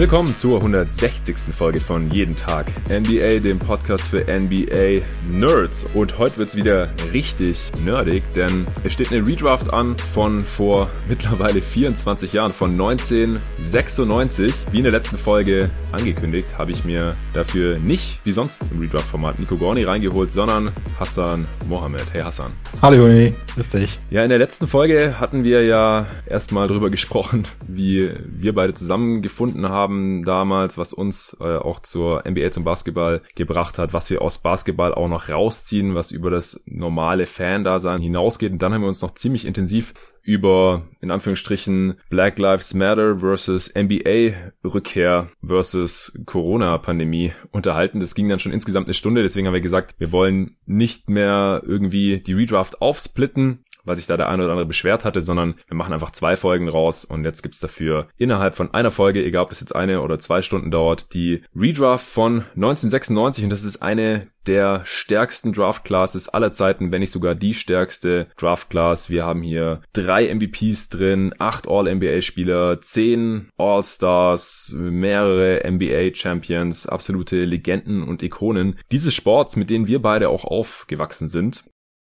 Willkommen zur 160. Folge von Jeden Tag NBA, dem Podcast für NBA Nerds. Und heute wird's wieder richtig nerdig, denn es steht eine Redraft an von vor mittlerweile 24 Jahren, von 1996. Wie in der letzten Folge angekündigt, habe ich mir dafür nicht, wie sonst im Redraft-Format, Nico Gorni reingeholt, sondern Hassan Mohammed. Hey Hassan. Hallo Juni, grüß dich. Ja, in der letzten Folge hatten wir ja erstmal drüber gesprochen, wie wir beide zusammengefunden haben haben damals, was uns äh, auch zur NBA zum Basketball gebracht hat, was wir aus Basketball auch noch rausziehen, was über das normale Fan-Dasein hinausgeht. Und dann haben wir uns noch ziemlich intensiv über, in Anführungsstrichen, Black Lives Matter versus NBA-Rückkehr versus Corona-Pandemie unterhalten. Das ging dann schon insgesamt eine Stunde, deswegen haben wir gesagt, wir wollen nicht mehr irgendwie die Redraft aufsplitten, weil sich da der eine oder andere beschwert hatte, sondern wir machen einfach zwei Folgen raus und jetzt gibt's dafür innerhalb von einer Folge, egal ob das jetzt eine oder zwei Stunden dauert, die Redraft von 1996 und das ist eine der stärksten Draft Classes aller Zeiten, wenn nicht sogar die stärkste Draft Class. Wir haben hier drei MVPs drin, acht All-NBA-Spieler, zehn All-Stars, mehrere NBA-Champions, absolute Legenden und Ikonen dieses Sports, mit denen wir beide auch aufgewachsen sind.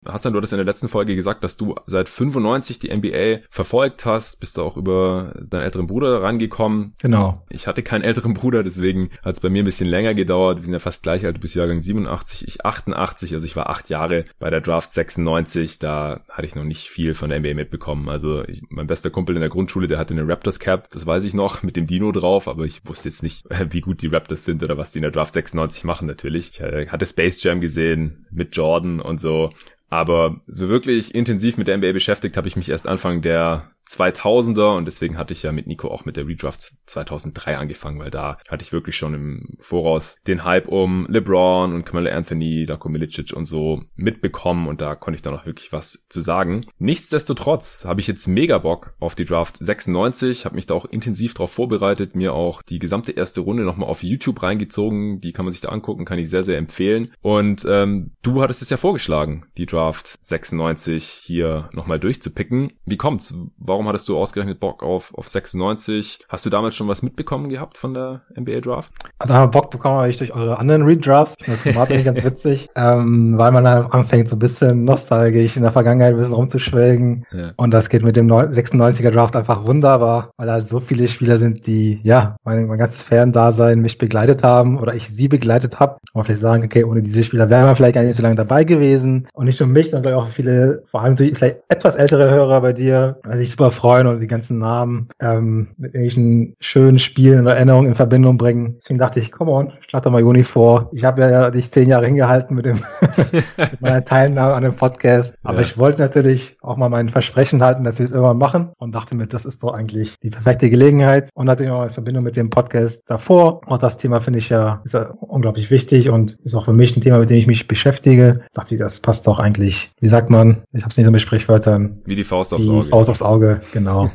Hassan, du hattest in der letzten Folge gesagt, dass du seit 95 die NBA verfolgt hast, bist du auch über deinen älteren Bruder rangekommen. Genau. Ich hatte keinen älteren Bruder, deswegen hat es bei mir ein bisschen länger gedauert. Wir sind ja fast gleich alt, du bist Jahrgang 87, ich 88, also ich war acht Jahre bei der Draft 96, da hatte ich noch nicht viel von der NBA mitbekommen. Also ich, mein bester Kumpel in der Grundschule, der hatte eine Raptors Cap, das weiß ich noch, mit dem Dino drauf, aber ich wusste jetzt nicht, wie gut die Raptors sind oder was die in der Draft 96 machen natürlich. Ich äh, hatte Space Jam gesehen mit Jordan und so. Aber so wirklich intensiv mit der NBA beschäftigt habe ich mich erst Anfang der 2000er und deswegen hatte ich ja mit Nico auch mit der Redraft 2003 angefangen, weil da hatte ich wirklich schon im Voraus den Hype um LeBron und Kamala Anthony, Darko Milicic und so mitbekommen und da konnte ich dann auch wirklich was zu sagen. Nichtsdestotrotz habe ich jetzt mega Bock auf die Draft 96, habe mich da auch intensiv drauf vorbereitet, mir auch die gesamte erste Runde nochmal auf YouTube reingezogen, die kann man sich da angucken, kann ich sehr, sehr empfehlen und ähm, du hattest es ja vorgeschlagen, die Draft 96 hier nochmal durchzupicken. Wie kommt's? Warum hattest du ausgerechnet Bock auf, auf 96? Hast du damals schon was mitbekommen gehabt von der NBA Draft? Also haben wir Bock bekommen habe ich durch eure anderen Redrafts. Das Format eigentlich ganz witzig, ähm, weil man dann anfängt so ein bisschen nostalgisch in der Vergangenheit ein bisschen rumzuschwelgen. Ja. Und das geht mit dem 96er Draft einfach wunderbar, weil halt so viele Spieler sind, die, ja, mein, mein ganzes Fan-Dasein mich begleitet haben oder ich sie begleitet habe. Und vielleicht sagen, okay, ohne diese Spieler wären wir vielleicht gar nicht so lange dabei gewesen. Und nicht nur mich, sondern auch viele, vor allem vielleicht etwas ältere Hörer bei dir, also ich super freuen und die ganzen Namen ähm, mit irgendwelchen schönen Spielen oder Erinnerungen in Verbindung bringen. Deswegen dachte ich, komm on, schlag doch mal Juni vor. Ich habe ja dich zehn Jahre hingehalten mit, dem mit meiner Teilnahme an dem Podcast. Aber ja. ich wollte natürlich auch mal mein Versprechen halten, dass wir es irgendwann machen und dachte mir, das ist doch eigentlich die perfekte Gelegenheit. Und natürlich auch in Verbindung mit dem Podcast davor. Auch das Thema finde ich ja, ist ja unglaublich wichtig und ist auch für mich ein Thema, mit dem ich mich beschäftige. Dachte ich, das passt doch eigentlich, wie sagt man, ich habe es nicht so mit Sprichwörtern. Wie die Faust aufs Auge. Faust aufs Auge, genau.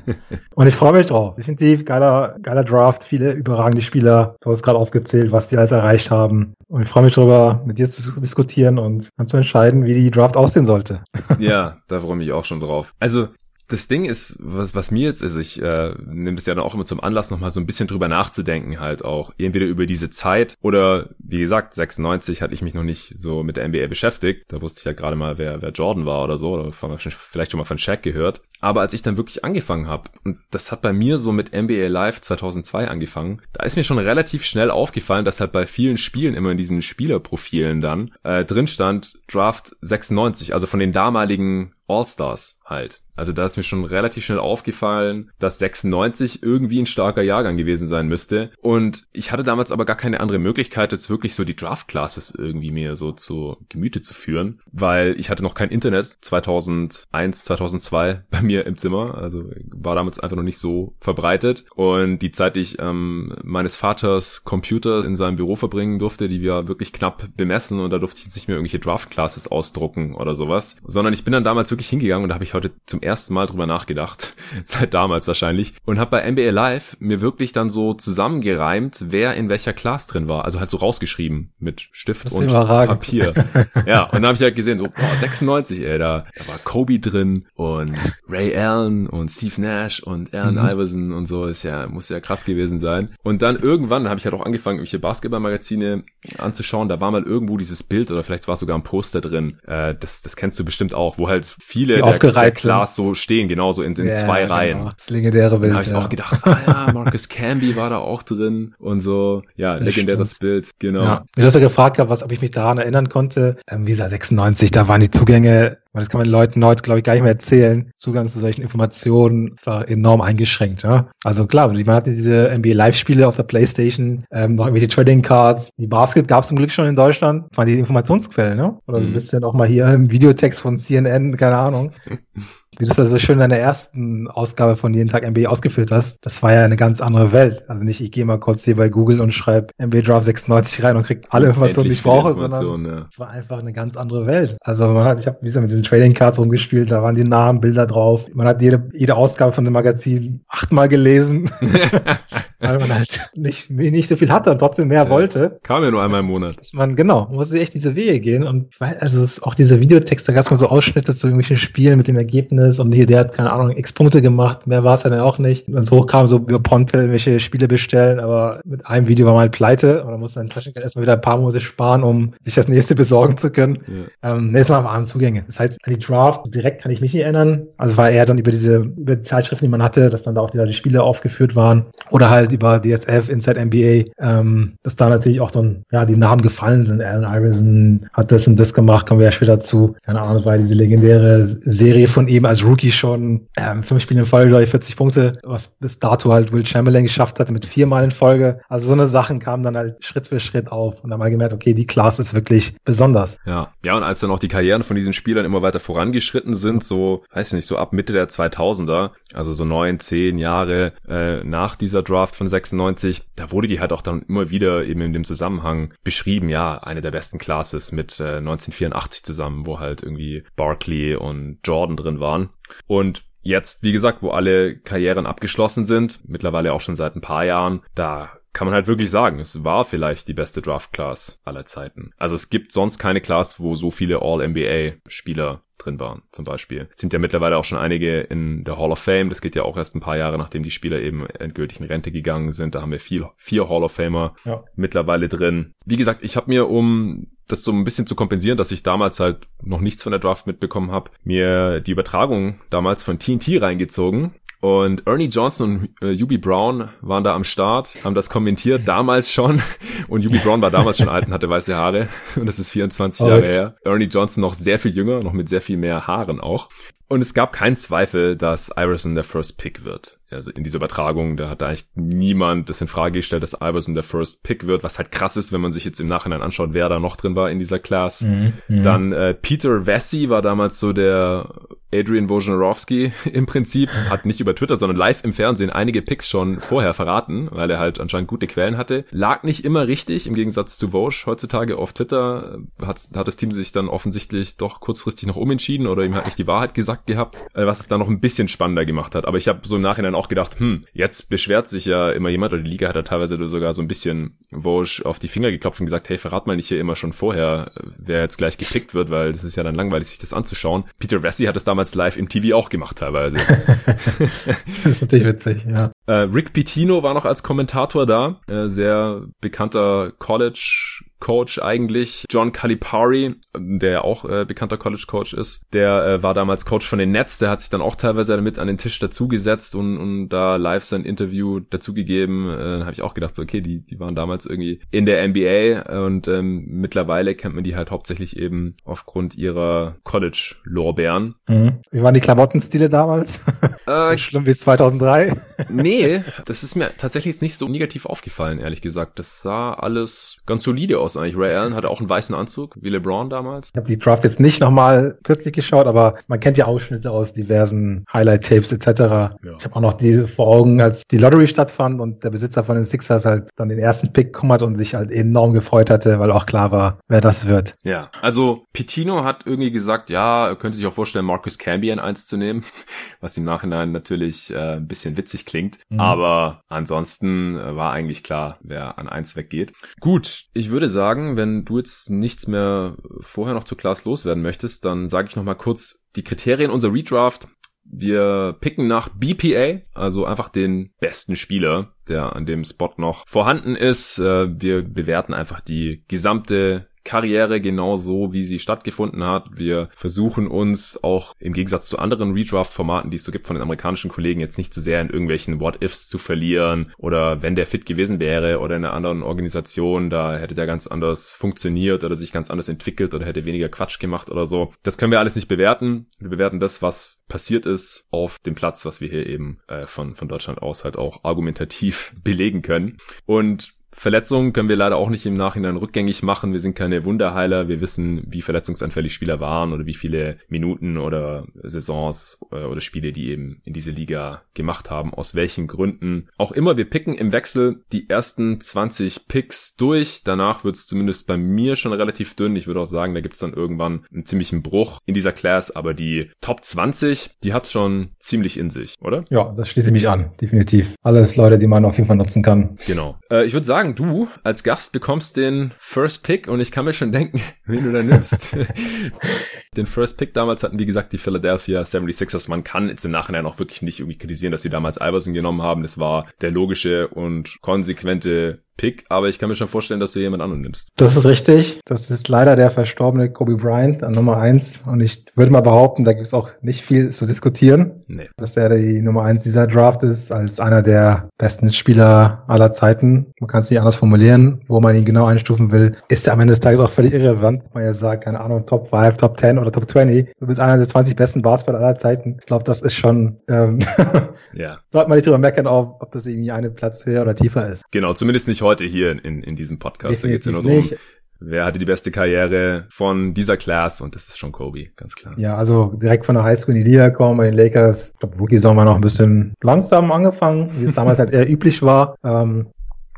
Und ich freue mich drauf. Definitiv geiler, geiler Draft, viele überragende Spieler. Du hast gerade aufgezählt, was die alles erreicht haben. Und ich freue mich darüber, mit dir zu diskutieren und dann zu entscheiden, wie die Draft aussehen sollte. Ja, da freue ich mich auch schon drauf. Also das Ding ist, was, was mir jetzt, also ich äh, nehme das ja dann auch immer zum Anlass, nochmal so ein bisschen drüber nachzudenken, halt auch. Entweder über diese Zeit oder, wie gesagt, 96 hatte ich mich noch nicht so mit der NBA beschäftigt. Da wusste ich ja gerade mal, wer, wer Jordan war oder so, oder vielleicht schon mal von Shaq gehört. Aber als ich dann wirklich angefangen habe, und das hat bei mir so mit NBA Live 2002 angefangen, da ist mir schon relativ schnell aufgefallen, dass halt bei vielen Spielen immer in diesen Spielerprofilen dann äh, drin stand Draft 96, also von den damaligen All-Stars halt. Also da ist mir schon relativ schnell aufgefallen, dass 96 irgendwie ein starker Jahrgang gewesen sein müsste. Und ich hatte damals aber gar keine andere Möglichkeit, jetzt wirklich so die Draft Classes irgendwie mir so zu Gemüte zu führen, weil ich hatte noch kein Internet 2001, 2002 bei mir im Zimmer. Also war damals einfach noch nicht so verbreitet. Und die Zeit, die ich ähm, meines Vaters Computer in seinem Büro verbringen durfte, die wir wirklich knapp bemessen und da durfte ich jetzt nicht mehr irgendwelche Draft Classes ausdrucken oder sowas, sondern ich bin dann damals wirklich hingegangen und da habe ich heute zum ersten Mal drüber nachgedacht, seit damals wahrscheinlich, und habe bei NBA Live mir wirklich dann so zusammengereimt, wer in welcher Class drin war. Also halt so rausgeschrieben mit Stift und überragend. Papier. ja, und dann habe ich halt gesehen, boah, 96, ey, da, da war Kobe drin und Ray Allen und Steve Nash und Allen mhm. Iverson und so, ist ja, muss ja krass gewesen sein. Und dann irgendwann habe ich halt auch angefangen, irgendwelche Basketballmagazine anzuschauen, da war mal irgendwo dieses Bild oder vielleicht war sogar ein Poster drin, äh, das, das kennst du bestimmt auch, wo halt viele der, der Class so stehen, genauso in, in ja, zwei genau. Reihen. Das legendäre Bild. Da habe ich ja. auch gedacht, ah ja, Marcus Camby war da auch drin und so. Ja, das legendäres stimmt. Bild, genau. Ja. Du hast ja gefragt, was, ob ich mich daran erinnern konnte. Ähm, wie gesagt, 96, da waren die Zugänge das kann man den Leuten heute, glaube ich, gar nicht mehr erzählen. Zugang zu solchen Informationen war enorm eingeschränkt. Ja? Also klar, man hatte diese NBA Live-Spiele auf der Playstation, ähm, noch irgendwelche Trading Cards. Die Basket gab es zum Glück schon in Deutschland. Das waren die Informationsquellen, ne? Oder so ein mhm. bisschen auch mal hier im Videotext von CNN, keine Ahnung. wie du das so schön in deiner ersten Ausgabe von Jeden Tag NBA ausgeführt hast, das war ja eine ganz andere Welt. Also nicht, ich gehe mal kurz hier bei Google und schreibe NBA Draft 96 rein und krieg alle Informationen, die ich brauche, sondern ja. es war einfach eine ganz andere Welt. Also man hat, ich habe wie gesagt mit diesen Trading Cards rumgespielt, da waren die Namen, Bilder drauf. Man hat jede, jede Ausgabe von dem Magazin achtmal gelesen, weil man halt nicht, nicht so viel hatte und trotzdem mehr ja. wollte. Kam ja nur einmal im Monat. Dass man, genau, musste echt diese Wege gehen und weiß, also auch diese Videotexte, da gab es mal so Ausschnitte zu irgendwelchen Spielen mit dem Ergebnis ist und hier, der hat, keine Ahnung, x Punkte gemacht, mehr war es dann auch nicht. Wenn es hochkam, so über Ponte welche Spiele bestellen, aber mit einem Video war man halt pleite und dann musste ein Taschengeld erstmal wieder ein paar Monate sparen, um sich das nächste besorgen zu können. Ja. Ähm, nächstes Mal waren Zugänge. Das heißt, an die Draft direkt kann ich mich nicht erinnern. Also war eher dann über diese, über die Zeitschriften, die man hatte, dass dann da auch wieder die Spiele aufgeführt waren oder halt über DSF, Inside NBA, ähm, dass da natürlich auch so ja, die Namen gefallen sind. Allen Iverson hat das und das gemacht, kommen wir ja später zu. Keine Ahnung, war diese legendäre Serie von ihm als Rookie schon ähm, fünf Spiele in Folge, glaube ich, 40 Punkte, was bis dato halt Will Chamberlain geschafft hatte mit viermal in Folge. Also so eine Sachen kamen dann halt Schritt für Schritt auf und dann mal gemerkt, okay, die Class ist wirklich besonders. Ja, ja und als dann auch die Karrieren von diesen Spielern immer weiter vorangeschritten sind, so, weiß ich nicht, so ab Mitte der 2000er, also so neun, zehn Jahre äh, nach dieser Draft von 96, da wurde die halt auch dann immer wieder eben in dem Zusammenhang beschrieben, ja, eine der besten Classes mit äh, 1984 zusammen, wo halt irgendwie Barkley und Jordan drin waren. Und jetzt, wie gesagt, wo alle Karrieren abgeschlossen sind, mittlerweile auch schon seit ein paar Jahren, da kann man halt wirklich sagen, es war vielleicht die beste Draft Class aller Zeiten. Also es gibt sonst keine Class, wo so viele All-NBA-Spieler drin waren, zum Beispiel. Sind ja mittlerweile auch schon einige in der Hall of Fame. Das geht ja auch erst ein paar Jahre, nachdem die Spieler eben endgültig in Rente gegangen sind. Da haben wir viel, vier Hall of Famer ja. mittlerweile drin. Wie gesagt, ich habe mir, um das so ein bisschen zu kompensieren, dass ich damals halt noch nichts von der Draft mitbekommen habe, mir die Übertragung damals von TNT reingezogen und Ernie Johnson und äh, Yubi Brown waren da am Start, haben das kommentiert, damals schon. Und Yubi Brown war damals schon alt und hatte weiße Haare. Und das ist 24 Jahre her. Ernie Johnson noch sehr viel jünger, noch mit sehr viel mehr Haaren auch. Und es gab keinen Zweifel, dass Iverson der First Pick wird. Also in dieser Übertragung, da hat eigentlich niemand das in Frage gestellt, dass Iverson der First Pick wird, was halt krass ist, wenn man sich jetzt im Nachhinein anschaut, wer da noch drin war in dieser Class. Mhm, mhm. Dann äh, Peter Vesey war damals so der Adrian Wojnarowski im Prinzip, hat nicht über Twitter, sondern live im Fernsehen einige Picks schon vorher verraten, weil er halt anscheinend gute Quellen hatte. Lag nicht immer richtig, im Gegensatz zu Woj heutzutage auf Twitter hat, hat das Team sich dann offensichtlich doch kurzfristig noch umentschieden oder ihm hat nicht die Wahrheit gesagt gehabt, äh, was es dann noch ein bisschen spannender gemacht hat. Aber ich habe so im Nachhinein auch gedacht, hm, jetzt beschwert sich ja immer jemand, oder die Liga hat ja teilweise sogar so ein bisschen Woj auf die Finger geklopft und gesagt, hey, verrat mal nicht hier immer schon vorher, wer jetzt gleich gepickt wird, weil das ist ja dann langweilig, sich das anzuschauen. Peter Vesey hat es damals live im TV auch gemacht teilweise. das ist natürlich witzig, ja. Äh, Rick Pitino war noch als Kommentator da, äh, sehr bekannter College Coach eigentlich, John Calipari, der auch äh, bekannter College Coach ist, der äh, war damals Coach von den Nets, der hat sich dann auch teilweise damit an den Tisch dazugesetzt und, und da live sein Interview dazugegeben. Äh, dann habe ich auch gedacht, so, okay, die, die waren damals irgendwie in der NBA und ähm, mittlerweile kennt man die halt hauptsächlich eben aufgrund ihrer College-Lorbeeren. Mhm. Wie waren die Klamottenstile damals? Äh, so schlimm wie 2003? Nee, das ist mir tatsächlich jetzt nicht so negativ aufgefallen, ehrlich gesagt. Das sah alles ganz solide aus eigentlich. Ray Allen hatte auch einen weißen Anzug, wie LeBron damals. Ich habe die Draft jetzt nicht nochmal kürzlich geschaut, aber man kennt ja Ausschnitte aus diversen Highlight-Tapes etc. Ja. Ich habe auch noch diese vor Augen, als die Lottery stattfand und der Besitzer von den Sixers halt dann den ersten Pick bekommen und sich halt enorm gefreut hatte, weil auch klar war, wer das wird. Ja, also Pitino hat irgendwie gesagt, ja, er könnte sich auch vorstellen, Marcus Camby ein Eins zu nehmen, was im Nachhinein natürlich äh, ein bisschen witzig klingt. Mhm. Aber ansonsten äh, war eigentlich klar, wer an eins weggeht. Gut, ich würde sagen, wenn du jetzt nichts mehr vorher noch zu Klaas loswerden möchtest, dann sage ich noch mal kurz die Kriterien unserer Redraft. Wir picken nach BPA, also einfach den besten Spieler, der an dem Spot noch vorhanden ist. Äh, wir bewerten einfach die gesamte Karriere genau so, wie sie stattgefunden hat. Wir versuchen uns auch im Gegensatz zu anderen Redraft-Formaten, die es so gibt von den amerikanischen Kollegen, jetzt nicht zu sehr in irgendwelchen What-Ifs zu verlieren oder wenn der fit gewesen wäre oder in einer anderen Organisation, da hätte der ganz anders funktioniert oder sich ganz anders entwickelt oder hätte weniger Quatsch gemacht oder so. Das können wir alles nicht bewerten. Wir bewerten das, was passiert ist auf dem Platz, was wir hier eben äh, von, von Deutschland aus halt auch argumentativ belegen können. Und Verletzungen können wir leider auch nicht im Nachhinein rückgängig machen. Wir sind keine Wunderheiler. Wir wissen, wie verletzungsanfällig Spieler waren oder wie viele Minuten oder Saisons äh, oder Spiele die eben in diese Liga gemacht haben. Aus welchen Gründen auch immer. Wir picken im Wechsel die ersten 20 Picks durch. Danach wird es zumindest bei mir schon relativ dünn. Ich würde auch sagen, da gibt es dann irgendwann einen ziemlichen Bruch in dieser Class. Aber die Top 20, die hat schon ziemlich in sich, oder? Ja, das schließe ich mich an. Definitiv. Alles Leute, die man auf jeden Fall nutzen kann. Genau. Äh, ich würde sagen, sagen, du als Gast bekommst den First Pick und ich kann mir schon denken, wen du da nimmst. den First Pick damals hatten, wie gesagt, die Philadelphia 76ers. Man kann jetzt im Nachhinein auch wirklich nicht irgendwie kritisieren, dass sie damals Iverson genommen haben. Das war der logische und konsequente Pick, aber ich kann mir schon vorstellen, dass du jemand anderen nimmst. Das ist richtig. Das ist leider der verstorbene Kobe Bryant an Nummer eins. Und ich würde mal behaupten, da gibt es auch nicht viel zu diskutieren. Nee. Dass er die Nummer eins dieser Draft ist, als einer der besten Spieler aller Zeiten. Man kann es nicht anders formulieren, wo man ihn genau einstufen will. Ist er am Ende des Tages auch völlig irrelevant. Man ja sagt, keine Ahnung, Top 5, Top 10 oder Top 20. Du bist einer der 20 besten Basketballer aller Zeiten. Ich glaube, das ist schon, ähm, ja. sollte man nicht drüber meckern, ob, ob das irgendwie einen Platz höher oder tiefer ist. Genau, zumindest nicht heute hier in, in diesem Podcast. Definitiv da geht's ja nur darum, nicht. wer hatte die beste Karriere von dieser Class und das ist schon Kobe, ganz klar. Ja, also direkt von der Highschool in die Liga kommen bei den Lakers. Ich glaube, Rookie Song war noch ein bisschen langsam angefangen, wie es damals halt eher üblich war. Ähm,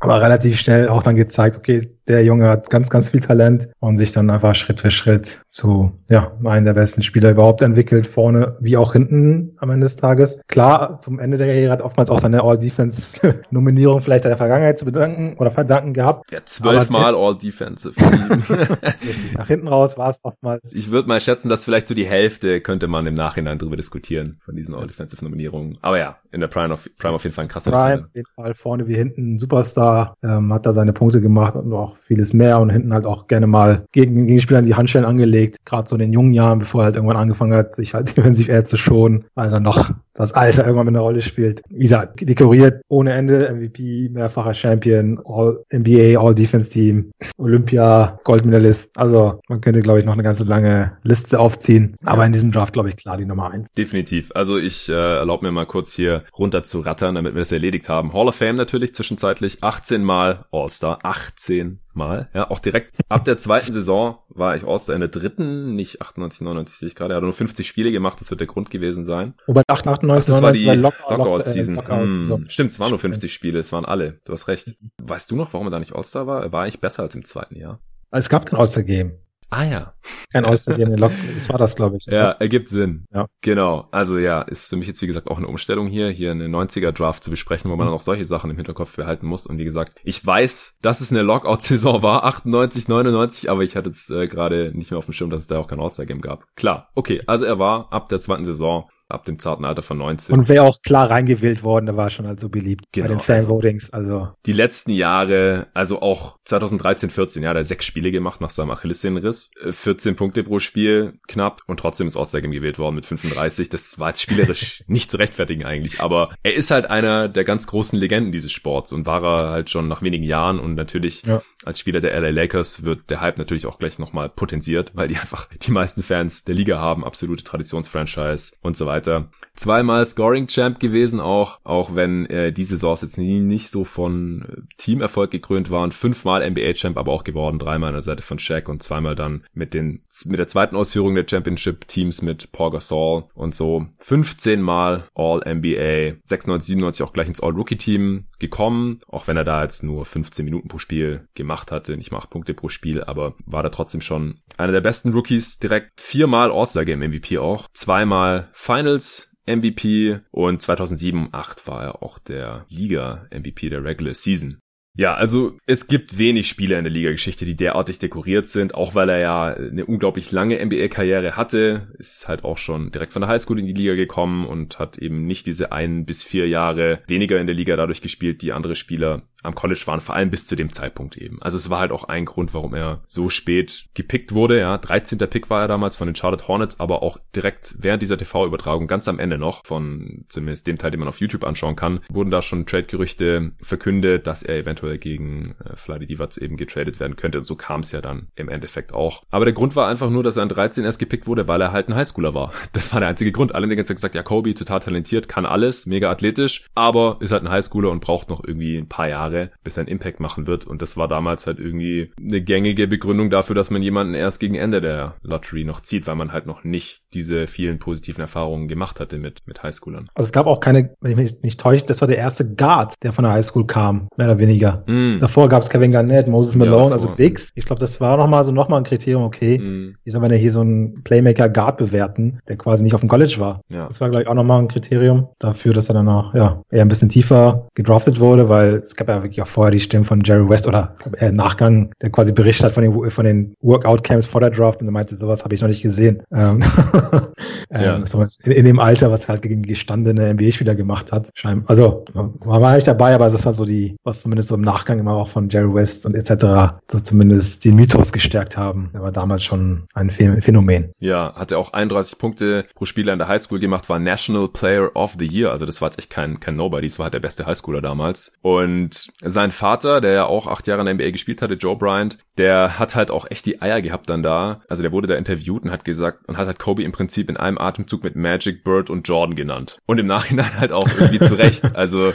aber relativ schnell auch dann gezeigt, okay, der Junge hat ganz, ganz viel Talent und sich dann einfach Schritt für Schritt zu, ja, einem der besten Spieler überhaupt entwickelt, vorne wie auch hinten am Ende des Tages. Klar, zum Ende der Karriere hat oftmals auch seine All-Defense-Nominierung vielleicht in der Vergangenheit zu bedanken oder verdanken gehabt. Ja, zwölfmal All-Defensive. Nach hinten raus war es oftmals. Ich würde mal schätzen, dass vielleicht so die Hälfte könnte man im Nachhinein drüber diskutieren von diesen All-Defensive-Nominierungen. Aber ja, in der Prime auf, Prime auf jeden Fall ein krasser Prime, auf jeden Fall vorne wie hinten Superstar, ähm, hat da seine Punkte gemacht und auch vieles mehr und hinten halt auch gerne mal gegen Gegenspielern die Handschellen angelegt, gerade so in den jungen Jahren, bevor er halt irgendwann angefangen hat, sich halt defensiv eher zu schonen, weil er noch das Alter irgendwann mit einer Rolle spielt. Wie gesagt, dekoriert ohne Ende, MVP, mehrfacher Champion, All NBA, All Defense Team, Olympia, Goldmedalist. Also man könnte, glaube ich, noch eine ganze lange Liste aufziehen. Aber in diesem Draft, glaube ich, klar die Nummer eins. Definitiv. Also ich äh, erlaube mir mal kurz hier runter zu rattern, damit wir das erledigt haben. Hall of Fame natürlich zwischenzeitlich 18 Mal All-Star. 18 Mal. Ja, auch direkt ab der zweiten Saison war ich All-Star in der dritten, nicht 98, 99 sehe ich gerade. Er hat nur 50 Spiele gemacht, das wird der Grund gewesen sein. Wobei 98, Ach, das war die Lockout-Season. Lock hm, stimmt, es waren nur 50 Spiele, es waren alle. Du hast recht. Weißt du noch, warum er da nicht All-Star war? War eigentlich besser als im zweiten Jahr. Es gab kein All-Star-Game. Ah ja. Kein All-Star-Game, das war das, glaube ich. Ja, ergibt Sinn. Ja. Genau. Also ja, ist für mich jetzt, wie gesagt, auch eine Umstellung hier, hier eine 90er-Draft zu besprechen, wo man mhm. dann auch solche Sachen im Hinterkopf behalten muss. Und wie gesagt, ich weiß, dass es eine Lockout-Saison war, 98, 99, aber ich hatte jetzt äh, gerade nicht mehr auf dem Schirm, dass es da auch kein All-Star-Game gab. Klar, okay, also er war ab der zweiten Saison ab dem zarten Alter von 19. Und wäre auch klar reingewählt worden, der war schon halt so beliebt genau, bei den Fan-Votings. Also, Die letzten Jahre, also auch 2013, 14, ja, da sechs Spiele gemacht nach seinem Achillessehnenriss, 14 äh, Punkte pro Spiel knapp und trotzdem ist All-Star gewählt worden mit 35. Das war jetzt spielerisch nicht zu rechtfertigen eigentlich, aber er ist halt einer der ganz großen Legenden dieses Sports und war er halt schon nach wenigen Jahren und natürlich ja. als Spieler der LA Lakers wird der Hype natürlich auch gleich nochmal potenziert, weil die einfach die meisten Fans der Liga haben, absolute Traditionsfranchise und so weiter weiter. Zweimal Scoring Champ gewesen auch, auch wenn äh, die Saisons jetzt nie, nicht so von äh, Teamerfolg gekrönt waren. Fünfmal NBA Champ aber auch geworden, dreimal an der Seite von Shaq und zweimal dann mit den mit der zweiten Ausführung der Championship Teams mit Paul Gasol und so. 15 Mal All NBA, 96, 97 auch gleich ins All Rookie Team gekommen, auch wenn er da jetzt nur 15 Minuten pro Spiel gemacht hatte, nicht mal 8 Punkte pro Spiel, aber war da trotzdem schon einer der besten Rookies, direkt viermal All-Star Game MVP auch, zweimal Finals MVP und 2007-8 war er auch der Liga-MVP der Regular Season. Ja, also es gibt wenig Spieler in der Liga-Geschichte, die derartig dekoriert sind, auch weil er ja eine unglaublich lange NBA-Karriere hatte, ist halt auch schon direkt von der Highschool in die Liga gekommen und hat eben nicht diese ein bis vier Jahre weniger in der Liga dadurch gespielt, die andere Spieler am College waren, vor allem bis zu dem Zeitpunkt eben. Also es war halt auch ein Grund, warum er so spät gepickt wurde. Ja, 13. Pick war er damals von den Charlotte Hornets, aber auch direkt während dieser TV-Übertragung, ganz am Ende noch, von zumindest dem Teil, den man auf YouTube anschauen kann, wurden da schon Trade-Gerüchte verkündet, dass er eventuell gegen äh, Vladi Divac eben getradet werden könnte. Und so kam es ja dann im Endeffekt auch. Aber der Grund war einfach nur, dass er an 13 erst gepickt wurde, weil er halt ein Highschooler war. Das war der einzige Grund. Alle haben die ganze Zeit gesagt, ja, Kobe, total talentiert, kann alles, mega athletisch, aber ist halt ein Highschooler und braucht noch irgendwie ein paar Jahre Jahre, bis er einen Impact machen wird. Und das war damals halt irgendwie eine gängige Begründung dafür, dass man jemanden erst gegen Ende der Lottery noch zieht, weil man halt noch nicht diese vielen positiven Erfahrungen gemacht hatte mit, mit Highschoolern. Also es gab auch keine, wenn ich mich nicht täusche, das war der erste Guard, der von der Highschool kam, mehr oder weniger. Mm. Davor gab es Kevin Garnett, Moses Malone, ja, also Bigs. Ich glaube, das war nochmal so nochmal ein Kriterium, okay, mm. wie soll man ja hier so einen Playmaker-Guard bewerten, der quasi nicht auf dem College war. Ja. Das war, glaube ich, auch nochmal ein Kriterium dafür, dass er dann auch, ja, eher ein bisschen tiefer gedraftet wurde, weil es gab ja wirklich auch vorher die Stimmen von Jerry West oder äh, Nachgang, der quasi berichtet hat von den, von den Workout-Camps vor der Draft und er meinte, sowas habe ich noch nicht gesehen. Ähm, ja. ähm, in, in, dem Alter, was halt gegen gestandene NBA-Spieler gemacht hat. Also war man nicht dabei, aber das war so die, was zumindest so im Nachgang immer auch von Jerry West und etc. so zumindest den Mythos gestärkt haben. Er war damals schon ein Phänomen. Ja, hatte auch 31 Punkte pro Spieler in der Highschool gemacht, war National Player of the Year. Also das war jetzt echt kein, kein Nobody, das war halt der beste Highschooler damals. Und sein Vater, der ja auch acht Jahre in der NBA gespielt hatte, Joe Bryant, der hat halt auch echt die Eier gehabt dann da. Also der wurde da interviewt und hat gesagt und hat halt Kobe im Prinzip in einem Atemzug mit Magic, Bird und Jordan genannt. Und im Nachhinein halt auch irgendwie zurecht. Also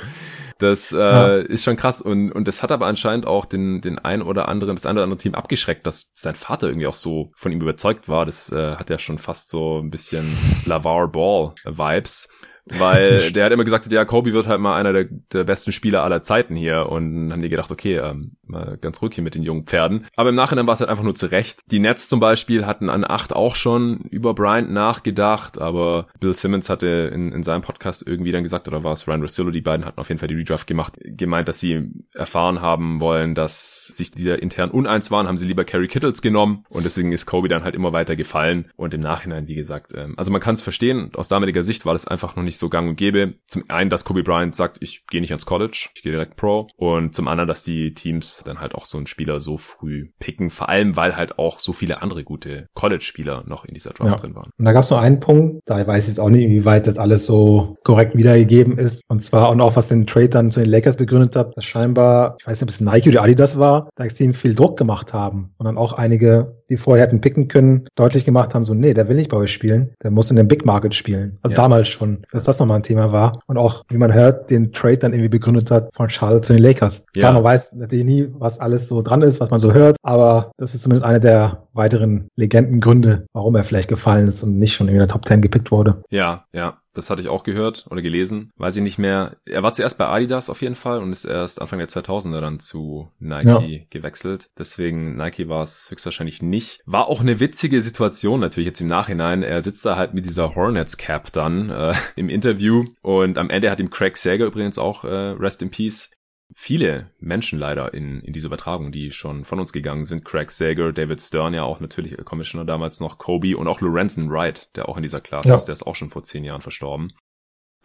das äh, ja. ist schon krass und und das hat aber anscheinend auch den den ein oder anderen das ein oder andere Team abgeschreckt, dass sein Vater irgendwie auch so von ihm überzeugt war. Das äh, hat ja schon fast so ein bisschen Lavar Ball Vibes weil der hat immer gesagt, ja, Kobe wird halt mal einer der, der besten Spieler aller Zeiten hier und dann haben die gedacht, okay, ähm, mal ganz ruhig hier mit den jungen Pferden. Aber im Nachhinein war es halt einfach nur zurecht. Die Nets zum Beispiel hatten an acht auch schon über Bryant nachgedacht, aber Bill Simmons hatte in, in seinem Podcast irgendwie dann gesagt, oder war es Ryan Rossillo, die beiden hatten auf jeden Fall die Redraft gemacht, gemeint, dass sie erfahren haben wollen, dass sich dieser intern uneins waren, haben sie lieber Kerry Kittles genommen und deswegen ist Kobe dann halt immer weiter gefallen und im Nachhinein, wie gesagt, ähm, also man kann es verstehen, aus damaliger Sicht war das einfach noch nicht so gang und gäbe. Zum einen, dass Kobe Bryant sagt, ich gehe nicht ans College, ich gehe direkt Pro und zum anderen, dass die Teams dann halt auch so einen Spieler so früh picken, vor allem weil halt auch so viele andere gute College-Spieler noch in dieser Draft ja. drin waren. Und da gab es noch einen Punkt, da weiß ich jetzt auch nicht, inwieweit das alles so korrekt wiedergegeben ist. Und zwar und auch was den Trade dann zu den Lakers begründet hat, dass scheinbar, ich weiß nicht, ob es Nike oder Adidas war, da extrem viel Druck gemacht haben und dann auch einige die vorher hätten picken können, deutlich gemacht haben, so, nee, der will nicht bei euch spielen, der muss in dem Big Market spielen. Also ja. damals schon, dass das nochmal ein Thema war. Und auch, wie man hört, den Trade dann irgendwie begründet hat von Charlotte zu den Lakers. Ja. Klar, man weiß natürlich nie, was alles so dran ist, was man so hört, aber das ist zumindest eine der weiteren Legendengründe, warum er vielleicht gefallen ist und nicht schon in der Top 10 gepickt wurde. Ja, ja. Das hatte ich auch gehört oder gelesen. Weiß ich nicht mehr. Er war zuerst bei Adidas auf jeden Fall und ist erst Anfang der 2000er dann zu Nike ja. gewechselt. Deswegen Nike war es höchstwahrscheinlich nicht. War auch eine witzige Situation natürlich jetzt im Nachhinein. Er sitzt da halt mit dieser Hornets Cap dann äh, im Interview und am Ende hat ihm Craig Sager übrigens auch äh, Rest in Peace viele Menschen leider in, in diese Übertragung, die schon von uns gegangen sind. Craig Sager, David Stern ja auch natürlich Commissioner damals noch, Kobe und auch Lorenzen Wright, der auch in dieser Klasse ja. ist, der ist auch schon vor zehn Jahren verstorben.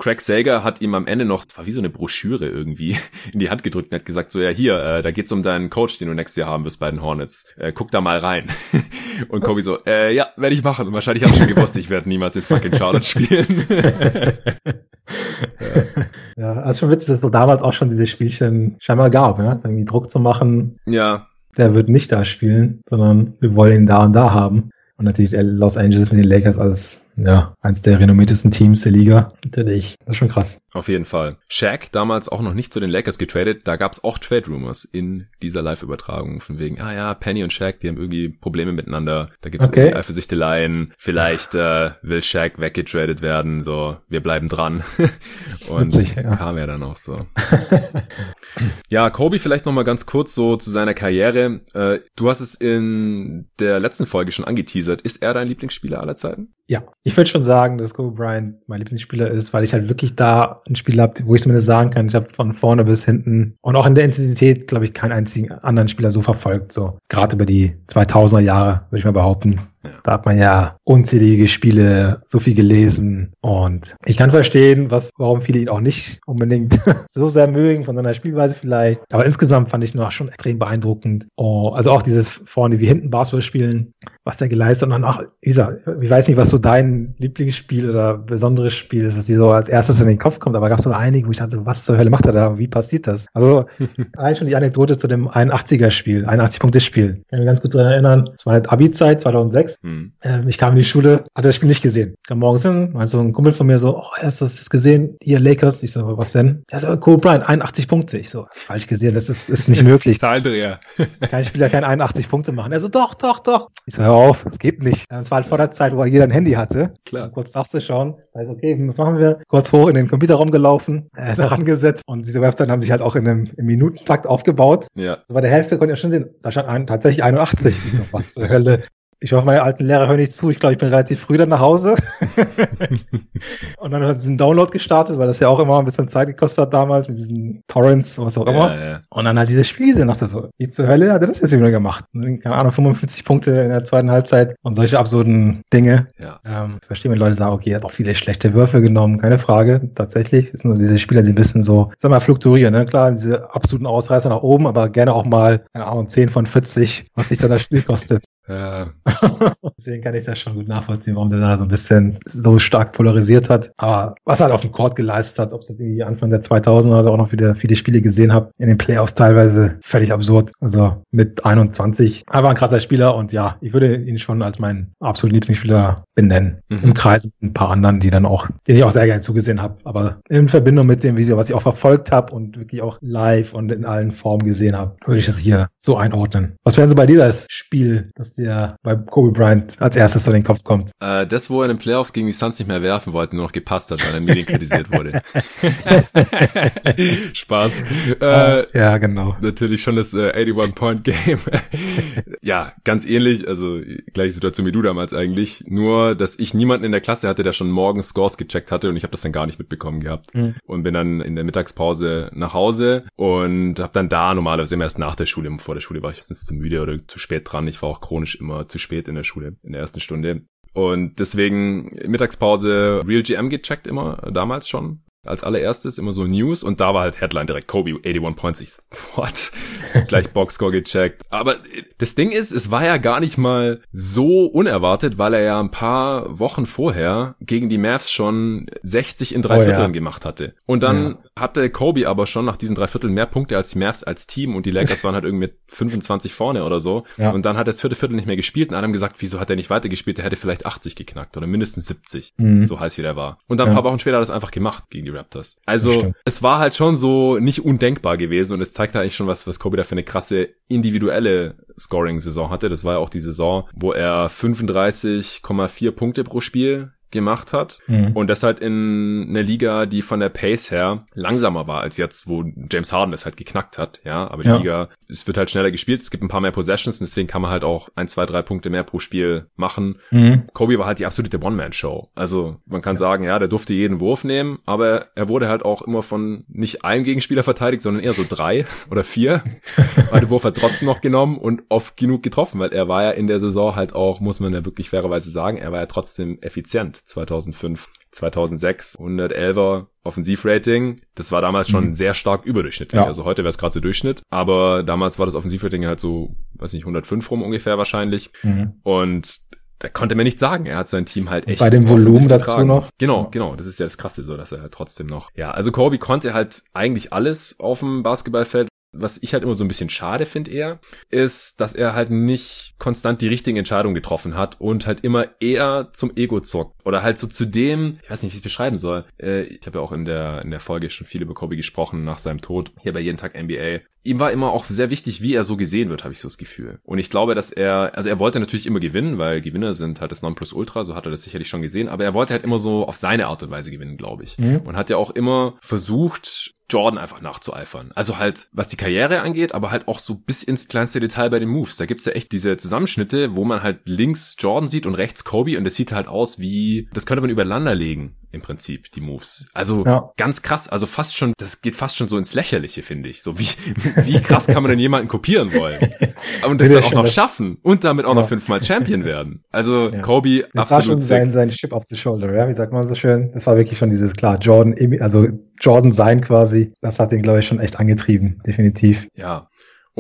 Craig Sager hat ihm am Ende noch, das war wie so eine Broschüre irgendwie, in die Hand gedrückt und hat gesagt, so ja hier, äh, da geht's um deinen Coach, den du nächstes Jahr haben wirst bei den Hornets. Äh, guck da mal rein. und Kobe so, äh, ja, werde ich machen. Und wahrscheinlich habe ich schon gewusst, ich werde niemals in fucking Charlotte spielen. ja, also schon witzig, dass es doch damals auch schon diese Spielchen scheinbar gab, ja? irgendwie Druck zu machen. Ja. Der wird nicht da spielen, sondern wir wollen ihn da und da haben. Und natürlich Los Angeles mit den Lakers als ja, eins der renommiertesten Teams der Liga. Natürlich, das ist schon krass. Auf jeden Fall. Shaq damals auch noch nicht zu den Lakers getradet. Da gab es auch Trade-Rumors in dieser Live-Übertragung. Von wegen, ah ja, Penny und Shaq, die haben irgendwie Probleme miteinander. Da gibt es okay. Eifersüchteleien. Vielleicht äh, will Shaq weggetradet werden. So, wir bleiben dran. und Witzig, ja. kam ja dann auch so. ja, Kobe vielleicht nochmal ganz kurz so zu seiner Karriere. Äh, du hast es in der letzten Folge schon angeteasert. Ist er dein Lieblingsspieler aller Zeiten? Ja, ich würde schon sagen, dass Kobe Bryant mein Lieblingsspieler ist, weil ich halt wirklich da ein Spiel habe, wo ich zumindest sagen kann, ich habe von vorne bis hinten und auch in der Intensität, glaube ich, keinen einzigen anderen Spieler so verfolgt. So gerade über die 2000er Jahre, würde ich mal behaupten. Ja. Da hat man ja unzählige Spiele, so viel gelesen und ich kann verstehen, was, warum viele ihn auch nicht unbedingt so sehr mögen von seiner Spielweise vielleicht. Aber insgesamt fand ich noch schon extrem beeindruckend. Oh, also auch dieses vorne wie hinten Basketball spielen, was der geleistet hat. Und auch, wie gesagt, ich weiß nicht, was so dein Lieblingsspiel oder besonderes Spiel ist, dass die so als erstes in den Kopf kommt, aber gab es so einige, wo ich dachte, was zur Hölle macht er da? Wie passiert das? Also, eigentlich schon die Anekdote zu dem 81er-Spiel, 81-Punkte-Spiel. Kann mich ganz gut daran erinnern. Es war halt Abi-Zeit, 2006. Hm. Ähm, ich kam in die Schule, hatte das Spiel nicht gesehen. Kam morgens hin, meinte so ein Kumpel von mir so, oh, hast du das gesehen? Hier, Lakers. Ich so, was denn? Er so, Kobe Bryant, 81 Punkte. Ich so, falsch gesehen, das ist, ist nicht möglich. Zahldreher. Kein Spieler kann 81 Punkte machen. Er so, doch, doch, doch. Ich so, hör auf, das geht nicht. Es war halt vor der Zeit, wo jeder ein Handy hatte. Klar. Und kurz nachzuschauen. Also, okay, was machen wir? Kurz hoch in den Computerraum gelaufen, äh, daran gesetzt und diese Webseiten haben sich halt auch in einem im Minutentakt aufgebaut. Ja. So bei der Hälfte konnte ich schon sehen, da stand ein, tatsächlich 81. Ich so, was zur Hölle? Ich hoffe, meine alten Lehrer hören nicht zu. Ich glaube, ich bin relativ früh dann nach Hause. und dann hat diesen Download gestartet, weil das ja auch immer ein bisschen Zeit gekostet hat damals mit diesen Torrents, was auch immer. Ja, ja. Und dann halt diese Spiele gesehen. Dachte so, wie zur Hölle hat er das jetzt wieder gemacht? Keine Ahnung, 55 Punkte in der zweiten Halbzeit und solche absurden Dinge. Ja. Ähm, ich verstehe, wenn Leute sagen, okay, er hat auch viele schlechte Würfe genommen. Keine Frage. Tatsächlich. Sind nur diese Spieler, die ein bisschen so, sag mal, fluktuieren. Ne? Klar, diese absoluten Ausreißer nach oben, aber gerne auch mal, keine Ahnung, 10 von 40, was sich dann das Spiel kostet. Ja. Deswegen kann ich das schon gut nachvollziehen, warum der da so ein bisschen so stark polarisiert hat. Aber was er halt auf dem Court geleistet hat, ob es irgendwie Anfang der 2000er also auch noch wieder viele Spiele gesehen habe, in den Playoffs teilweise völlig absurd. Also mit 21. Einfach ein krasser Spieler und ja, ich würde ihn schon als meinen absoluten Lieblingsspieler benennen. Mhm. Im Kreis mit ein paar anderen, die dann auch, die ich auch sehr gerne zugesehen habe. Aber in Verbindung mit dem Video, was ich auch verfolgt habe und wirklich auch live und in allen Formen gesehen habe, würde ich das hier so einordnen. Was wäre so bei dir das Spiel, das dir bei Kobe Bryant als erstes so in den Kopf kommt? Äh, das, wo er in den Playoffs gegen die Suns nicht mehr werfen wollte, nur noch gepasst hat, weil er Medien kritisiert wurde. Spaß. Äh, ja, genau. Natürlich schon das äh, 81-Point-Game. ja, ganz ähnlich, also gleiche Situation wie du damals eigentlich. Nur, dass ich niemanden in der Klasse hatte, der schon morgens Scores gecheckt hatte und ich habe das dann gar nicht mitbekommen gehabt. Mhm. Und bin dann in der Mittagspause nach Hause und habe dann da normalerweise immer erst nach der Schule, vor der Schule war ich meistens zu müde oder zu spät dran. Ich war auch chronisch immer zu spät in der Schule, in der ersten Stunde. Und deswegen Mittagspause Real GM gecheckt immer, damals schon als allererstes immer so News und da war halt Headline direkt Kobe 81 Points. Ich so, what? Gleich Boxscore gecheckt. Aber das Ding ist, es war ja gar nicht mal so unerwartet, weil er ja ein paar Wochen vorher gegen die Mavs schon 60 in drei oh, Vierteln ja. gemacht hatte. Und dann ja. Hatte Kobe aber schon nach diesen drei Vierteln mehr Punkte als die Mavs als Team und die Lakers waren halt irgendwie mit 25 vorne oder so. Ja. Und dann hat er das vierte Viertel nicht mehr gespielt und haben gesagt, wieso hat er nicht weitergespielt? Er hätte vielleicht 80 geknackt oder mindestens 70. Mhm. So heiß wie der war. Und dann ein paar Wochen später hat er das einfach gemacht gegen die die Raptors. Also es war halt schon so nicht undenkbar gewesen und es zeigt halt eigentlich schon was, was Kobe da für eine krasse individuelle Scoring-Saison hatte. Das war ja auch die Saison, wo er 35,4 Punkte pro Spiel gemacht hat. Mhm. Und das halt in einer Liga, die von der Pace her langsamer war als jetzt, wo James Harden es halt geknackt hat. Ja, aber die ja. Liga, es wird halt schneller gespielt, es gibt ein paar mehr Possessions und deswegen kann man halt auch ein, zwei, drei Punkte mehr pro Spiel machen. Mhm. Kobe war halt die absolute One-Man-Show. Also man kann ja. sagen, ja, der durfte jeden Wurf nehmen, aber er wurde halt auch immer von nicht einem Gegenspieler verteidigt, sondern eher so drei oder vier. weil der Wurf hat trotzdem noch genommen und oft genug getroffen, weil er war ja in der Saison halt auch, muss man ja wirklich fairerweise sagen, er war ja trotzdem effizient 2005, 2006, 111er Offensivrating. Das war damals schon mhm. sehr stark überdurchschnittlich. Ja. Also heute wäre es gerade so Durchschnitt, aber damals war das Offensivrating halt so, weiß nicht, 105 rum ungefähr wahrscheinlich. Mhm. Und da konnte mir nichts sagen. Er hat sein Team halt echt. Bei dem Volumen dazu noch. Genau, genau. Das ist ja das Krasse so, dass er halt trotzdem noch. Ja, also Kobe konnte halt eigentlich alles auf dem Basketballfeld, was ich halt immer so ein bisschen schade finde eher, ist, dass er halt nicht konstant die richtigen Entscheidungen getroffen hat und halt immer eher zum Ego zockt. Oder halt so zu dem, ich weiß nicht, wie ich es beschreiben soll. Äh, ich habe ja auch in der, in der Folge schon viel über Kobe gesprochen nach seinem Tod, hier bei Jeden Tag NBA. Ihm war immer auch sehr wichtig, wie er so gesehen wird, habe ich so das Gefühl. Und ich glaube, dass er, also er wollte natürlich immer gewinnen, weil Gewinner sind halt das Nonplusultra, so hat er das sicherlich schon gesehen, aber er wollte halt immer so auf seine Art und Weise gewinnen, glaube ich. Mhm. Und hat ja auch immer versucht, Jordan einfach nachzueifern. Also halt, was die Karriere angeht, aber halt auch so bis ins kleinste Detail bei den Moves. Da gibt's ja echt diese Zusammenschnitte, wo man halt links Jordan sieht und rechts Kobe und das sieht halt aus wie, das könnte man übereinander legen, im Prinzip, die Moves. Also ja. ganz krass, also fast schon, das geht fast schon so ins Lächerliche, finde ich. So wie, wie krass kann man denn jemanden kopieren wollen? Und das dann auch noch schaffen und damit auch ja. noch fünfmal Champion werden. Also ja. Kobe, das absolut war schon sein, sein Chip off the shoulder, ja, wie sagt man so schön? Das war wirklich schon dieses, klar, Jordan, also Jordan sein quasi, das hat ihn, glaube ich, schon echt angetrieben, definitiv. Ja,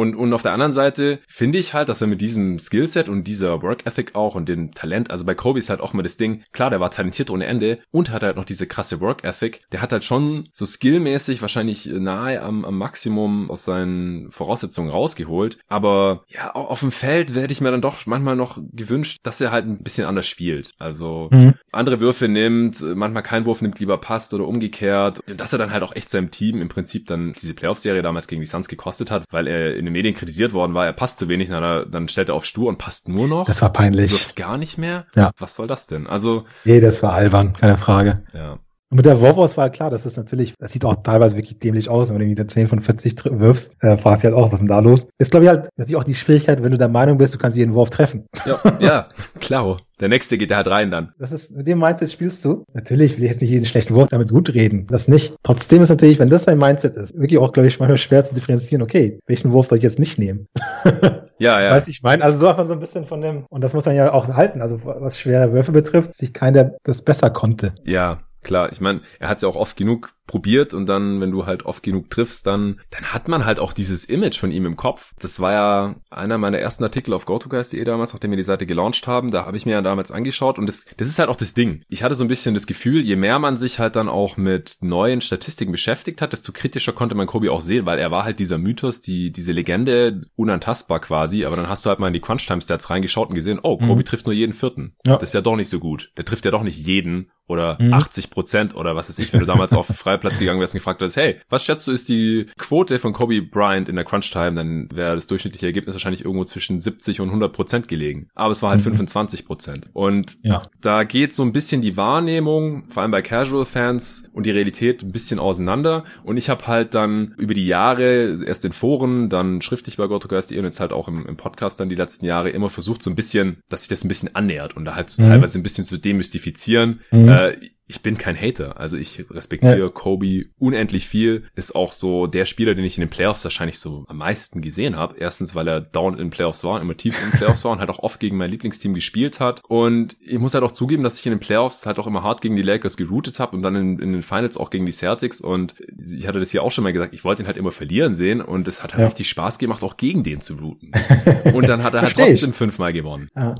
und, und auf der anderen Seite finde ich halt, dass er mit diesem Skillset und dieser Work Ethic auch und dem Talent, also bei Kobe ist halt auch immer das Ding, klar, der war talentiert ohne Ende und hat halt noch diese krasse Work Ethic. Der hat halt schon so skillmäßig wahrscheinlich nahe am, am Maximum aus seinen Voraussetzungen rausgeholt. Aber ja, auf dem Feld werde ich mir dann doch manchmal noch gewünscht, dass er halt ein bisschen anders spielt. Also mhm. andere Würfe nimmt, manchmal kein Wurf nimmt, lieber passt oder umgekehrt. Dass er dann halt auch echt seinem Team im Prinzip dann diese Playoff-Serie damals gegen die Suns gekostet hat, weil er in den Medien kritisiert worden war, er passt zu wenig, na, dann stellt er auf Stur und passt nur noch. Das war peinlich. Gar nicht mehr. Ja. Was soll das denn? Also. Nee, das war albern, keine Frage. Ja. Und mit der Wurfauswahl, klar, das ist natürlich, das sieht auch teilweise wirklich dämlich aus, wenn du irgendwie 10 von 40 wirfst, äh, fragst du halt auch, was ist denn da los? Ist, glaube ich, halt natürlich auch die Schwierigkeit, wenn du der Meinung bist, du kannst jeden Wurf treffen. Ja, ja, klaro. Der nächste geht da halt rein dann. Das ist, mit dem Mindset spielst du. Natürlich will ich jetzt nicht jeden schlechten Wurf damit gut reden. Das nicht. Trotzdem ist natürlich, wenn das dein Mindset ist, wirklich auch, glaube ich, manchmal schwer zu differenzieren, okay, welchen Wurf soll ich jetzt nicht nehmen? ja, ja. Weiß ich meine, also so man so ein bisschen von dem, und das muss man ja auch halten, also was schwere Würfe betrifft, sich keiner das besser konnte. Ja, klar. Ich meine, er hat ja auch oft genug probiert und dann, wenn du halt oft genug triffst, dann, dann hat man halt auch dieses Image von ihm im Kopf. Das war ja einer meiner ersten Artikel auf GoToGuys.de damals, nachdem wir die Seite gelauncht haben. Da habe ich mir ja damals angeschaut und das, das ist halt auch das Ding. Ich hatte so ein bisschen das Gefühl, je mehr man sich halt dann auch mit neuen Statistiken beschäftigt hat, desto kritischer konnte man Kobe auch sehen, weil er war halt dieser Mythos, die, diese Legende, unantastbar quasi. Aber dann hast du halt mal in die Crunch-Time-Stats reingeschaut und gesehen, oh, Kobe mhm. trifft nur jeden vierten. Ja. Das ist ja doch nicht so gut. Der trifft ja doch nicht jeden oder mhm. 80 Prozent oder was weiß ich, wenn du damals auf Freiplatz gegangen wärst und gefragt hast, hey, was schätzt du ist die Quote von Kobe Bryant in der Crunch Time, dann wäre das durchschnittliche Ergebnis wahrscheinlich irgendwo zwischen 70 und 100 Prozent gelegen. Aber es war halt mhm. 25 Prozent. Und ja. da geht so ein bisschen die Wahrnehmung, vor allem bei Casual Fans und die Realität ein bisschen auseinander. Und ich habe halt dann über die Jahre, erst in Foren, dann schriftlich bei GoToGuys.de und jetzt halt auch im, im, Podcast dann die letzten Jahre immer versucht, so ein bisschen, dass sich das ein bisschen annähert und da halt so mhm. teilweise ein bisschen zu demystifizieren. Mhm. Äh, ich bin kein Hater. Also ich respektiere ja. Kobe unendlich viel. Ist auch so der Spieler, den ich in den Playoffs wahrscheinlich so am meisten gesehen habe. Erstens, weil er down in den Playoffs war, immer tief in den Playoffs war und halt auch oft gegen mein Lieblingsteam gespielt hat. Und ich muss halt auch zugeben, dass ich in den Playoffs halt auch immer hart gegen die Lakers geroutet habe und dann in, in, den Finals auch gegen die Celtics. Und ich hatte das hier auch schon mal gesagt, ich wollte ihn halt immer verlieren sehen und es hat halt ja. richtig Spaß gemacht, auch gegen den zu routen. und dann hat er halt trotzdem fünfmal gewonnen. Ja.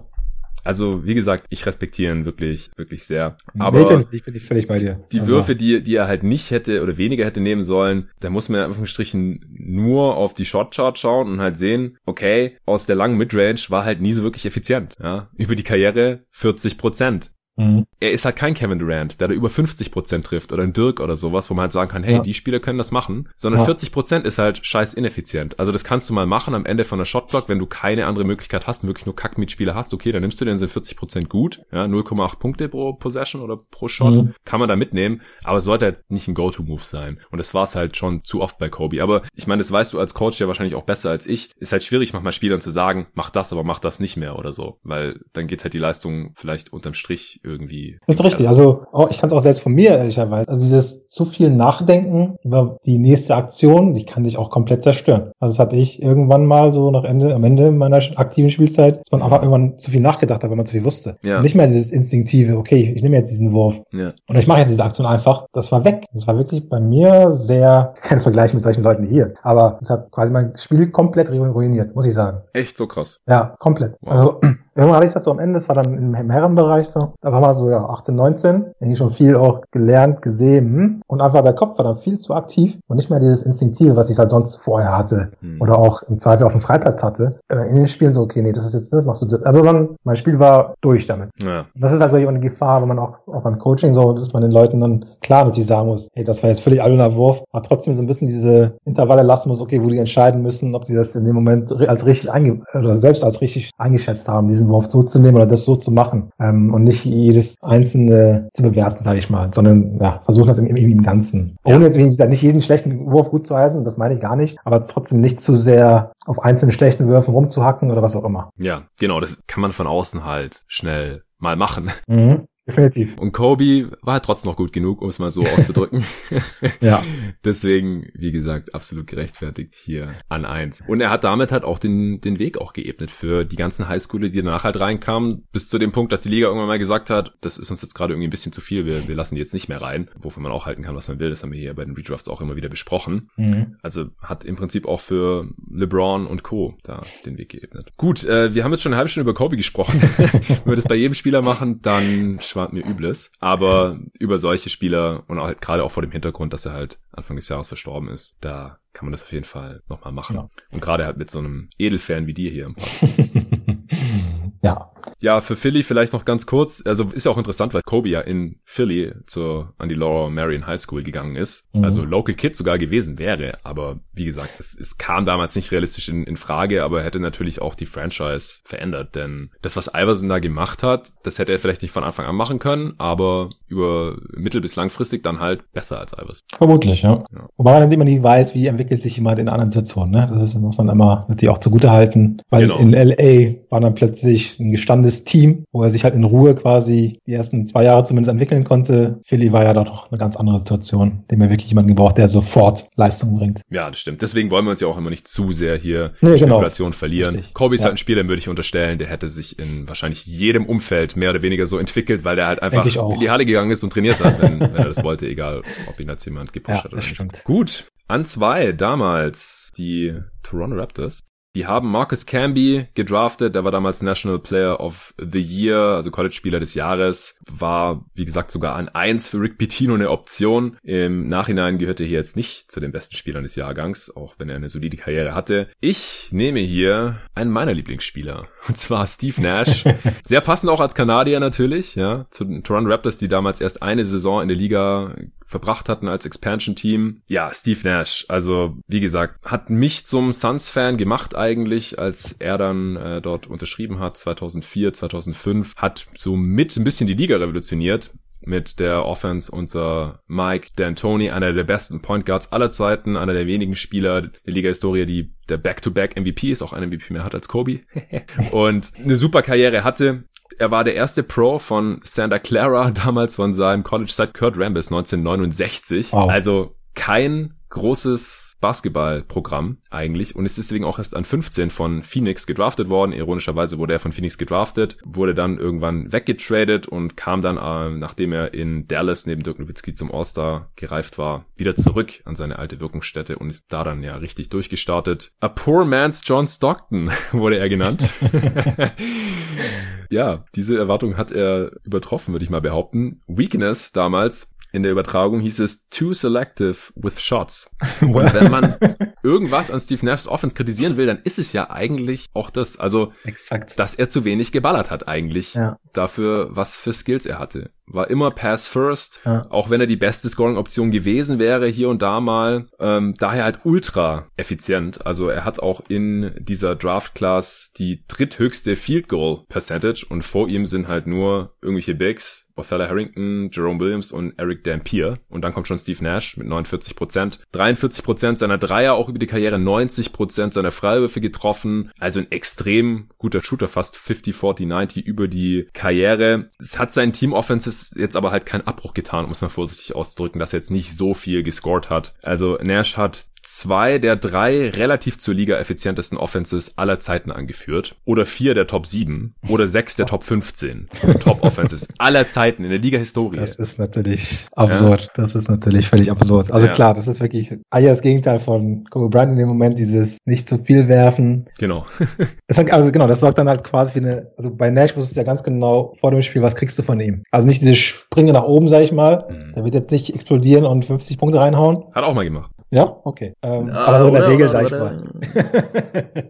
Also, wie gesagt, ich respektiere ihn wirklich, wirklich sehr. Aber nee, ich bin ich völlig bei dir. Die also. Würfe, die, die er halt nicht hätte oder weniger hätte nehmen sollen, da muss man in Anführungsstrichen nur auf die Shotchart schauen und halt sehen, okay, aus der langen Midrange war halt nie so wirklich effizient. Ja, über die Karriere 40 Prozent. Mhm. Er ist halt kein Kevin Durant, der da über 50 Prozent trifft oder ein Dirk oder sowas, wo man halt sagen kann, hey, ja. die Spieler können das machen, sondern ja. 40 Prozent ist halt scheiß ineffizient. Also das kannst du mal machen am Ende von der Shotblock, wenn du keine andere Möglichkeit hast und wirklich nur Kackmitspieler hast, okay, dann nimmst du den, sind 40 Prozent gut, ja, 0,8 Punkte pro Possession oder pro Shot, mhm. kann man da mitnehmen, aber es sollte halt nicht ein Go-To-Move sein. Und das war es halt schon zu oft bei Kobe. Aber ich meine, das weißt du als Coach ja wahrscheinlich auch besser als ich. Ist halt schwierig, manchmal Spielern zu sagen, mach das, aber mach das nicht mehr oder so, weil dann geht halt die Leistung vielleicht unterm Strich irgendwie richtig. Also oh, ich kann es auch selbst von mir ehrlicherweise. Also dieses zu viel Nachdenken über die nächste Aktion, die kann dich auch komplett zerstören. Also das hatte ich irgendwann mal so nach Ende, am Ende meiner aktiven Spielzeit, dass man einfach irgendwann zu viel nachgedacht hat, weil man zu viel wusste. Ja. Und nicht mehr dieses instinktive, okay, ich nehme jetzt diesen Wurf. Ja. Und ich mache jetzt diese Aktion einfach. Das war weg. Das war wirklich bei mir sehr, kein Vergleich mit solchen Leuten hier. Aber es hat quasi mein Spiel komplett ruiniert, muss ich sagen. Echt so krass. Ja, komplett. Wow. Also Irgendwann hatte ich das so am Ende, das war dann im Herrenbereich so. Da war mal so, ja, 18, 19. Irgendwie schon viel auch gelernt, gesehen. Und einfach der Kopf war dann viel zu aktiv und nicht mehr dieses Instinktive, was ich halt sonst vorher hatte. Hm. Oder auch im Zweifel auf dem Freiplatz hatte. In den Spielen so, okay, nee, das ist jetzt das, machst du das. Also dann, mein Spiel war durch damit. Ja. Das ist halt wirklich auch eine Gefahr, wenn man auch, auch beim Coaching so, dass man den Leuten dann klar natürlich sagen muss, hey, das war jetzt völlig alberner Wurf, aber trotzdem so ein bisschen diese Intervalle lassen muss, okay, wo die entscheiden müssen, ob sie das in dem Moment als richtig einge oder selbst als richtig eingeschätzt haben, diesen Wurf so zu nehmen oder das so zu machen ähm, und nicht jedes einzelne zu bewerten, sage ich mal, sondern ja, versuchen das im, im, im Ganzen. Ohne jetzt, wie gesagt, nicht jeden schlechten Wurf gut zu heißen, das meine ich gar nicht, aber trotzdem nicht zu sehr auf einzelnen schlechten Würfen rumzuhacken oder was auch immer. Ja, genau, das kann man von außen halt schnell mal machen. Mhm. Definitiv. Und Kobe war halt trotzdem noch gut genug, um es mal so auszudrücken. ja. Deswegen, wie gesagt, absolut gerechtfertigt hier an eins. Und er hat damit halt auch den, den Weg auch geebnet für die ganzen Highschooler, die danach halt reinkamen, bis zu dem Punkt, dass die Liga irgendwann mal gesagt hat, das ist uns jetzt gerade irgendwie ein bisschen zu viel, wir, wir lassen die jetzt nicht mehr rein, wofür man auch halten kann, was man will. Das haben wir hier bei den Redrafts auch immer wieder besprochen. Mhm. Also hat im Prinzip auch für LeBron und Co. da den Weg geebnet. Gut, äh, wir haben jetzt schon eine halbe Stunde über Kobe gesprochen. Wenn wir das bei jedem Spieler machen, dann schwant mir Übles. Aber über solche Spieler und halt gerade auch vor dem Hintergrund, dass er halt Anfang des Jahres verstorben ist, da kann man das auf jeden Fall nochmal machen. Ja. Und gerade halt mit so einem Edelfan wie dir hier im Podcast. ja. Ja, für Philly vielleicht noch ganz kurz. Also ist ja auch interessant, weil Kobe ja in Philly zur, an die Laura Marion High School gegangen ist. Mhm. Also Local Kid sogar gewesen wäre. Aber wie gesagt, es, es kam damals nicht realistisch in, in Frage, aber hätte natürlich auch die Franchise verändert. Denn das, was Iverson da gemacht hat, das hätte er vielleicht nicht von Anfang an machen können, aber über mittel- bis langfristig dann halt besser als Iverson. Vermutlich, ja. ja. Wobei man dann immer nie weiß, wie entwickelt sich jemand in anderen Situationen. Ne? Das ist, muss man immer natürlich auch zugute halten. Weil genau. in LA war dann plötzlich ein gestandenes Team, wo er sich halt in Ruhe quasi die ersten zwei Jahre zumindest entwickeln konnte. Philly war ja doch noch eine ganz andere Situation, dem er wirklich jemanden gebraucht, der sofort Leistung bringt. Ja, das stimmt. Deswegen wollen wir uns ja auch immer nicht zu sehr hier nee, genau. Spekulation genau. verlieren. Richtig. Kobe ist ja. halt ein Spieler, würde ich unterstellen, der hätte sich in wahrscheinlich jedem Umfeld mehr oder weniger so entwickelt, weil der halt einfach in die Halle gegangen ist und trainiert hat, wenn, wenn er das wollte, egal ob ihn jetzt jemand gepusht ja, hat oder nicht. Gut, an zwei damals die Toronto Raptors. Die haben Marcus Camby gedraftet, der war damals National Player of the Year, also College-Spieler des Jahres, war, wie gesagt, sogar an eins für Rick Pitino eine Option. Im Nachhinein gehörte er hier jetzt nicht zu den besten Spielern des Jahrgangs, auch wenn er eine solide Karriere hatte. Ich nehme hier einen meiner Lieblingsspieler, und zwar Steve Nash. Sehr passend auch als Kanadier natürlich, ja, zu den Toronto Raptors, die damals erst eine Saison in der Liga verbracht hatten als Expansion-Team. Ja, Steve Nash, also wie gesagt, hat mich zum Suns-Fan gemacht eigentlich, als er dann äh, dort unterschrieben hat, 2004, 2005, hat so mit ein bisschen die Liga revolutioniert mit der Offense unter Mike D'Antoni, einer der besten Point Guards aller Zeiten, einer der wenigen Spieler der Liga-Historie, die der Back-to-Back -Back MVP ist, auch ein MVP mehr hat als Kobe. Und eine super Karriere hatte er war der erste Pro von Santa Clara, damals von seinem College seit Kurt Rambis 1969. Wow. Also kein großes Basketballprogramm eigentlich und ist deswegen auch erst an 15 von Phoenix gedraftet worden. Ironischerweise wurde er von Phoenix gedraftet, wurde dann irgendwann weggetradet und kam dann, äh, nachdem er in Dallas neben Dirk Nowitzki zum All-Star gereift war, wieder zurück an seine alte Wirkungsstätte und ist da dann ja richtig durchgestartet. A poor man's John Stockton wurde er genannt. ja, diese Erwartung hat er übertroffen, würde ich mal behaupten. Weakness damals in der Übertragung hieß es too selective with shots. Und wenn man irgendwas an Steve Nashs Offense kritisieren will, dann ist es ja eigentlich auch das. Also, Exakt. dass er zu wenig geballert hat eigentlich ja. dafür, was für Skills er hatte. War immer Pass First, ja. auch wenn er die beste Scoring-Option gewesen wäre, hier und da mal. Ähm, daher halt ultra effizient. Also er hat auch in dieser Draft-Class die dritthöchste Field Goal Percentage und vor ihm sind halt nur irgendwelche Bigs Othello Harrington, Jerome Williams und Eric Dampier. Und dann kommt schon Steve Nash mit 49 Prozent. 43 Prozent seiner Dreier auch über die Karriere, 90 Prozent seiner Freiwürfe getroffen. Also ein extrem guter Shooter, fast 50, 40, 90 über die Karriere. Es hat seinen Team Offenses jetzt aber halt keinen Abbruch getan, um es mal vorsichtig auszudrücken, dass er jetzt nicht so viel gescored hat. Also Nash hat zwei der drei relativ zur Liga effizientesten Offenses aller Zeiten angeführt. Oder vier der Top 7. Oder sechs der Top 15 Top Offenses aller Zeiten in der Liga-Historie. Das ist natürlich absurd. Ja. Das ist natürlich völlig absurd. Also ja. klar, das ist wirklich eigentlich das Gegenteil von Kobe Bryant in dem Moment, dieses nicht zu viel werfen. Genau. hat, also genau, das sorgt dann halt quasi wie eine, also bei Nash wusstest du ja ganz genau vor dem Spiel, was kriegst du von ihm. Also nicht diese Springe nach oben, sag ich mal. Mhm. Der wird jetzt nicht explodieren und 50 Punkte reinhauen. Hat auch mal gemacht. Ja, okay. Ähm, ja, aber so in der Regel, sag ich mal.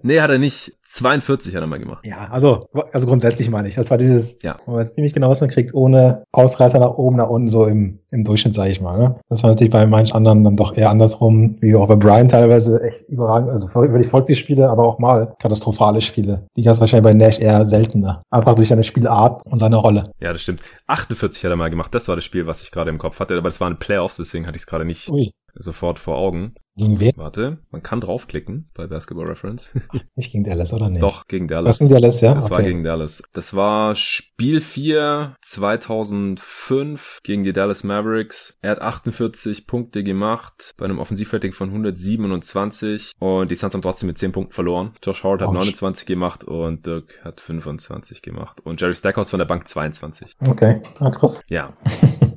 nee, hat er nicht. 42 hat er mal gemacht. Ja, also, also grundsätzlich meine ich. Das war dieses, ja. man weiß ziemlich genau, was man kriegt, ohne Ausreißer nach oben, nach unten, so im, im Durchschnitt, sage ich mal. Ne? Das war natürlich bei manchen anderen dann doch eher andersrum, wie auch bei Brian teilweise echt überragend, also wirklich folgt die Spiele, aber auch mal katastrophale Spiele. Die gab es wahrscheinlich bei Nash eher seltener. Einfach durch seine Spielart und seine Rolle. Ja, das stimmt. 48 hat er mal gemacht. Das war das Spiel, was ich gerade im Kopf hatte, aber das waren Playoffs, deswegen hatte ich es gerade nicht Ui. sofort vor Augen. Gegen wen? Warte, man kann draufklicken bei Basketball Reference. Nicht gegen Dallas, oder nicht? Doch, gegen Dallas. Was gegen Dallas, ja? Das okay. war gegen Dallas. Das war Spiel 4 2005 gegen die Dallas Mavericks. Er hat 48 Punkte gemacht bei einem Offensivrating von 127 und die Suns haben trotzdem mit 10 Punkten verloren. Josh Howard hat Ouch. 29 gemacht und Dirk hat 25 gemacht und Jerry Stackhouse von der Bank 22. Okay, ah, krass. Ja.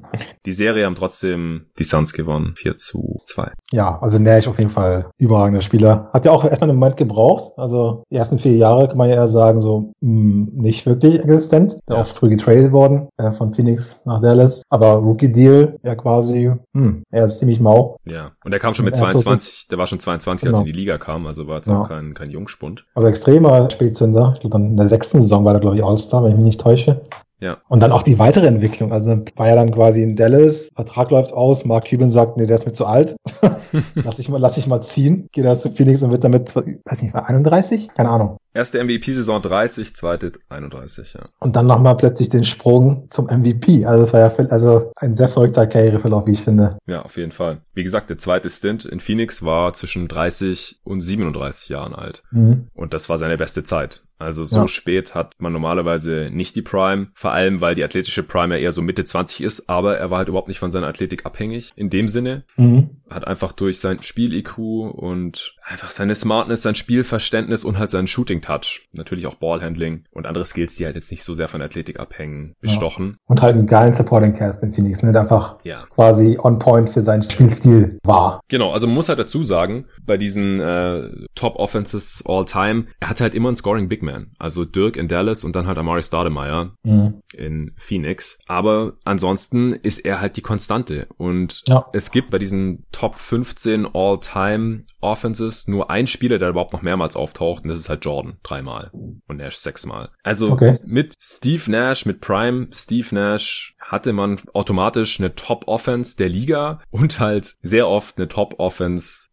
Die Serie haben trotzdem die Suns gewonnen. 4 zu 2. Ja, also Nash auf jeden Fall überragender Spieler. Hat ja auch erstmal einen Moment gebraucht. Also die ersten vier Jahre kann man ja eher sagen, so mh, hm, nicht wirklich existent. Der ja. oft früh getradet worden äh, von Phoenix nach Dallas. Aber Rookie Deal ja quasi, hm, er ist ziemlich mau. Ja, und er kam schon mit 22. Der war schon 22, genau. als er in die Liga kam. Also war jetzt ja. auch kein, kein Jungspund. Also extremer Spätzünder. Ich glaube, dann in der sechsten Saison war er, glaube ich, All-Star, wenn ich mich nicht täusche. Ja. Und dann auch die weitere Entwicklung. Also war ja dann quasi in Dallas, Vertrag läuft aus, Mark Cuban sagt, nee, der ist mir zu alt. lass ich mal, lass ich mal ziehen. Geht da zu Phoenix und wird damit, weiß nicht, 31? Keine Ahnung. Erste MVP-Saison 30, zweite 31, ja. Und dann nochmal plötzlich den Sprung zum MVP. Also das war ja also ein sehr verrückter Karriereverlauf, wie ich finde. Ja, auf jeden Fall. Wie gesagt, der zweite Stint in Phoenix war zwischen 30 und 37 Jahren alt. Mhm. Und das war seine beste Zeit. Also so ja. spät hat man normalerweise nicht die Prime, vor allem weil die athletische Prime ja eher so Mitte 20 ist, aber er war halt überhaupt nicht von seiner Athletik abhängig. In dem Sinne mhm. hat einfach durch sein Spiel-IQ und einfach seine Smartness, sein Spielverständnis und halt seinen Shooting-Touch, natürlich auch Ballhandling und andere Skills, die halt jetzt nicht so sehr von Athletik abhängen, bestochen. Ja. Und halt einen geilen Supporting-Cast in Phoenix, ne, der einfach ja. quasi on point für seinen Spielstil war. Genau, also man muss halt dazu sagen, bei diesen äh, Top-Offenses all-time, er hatte halt immer einen Scoring-Big Man. Man. Also Dirk in Dallas und dann halt Amari Stoudemire mhm. in Phoenix. Aber ansonsten ist er halt die Konstante. Und ja. es gibt bei diesen Top 15 All-Time Offenses nur ein Spieler, der überhaupt noch mehrmals auftaucht und das ist halt Jordan dreimal und Nash sechsmal. Also okay. mit Steve Nash, mit Prime Steve Nash hatte man automatisch eine Top Offense der Liga und halt sehr oft eine Top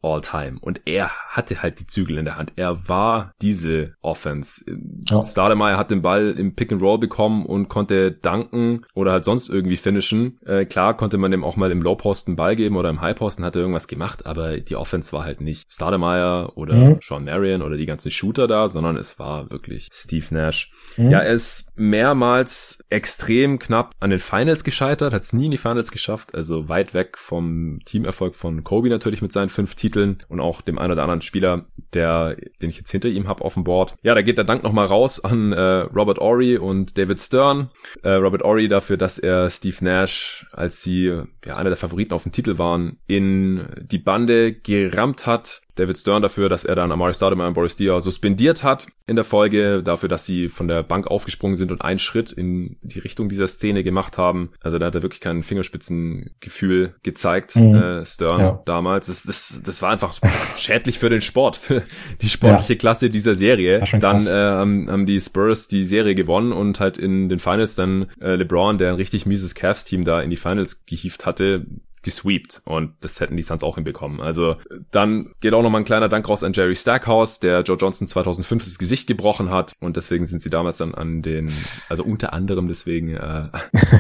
Offense all time. Und er hatte halt die Zügel in der Hand. Er war diese Offense. Ja. Stademeyer hat den Ball im Pick and Roll bekommen und konnte danken oder halt sonst irgendwie finishen. Äh, klar konnte man dem auch mal im Low Posten Ball geben oder im High Posten hat er irgendwas gemacht, aber die Offense war halt nicht Stademeyer oder mhm. Sean Marion oder die ganzen Shooter da, sondern es war wirklich Steve Nash. Mhm. Ja, er ist mehrmals extrem knapp an den Finals gescheitert, hat es nie in die Finals geschafft, also weit weg vom Teamerfolg von Kobe natürlich mit seinen fünf Titeln und auch dem einen oder anderen Spieler, der, den ich jetzt hinter ihm habe auf dem Board. Ja, da geht der Dank nochmal raus an äh, Robert Ory und David Stern. Äh, Robert Ory dafür, dass er Steve Nash, als sie ja einer der Favoriten auf dem Titel waren, in die Bande gerammt hat David Stern dafür, dass er dann Amari Stoudemire und Boris Diaw suspendiert hat in der Folge, dafür, dass sie von der Bank aufgesprungen sind und einen Schritt in die Richtung dieser Szene gemacht haben. Also da hat er wirklich kein Fingerspitzengefühl gezeigt, mhm. äh, Stern ja. damals. Das, das, das war einfach schädlich für den Sport, für die sportliche ja. Klasse dieser Serie. Dann äh, haben, haben die Spurs die Serie gewonnen und halt in den Finals dann äh, LeBron, der ein richtig mieses Cavs-Team da in die Finals gehievt hatte, gesweept und das hätten die Suns auch hinbekommen. Also dann geht auch nochmal ein kleiner Dank raus an Jerry Stackhouse, der Joe Johnson 2005 das Gesicht gebrochen hat und deswegen sind sie damals dann an den, also unter anderem deswegen äh,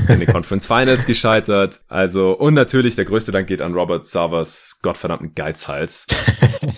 in den Conference Finals gescheitert. Also und natürlich der größte Dank geht an Robert Savers gottverdammten Geizhals.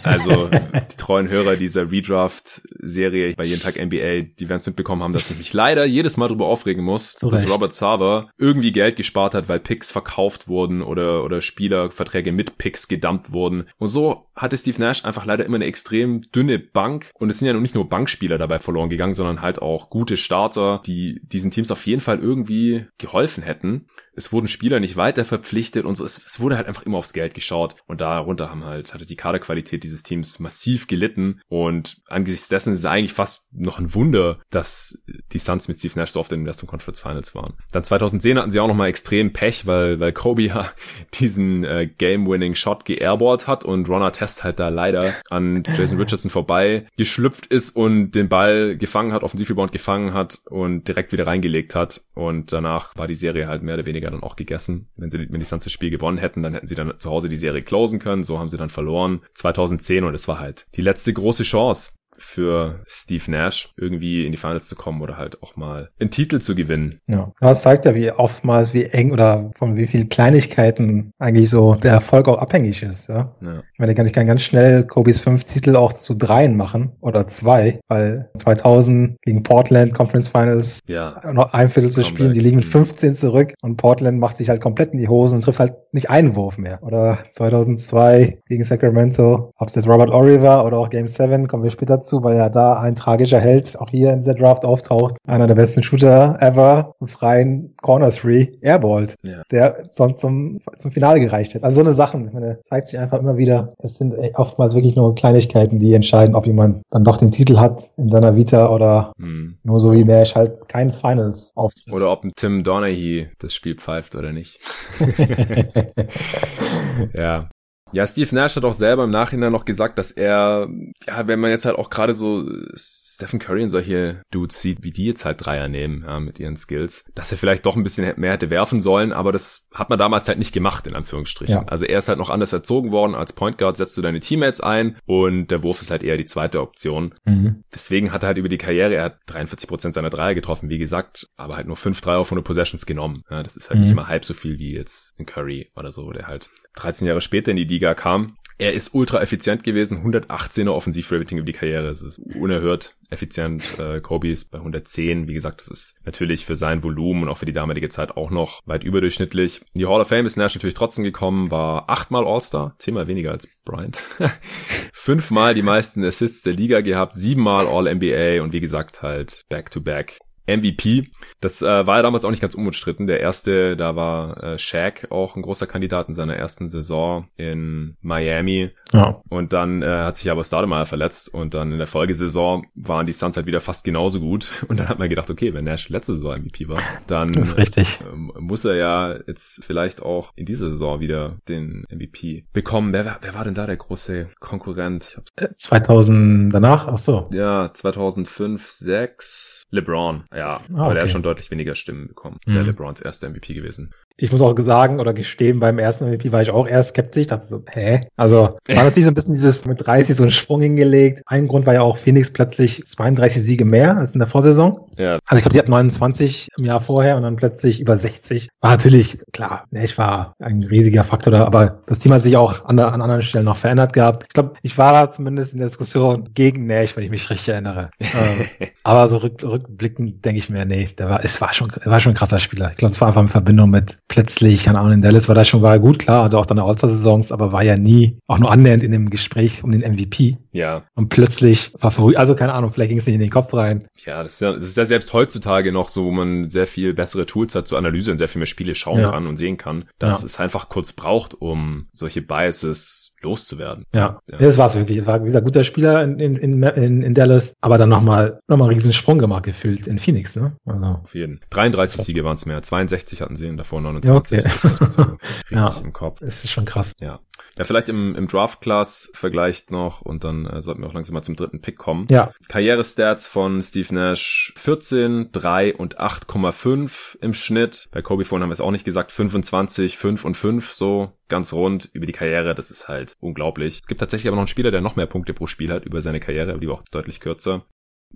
Also die treuen Hörer dieser Redraft-Serie bei jeden Tag NBA, die werden es mitbekommen haben, dass ich mich leider jedes Mal darüber aufregen muss, Zurecht. dass Robert Sava irgendwie Geld gespart hat, weil Picks verkauft wurden oder oder, oder Spielerverträge mit Picks gedumpt wurden. Und so hatte Steve Nash einfach leider immer eine extrem dünne Bank. Und es sind ja nicht nur Bankspieler dabei verloren gegangen, sondern halt auch gute Starter, die diesen Teams auf jeden Fall irgendwie geholfen hätten es wurden Spieler nicht weiter verpflichtet und so. Es, es, wurde halt einfach immer aufs Geld geschaut. Und darunter haben halt, hatte die Kaderqualität dieses Teams massiv gelitten. Und angesichts dessen ist es eigentlich fast noch ein Wunder, dass die Suns mit Steve Nash so oft in den Western Conference Finals waren. Dann 2010 hatten sie auch nochmal extrem Pech, weil, weil Kobe ja diesen äh, Game-Winning Shot geairboard hat und Ron Test halt da leider an Jason Richardson vorbei geschlüpft ist und den Ball gefangen hat, Offensivrebound gefangen hat und direkt wieder reingelegt hat. Und danach war die Serie halt mehr oder weniger dann auch gegessen. Wenn sie, wenn die Suns das Spiel gewonnen hätten, dann hätten sie dann zu Hause die Serie closen können. So haben sie dann verloren. 2010 und es war halt die letzte große Chance für Steve Nash irgendwie in die Finals zu kommen oder halt auch mal einen Titel zu gewinnen. Ja, das zeigt ja, wie oftmals, wie eng oder von wie vielen Kleinigkeiten eigentlich so der Erfolg auch abhängig ist. Ja? ja. Ich meine, ich kann ganz schnell Kobis fünf Titel auch zu dreien machen oder zwei, weil 2000 gegen Portland Conference Finals ja. noch ein Viertel zu spielen, die liegen mit 15 zurück und Portland macht sich halt komplett in die Hosen und trifft halt nicht einen Wurf mehr. Oder 2002 gegen Sacramento, ob es jetzt Robert Ory war oder auch Game 7, kommen wir später dazu, weil ja da ein tragischer Held auch hier in dieser Draft auftaucht. Einer der besten Shooter ever, im freien Corner Three, airballt, ja. der sonst zum, zum Finale gereicht hätte. Also so eine Sachen, ich meine, zeigt sich einfach immer wieder. Es sind oftmals wirklich nur Kleinigkeiten, die entscheiden, ob jemand dann doch den Titel hat in seiner Vita oder hm. nur so wie Nash halt kein Finals auftritt. Oder ob ein Tim Donaghy das Spiel pfeift oder nicht. ja, ja, Steve Nash hat auch selber im Nachhinein noch gesagt, dass er, ja, wenn man jetzt halt auch gerade so Stephen Curry und solche Dudes sieht, wie die jetzt halt Dreier nehmen, ja, mit ihren Skills, dass er vielleicht doch ein bisschen mehr hätte werfen sollen, aber das hat man damals halt nicht gemacht, in Anführungsstrichen. Ja. Also er ist halt noch anders erzogen worden. Als Point Guard setzt du deine Teammates ein und der Wurf ist halt eher die zweite Option. Mhm. Deswegen hat er halt über die Karriere, er hat 43 Prozent seiner Dreier getroffen, wie gesagt, aber halt nur fünf Dreier auf 100 Possessions genommen. Ja, das ist halt mhm. nicht mal halb so viel wie jetzt in Curry oder so, der halt 13 Jahre später in die Liga kam. Er ist ultra effizient gewesen, 118er Offensivrating über die Karriere. Es ist unerhört effizient. Äh, Kobe ist bei 110. Wie gesagt, das ist natürlich für sein Volumen und auch für die damalige Zeit auch noch weit überdurchschnittlich. In die Hall of Fame ist Nash natürlich trotzdem gekommen, war achtmal All-Star, zehnmal weniger als Bryant. Fünfmal die meisten Assists der Liga gehabt, siebenmal All-NBA und wie gesagt halt Back-to-Back MVP. Das äh, war ja damals auch nicht ganz unumstritten. Der erste, da war äh, Shaq auch ein großer Kandidat in seiner ersten Saison in Miami. Ja. Und dann äh, hat sich aber Stoudemire verletzt und dann in der Folgesaison waren die Suns halt wieder fast genauso gut. Und dann hat man gedacht, okay, wenn Nash letzte Saison MVP war, dann äh, muss er ja jetzt vielleicht auch in dieser Saison wieder den MVP bekommen. Wer, wer war denn da der große Konkurrent? 2000 äh, danach? Ach so. Ja, 2005, 6. LeBron. Ja, ah, aber okay. der hat schon deutlich weniger Stimmen bekommen. Mhm. Der LeBrons erster MVP gewesen ich muss auch sagen oder gestehen, beim ersten MVP war ich auch eher skeptisch, dachte so, hä? Also war natürlich so ein bisschen dieses mit 30 so einen Sprung hingelegt. Ein Grund war ja auch Phoenix plötzlich 32 Siege mehr als in der Vorsaison. Ja. Also ich glaube, die hat 29 im Jahr vorher und dann plötzlich über 60. War natürlich, klar, ich war ein riesiger Faktor da, aber das Team hat sich auch an, an anderen Stellen noch verändert gehabt. Ich glaube, ich war da zumindest in der Diskussion gegen Nash, wenn ich mich richtig erinnere. ähm, aber so rück, rückblickend denke ich mir, nee, der war, es war schon, er war schon ein krasser Spieler. Ich glaube, es war einfach in Verbindung mit plötzlich, keine Ahnung, in Dallas war das schon war gut, klar, hatte auch dann All-Star-Saisons, aber war ja nie auch nur annähernd in dem Gespräch um den MVP. Ja. Und plötzlich war vorüber, also keine Ahnung, vielleicht ging es nicht in den Kopf rein. Ja, das ist ja, das ist ja selbst heutzutage noch so, wo man sehr viel bessere Tools hat zur Analyse und sehr viel mehr Spiele schauen ja. kann und sehen kann, dass ja. es einfach kurz braucht, um solche Biases loszuwerden. Ja, ja. das war es wirklich. Es war wie gesagt guter Spieler in, in, in, in Dallas, aber dann nochmal noch mal einen riesen Sprung gemacht gefühlt in Phoenix. Ne? Also. Auf jeden. 33 ja. Siege waren es mehr. 62 hatten sie und davor 29. Ja, okay. Das ist so richtig ja, im Kopf. Das ist schon krass. Ja. Ja, vielleicht im, im Draft-Class vergleicht noch und dann äh, sollten wir auch langsam mal zum dritten Pick kommen. Ja. Karrierestats von Steve Nash 14, 3 und 8,5 im Schnitt. Bei Kobe vorhin haben wir es auch nicht gesagt, 25, 5 und 5, so ganz rund über die Karriere. Das ist halt unglaublich. Es gibt tatsächlich aber noch einen Spieler, der noch mehr Punkte pro Spiel hat über seine Karriere, aber die war auch deutlich kürzer.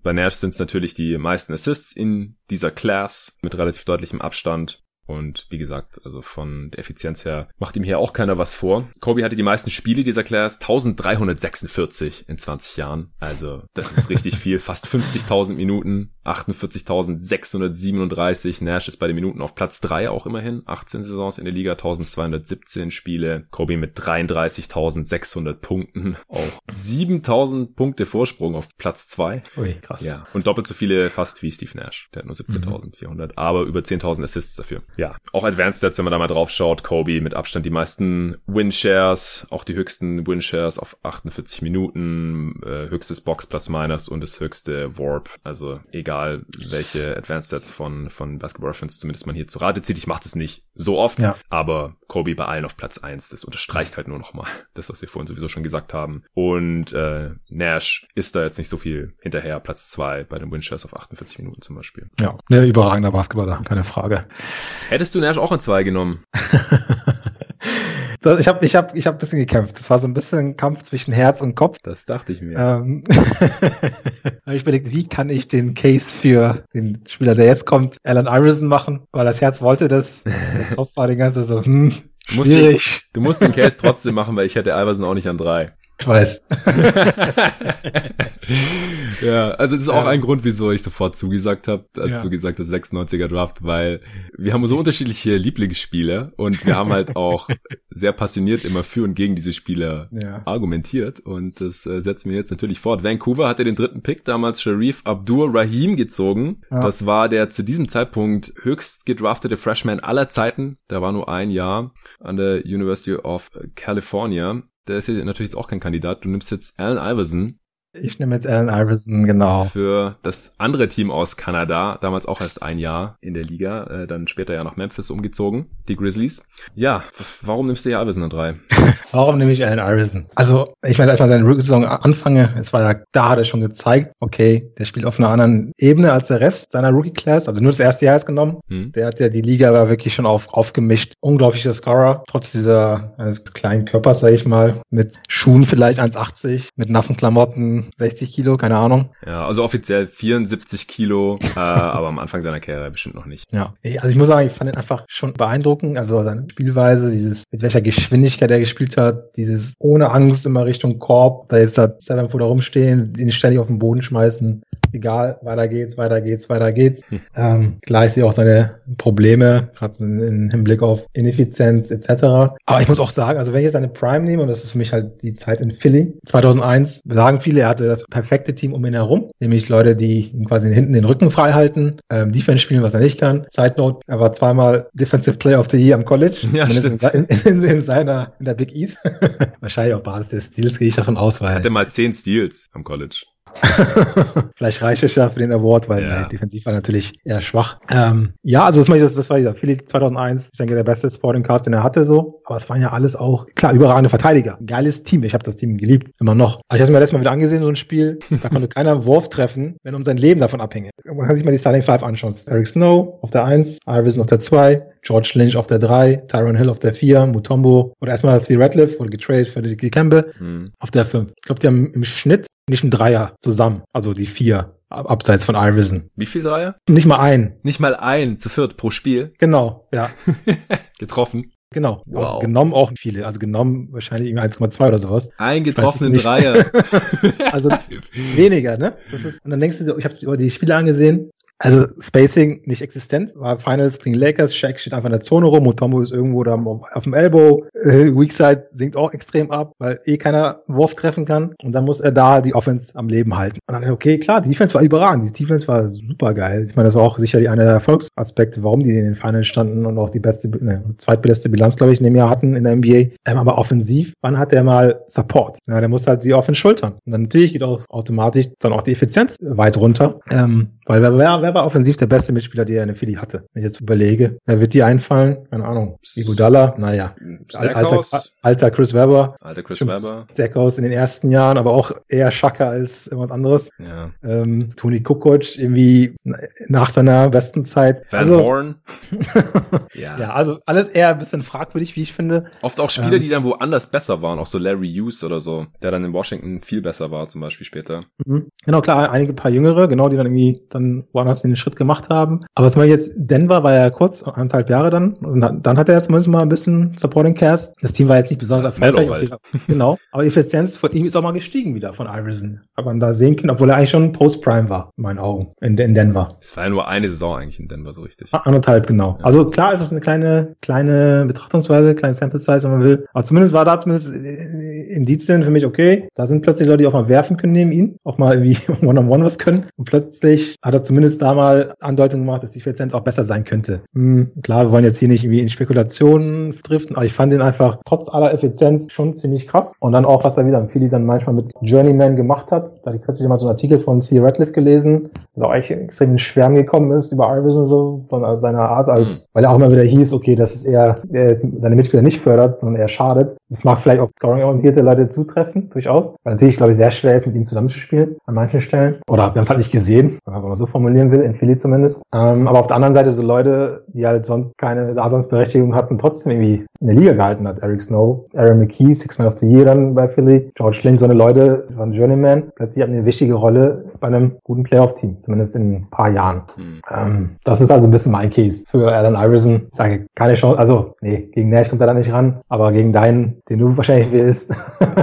Bei Nash sind es natürlich die meisten Assists in dieser Class mit relativ deutlichem Abstand. Und wie gesagt, also von der Effizienz her macht ihm hier auch keiner was vor. Kobe hatte die meisten Spiele dieser Class, 1346 in 20 Jahren. Also das ist richtig viel, fast 50.000 Minuten, 48.637. Nash ist bei den Minuten auf Platz 3 auch immerhin, 18 Saisons in der Liga, 1217 Spiele. Kobe mit 33.600 Punkten, auch 7.000 Punkte Vorsprung auf Platz 2. Ui, krass. Ja, und doppelt so viele fast wie Steve Nash. Der hat nur 17.400, mhm. aber über 10.000 Assists dafür. Ja, auch Advanced Stats, wenn man da mal drauf schaut, Kobe mit Abstand die meisten Win-Shares, auch die höchsten Win-Shares auf 48 Minuten, äh, höchstes Box plus minus und das höchste Warp. Also egal, welche Advanced Stats von, von Basketball Reference zumindest man hier zu Rate zieht. Ich mache das nicht so oft, ja. aber Kobe bei allen auf Platz 1, das unterstreicht halt nur nochmal das, was wir vorhin sowieso schon gesagt haben. Und äh, Nash ist da jetzt nicht so viel hinterher, Platz 2 bei den Win-Shares auf 48 Minuten zum Beispiel. Ja, ne, überragender Basketballer, keine Frage. Hättest du Nash auch in 2 genommen? ich habe ich hab, ich hab ein bisschen gekämpft. Das war so ein bisschen Kampf zwischen Herz und Kopf. Das dachte ich mir. Ähm, ich überlegt, wie kann ich den Case für den Spieler, der jetzt kommt, Alan Iverson machen, weil das Herz wollte das. Der Kopf war den ganzen so, hm, du musst, den, du musst den Case trotzdem machen, weil ich hätte Iverson auch nicht an drei. Ich weiß. ja, also das ist auch ja. ein Grund, wieso ich sofort zugesagt habe, als ja. du gesagt hast, 96er Draft, weil wir haben so unterschiedliche Lieblingsspiele und wir haben halt auch sehr passioniert immer für und gegen diese Spieler ja. argumentiert und das äh, setzt mir jetzt natürlich fort. Vancouver hatte den dritten Pick damals Sharif Abdur Rahim gezogen. Das war der zu diesem Zeitpunkt höchst gedraftete Freshman aller Zeiten. Da war nur ein Jahr an der University of California der ist ja natürlich jetzt auch kein Kandidat. Du nimmst jetzt Allen Iverson, ich nehme jetzt Allen Iverson, genau. Für das andere Team aus Kanada, damals auch erst ein Jahr in der Liga, äh, dann später ja nach Memphis umgezogen, die Grizzlies. Ja, warum nimmst du hier Iverson an drei? warum nehme ich Allen Iverson? Also, ich meine, als ich mal seine Rookie-Saison anfange, es war ja, da hat er schon gezeigt, okay, der spielt auf einer anderen Ebene als der Rest seiner Rookie-Class, also nur das erste Jahr ist genommen. Hm. Der hat ja die Liga aber wirklich schon auf, aufgemischt. Unglaublicher Scorer, trotz dieser eines kleinen Körpers, sag ich mal, mit Schuhen vielleicht 1,80, mit nassen Klamotten, 60 Kilo, keine Ahnung. Ja, also offiziell 74 Kilo, äh, aber am Anfang seiner Karriere bestimmt noch nicht. Ja, also ich muss sagen, ich fand ihn einfach schon beeindruckend. Also seine Spielweise, dieses, mit welcher Geschwindigkeit er gespielt hat, dieses ohne Angst immer Richtung Korb, da ist da Seven Foot rumstehen, ihn ständig auf den Boden schmeißen egal, weiter geht's, weiter geht's, weiter geht's. Hm. Ähm, klar, ich sehe auch seine Probleme, gerade im Hinblick auf Ineffizienz etc. Aber ich muss auch sagen, also wenn ich jetzt eine Prime nehme, und das ist für mich halt die Zeit in Philly, 2001, sagen viele, er hatte das perfekte Team um ihn herum, nämlich Leute, die quasi hinten den Rücken frei halten, ähm, Defense spielen, was er nicht kann. Side Note, er war zweimal Defensive Player of the Year am College. Ja, stimmt. In, in, in, seiner, in der Big East. Wahrscheinlich auf Basis des Steals gehe ich davon aus, weil. Hatte mal zehn Steals am College. Vielleicht reicht es ja für den Award, weil ja. defensiv war natürlich eher schwach. Ähm, ja, also das, das, das war dieser Philly 2001, ich denke der beste Sporting Cast, den er hatte so. Aber es waren ja alles auch, klar, überragende Verteidiger. Geiles Team. Ich habe das Team geliebt, immer noch. Aber ich habe mir letztes Mal wieder angesehen, so ein Spiel, da konnte keiner einen Wurf treffen, wenn um sein Leben davon abhänge. Man kann sich mal die Starting Five anschauen. Eric Snow auf der 1, Iverson auf der 2, George Lynch auf der 3, Tyron Hill auf der 4, Mutombo oder erstmal The Radcliffe wurde getradet für die Campbell hm. auf der 5. Ich glaube, die haben im Schnitt nicht ein Dreier zusammen, also die vier abseits von Iverson. Wie viel Dreier? Nicht mal ein. Nicht mal ein zu viert pro Spiel. Genau, ja. Getroffen. Genau. Wow. genommen auch viele. Also genommen wahrscheinlich 1,2 oder sowas. Ein getroffenen Dreier. also weniger, ne? Ist, und dann denkst du, ich habe die Spiele angesehen, also Spacing nicht existent, war Finals gegen Lakers, Shaq steht einfach in der Zone rum, Mutombo ist irgendwo da auf dem Elbow, äh, Weakside sinkt auch extrem ab, weil eh keiner Wurf treffen kann und dann muss er da die Offense am Leben halten. Und dann, okay, klar, die Defense war überragend, die Defense war super geil. Ich meine, das war auch sicherlich einer der Erfolgsaspekte, warum die in den Finals standen und auch die beste, ne, zweitbeste Bilanz, glaube ich, in dem Jahr hatten in der NBA. Ähm, aber offensiv, wann hat der mal Support? Ja, der muss halt die Offense schultern. Und dann natürlich geht auch automatisch dann auch die Effizienz weit runter, ähm, weil wer, wer wer war offensiv der beste Mitspieler, der er in Philly hatte? Wenn ich jetzt überlege, wer wird dir einfallen? Keine Ahnung. Ibudala? Naja. Alter, alter Chris Webber. Alter Chris Stimmt, Webber. Stackhouse in den ersten Jahren, aber auch eher Schaka als irgendwas anderes. Ja. Ähm, Toni Kukoc irgendwie nach seiner besten Zeit. Van also, Horn. ja. ja, also alles eher ein bisschen fragwürdig, wie ich finde. Oft auch Spieler, ähm, die dann woanders besser waren, auch so Larry Hughes oder so, der dann in Washington viel besser war, zum Beispiel später. Mhm. Genau, klar, einige paar Jüngere, genau, die dann irgendwie dann woanders dass sie den Schritt gemacht haben. Aber zum Beispiel jetzt, Denver war ja kurz, anderthalb Jahre dann, und dann hat er zumindest mal ein bisschen Supporting Cast. Das Team war jetzt nicht besonders erfolgreich. Okay, genau. Aber die Effizienz von ihm ist auch mal gestiegen wieder von Iverson. Hat man da sehen können, obwohl er eigentlich schon Post-Prime war, in meinen Augen, in, in Denver. Es war ja nur eine Saison eigentlich in Denver so richtig. Anderthalb, genau. Ja. Also klar ist das eine kleine, kleine Betrachtungsweise, kleine Sample Size, wenn man will. Aber zumindest war da zumindest Indizien für mich, okay, da sind plötzlich Leute, die auch mal werfen können neben ihm, auch mal wie One-on-One -on -one was können. Und plötzlich hat er zumindest da mal Andeutungen gemacht, dass die Effizienz auch besser sein könnte. Hm, klar, wir wollen jetzt hier nicht irgendwie in Spekulationen driften, aber ich fand ihn einfach trotz aller Effizienz schon ziemlich krass. Und dann auch, was er wieder Philly dann manchmal mit Journeyman gemacht hat. Da hatte ich kürzlich mal so einen Artikel von Theo Radcliffe gelesen, der auch echt extrem in Schwärmen gekommen ist über Iverson so, von seiner Art, als, mhm. weil er auch immer wieder hieß, okay, das ist eher, er seine Mitspieler nicht fördert, sondern eher schadet. Das mag vielleicht auch scoring-orientierte Leute zutreffen, durchaus. Weil natürlich, glaube ich, sehr schwer ist, mit ihm zusammenzuspielen, an manchen Stellen. Oder wir haben es halt nicht gesehen, wenn man so formulieren will, in Philly zumindest. Ähm, aber auf der anderen Seite so Leute, die halt sonst keine Daseinsberechtigung hatten, trotzdem irgendwie in der Liga gehalten hat. Eric Snow, Aaron McKee, Six Man of the Year dann bei Philly, George Lynn, so eine Leute, waren Journeyman, plötzlich hatten eine wichtige Rolle bei einem guten Playoff-Team, zumindest in ein paar Jahren. Hm. Ähm, das ist also ein bisschen mein Case für Alan Iverson. Sage, keine Chance, also nee, gegen Nash kommt er da nicht ran, aber gegen deinen, den du wahrscheinlich willst,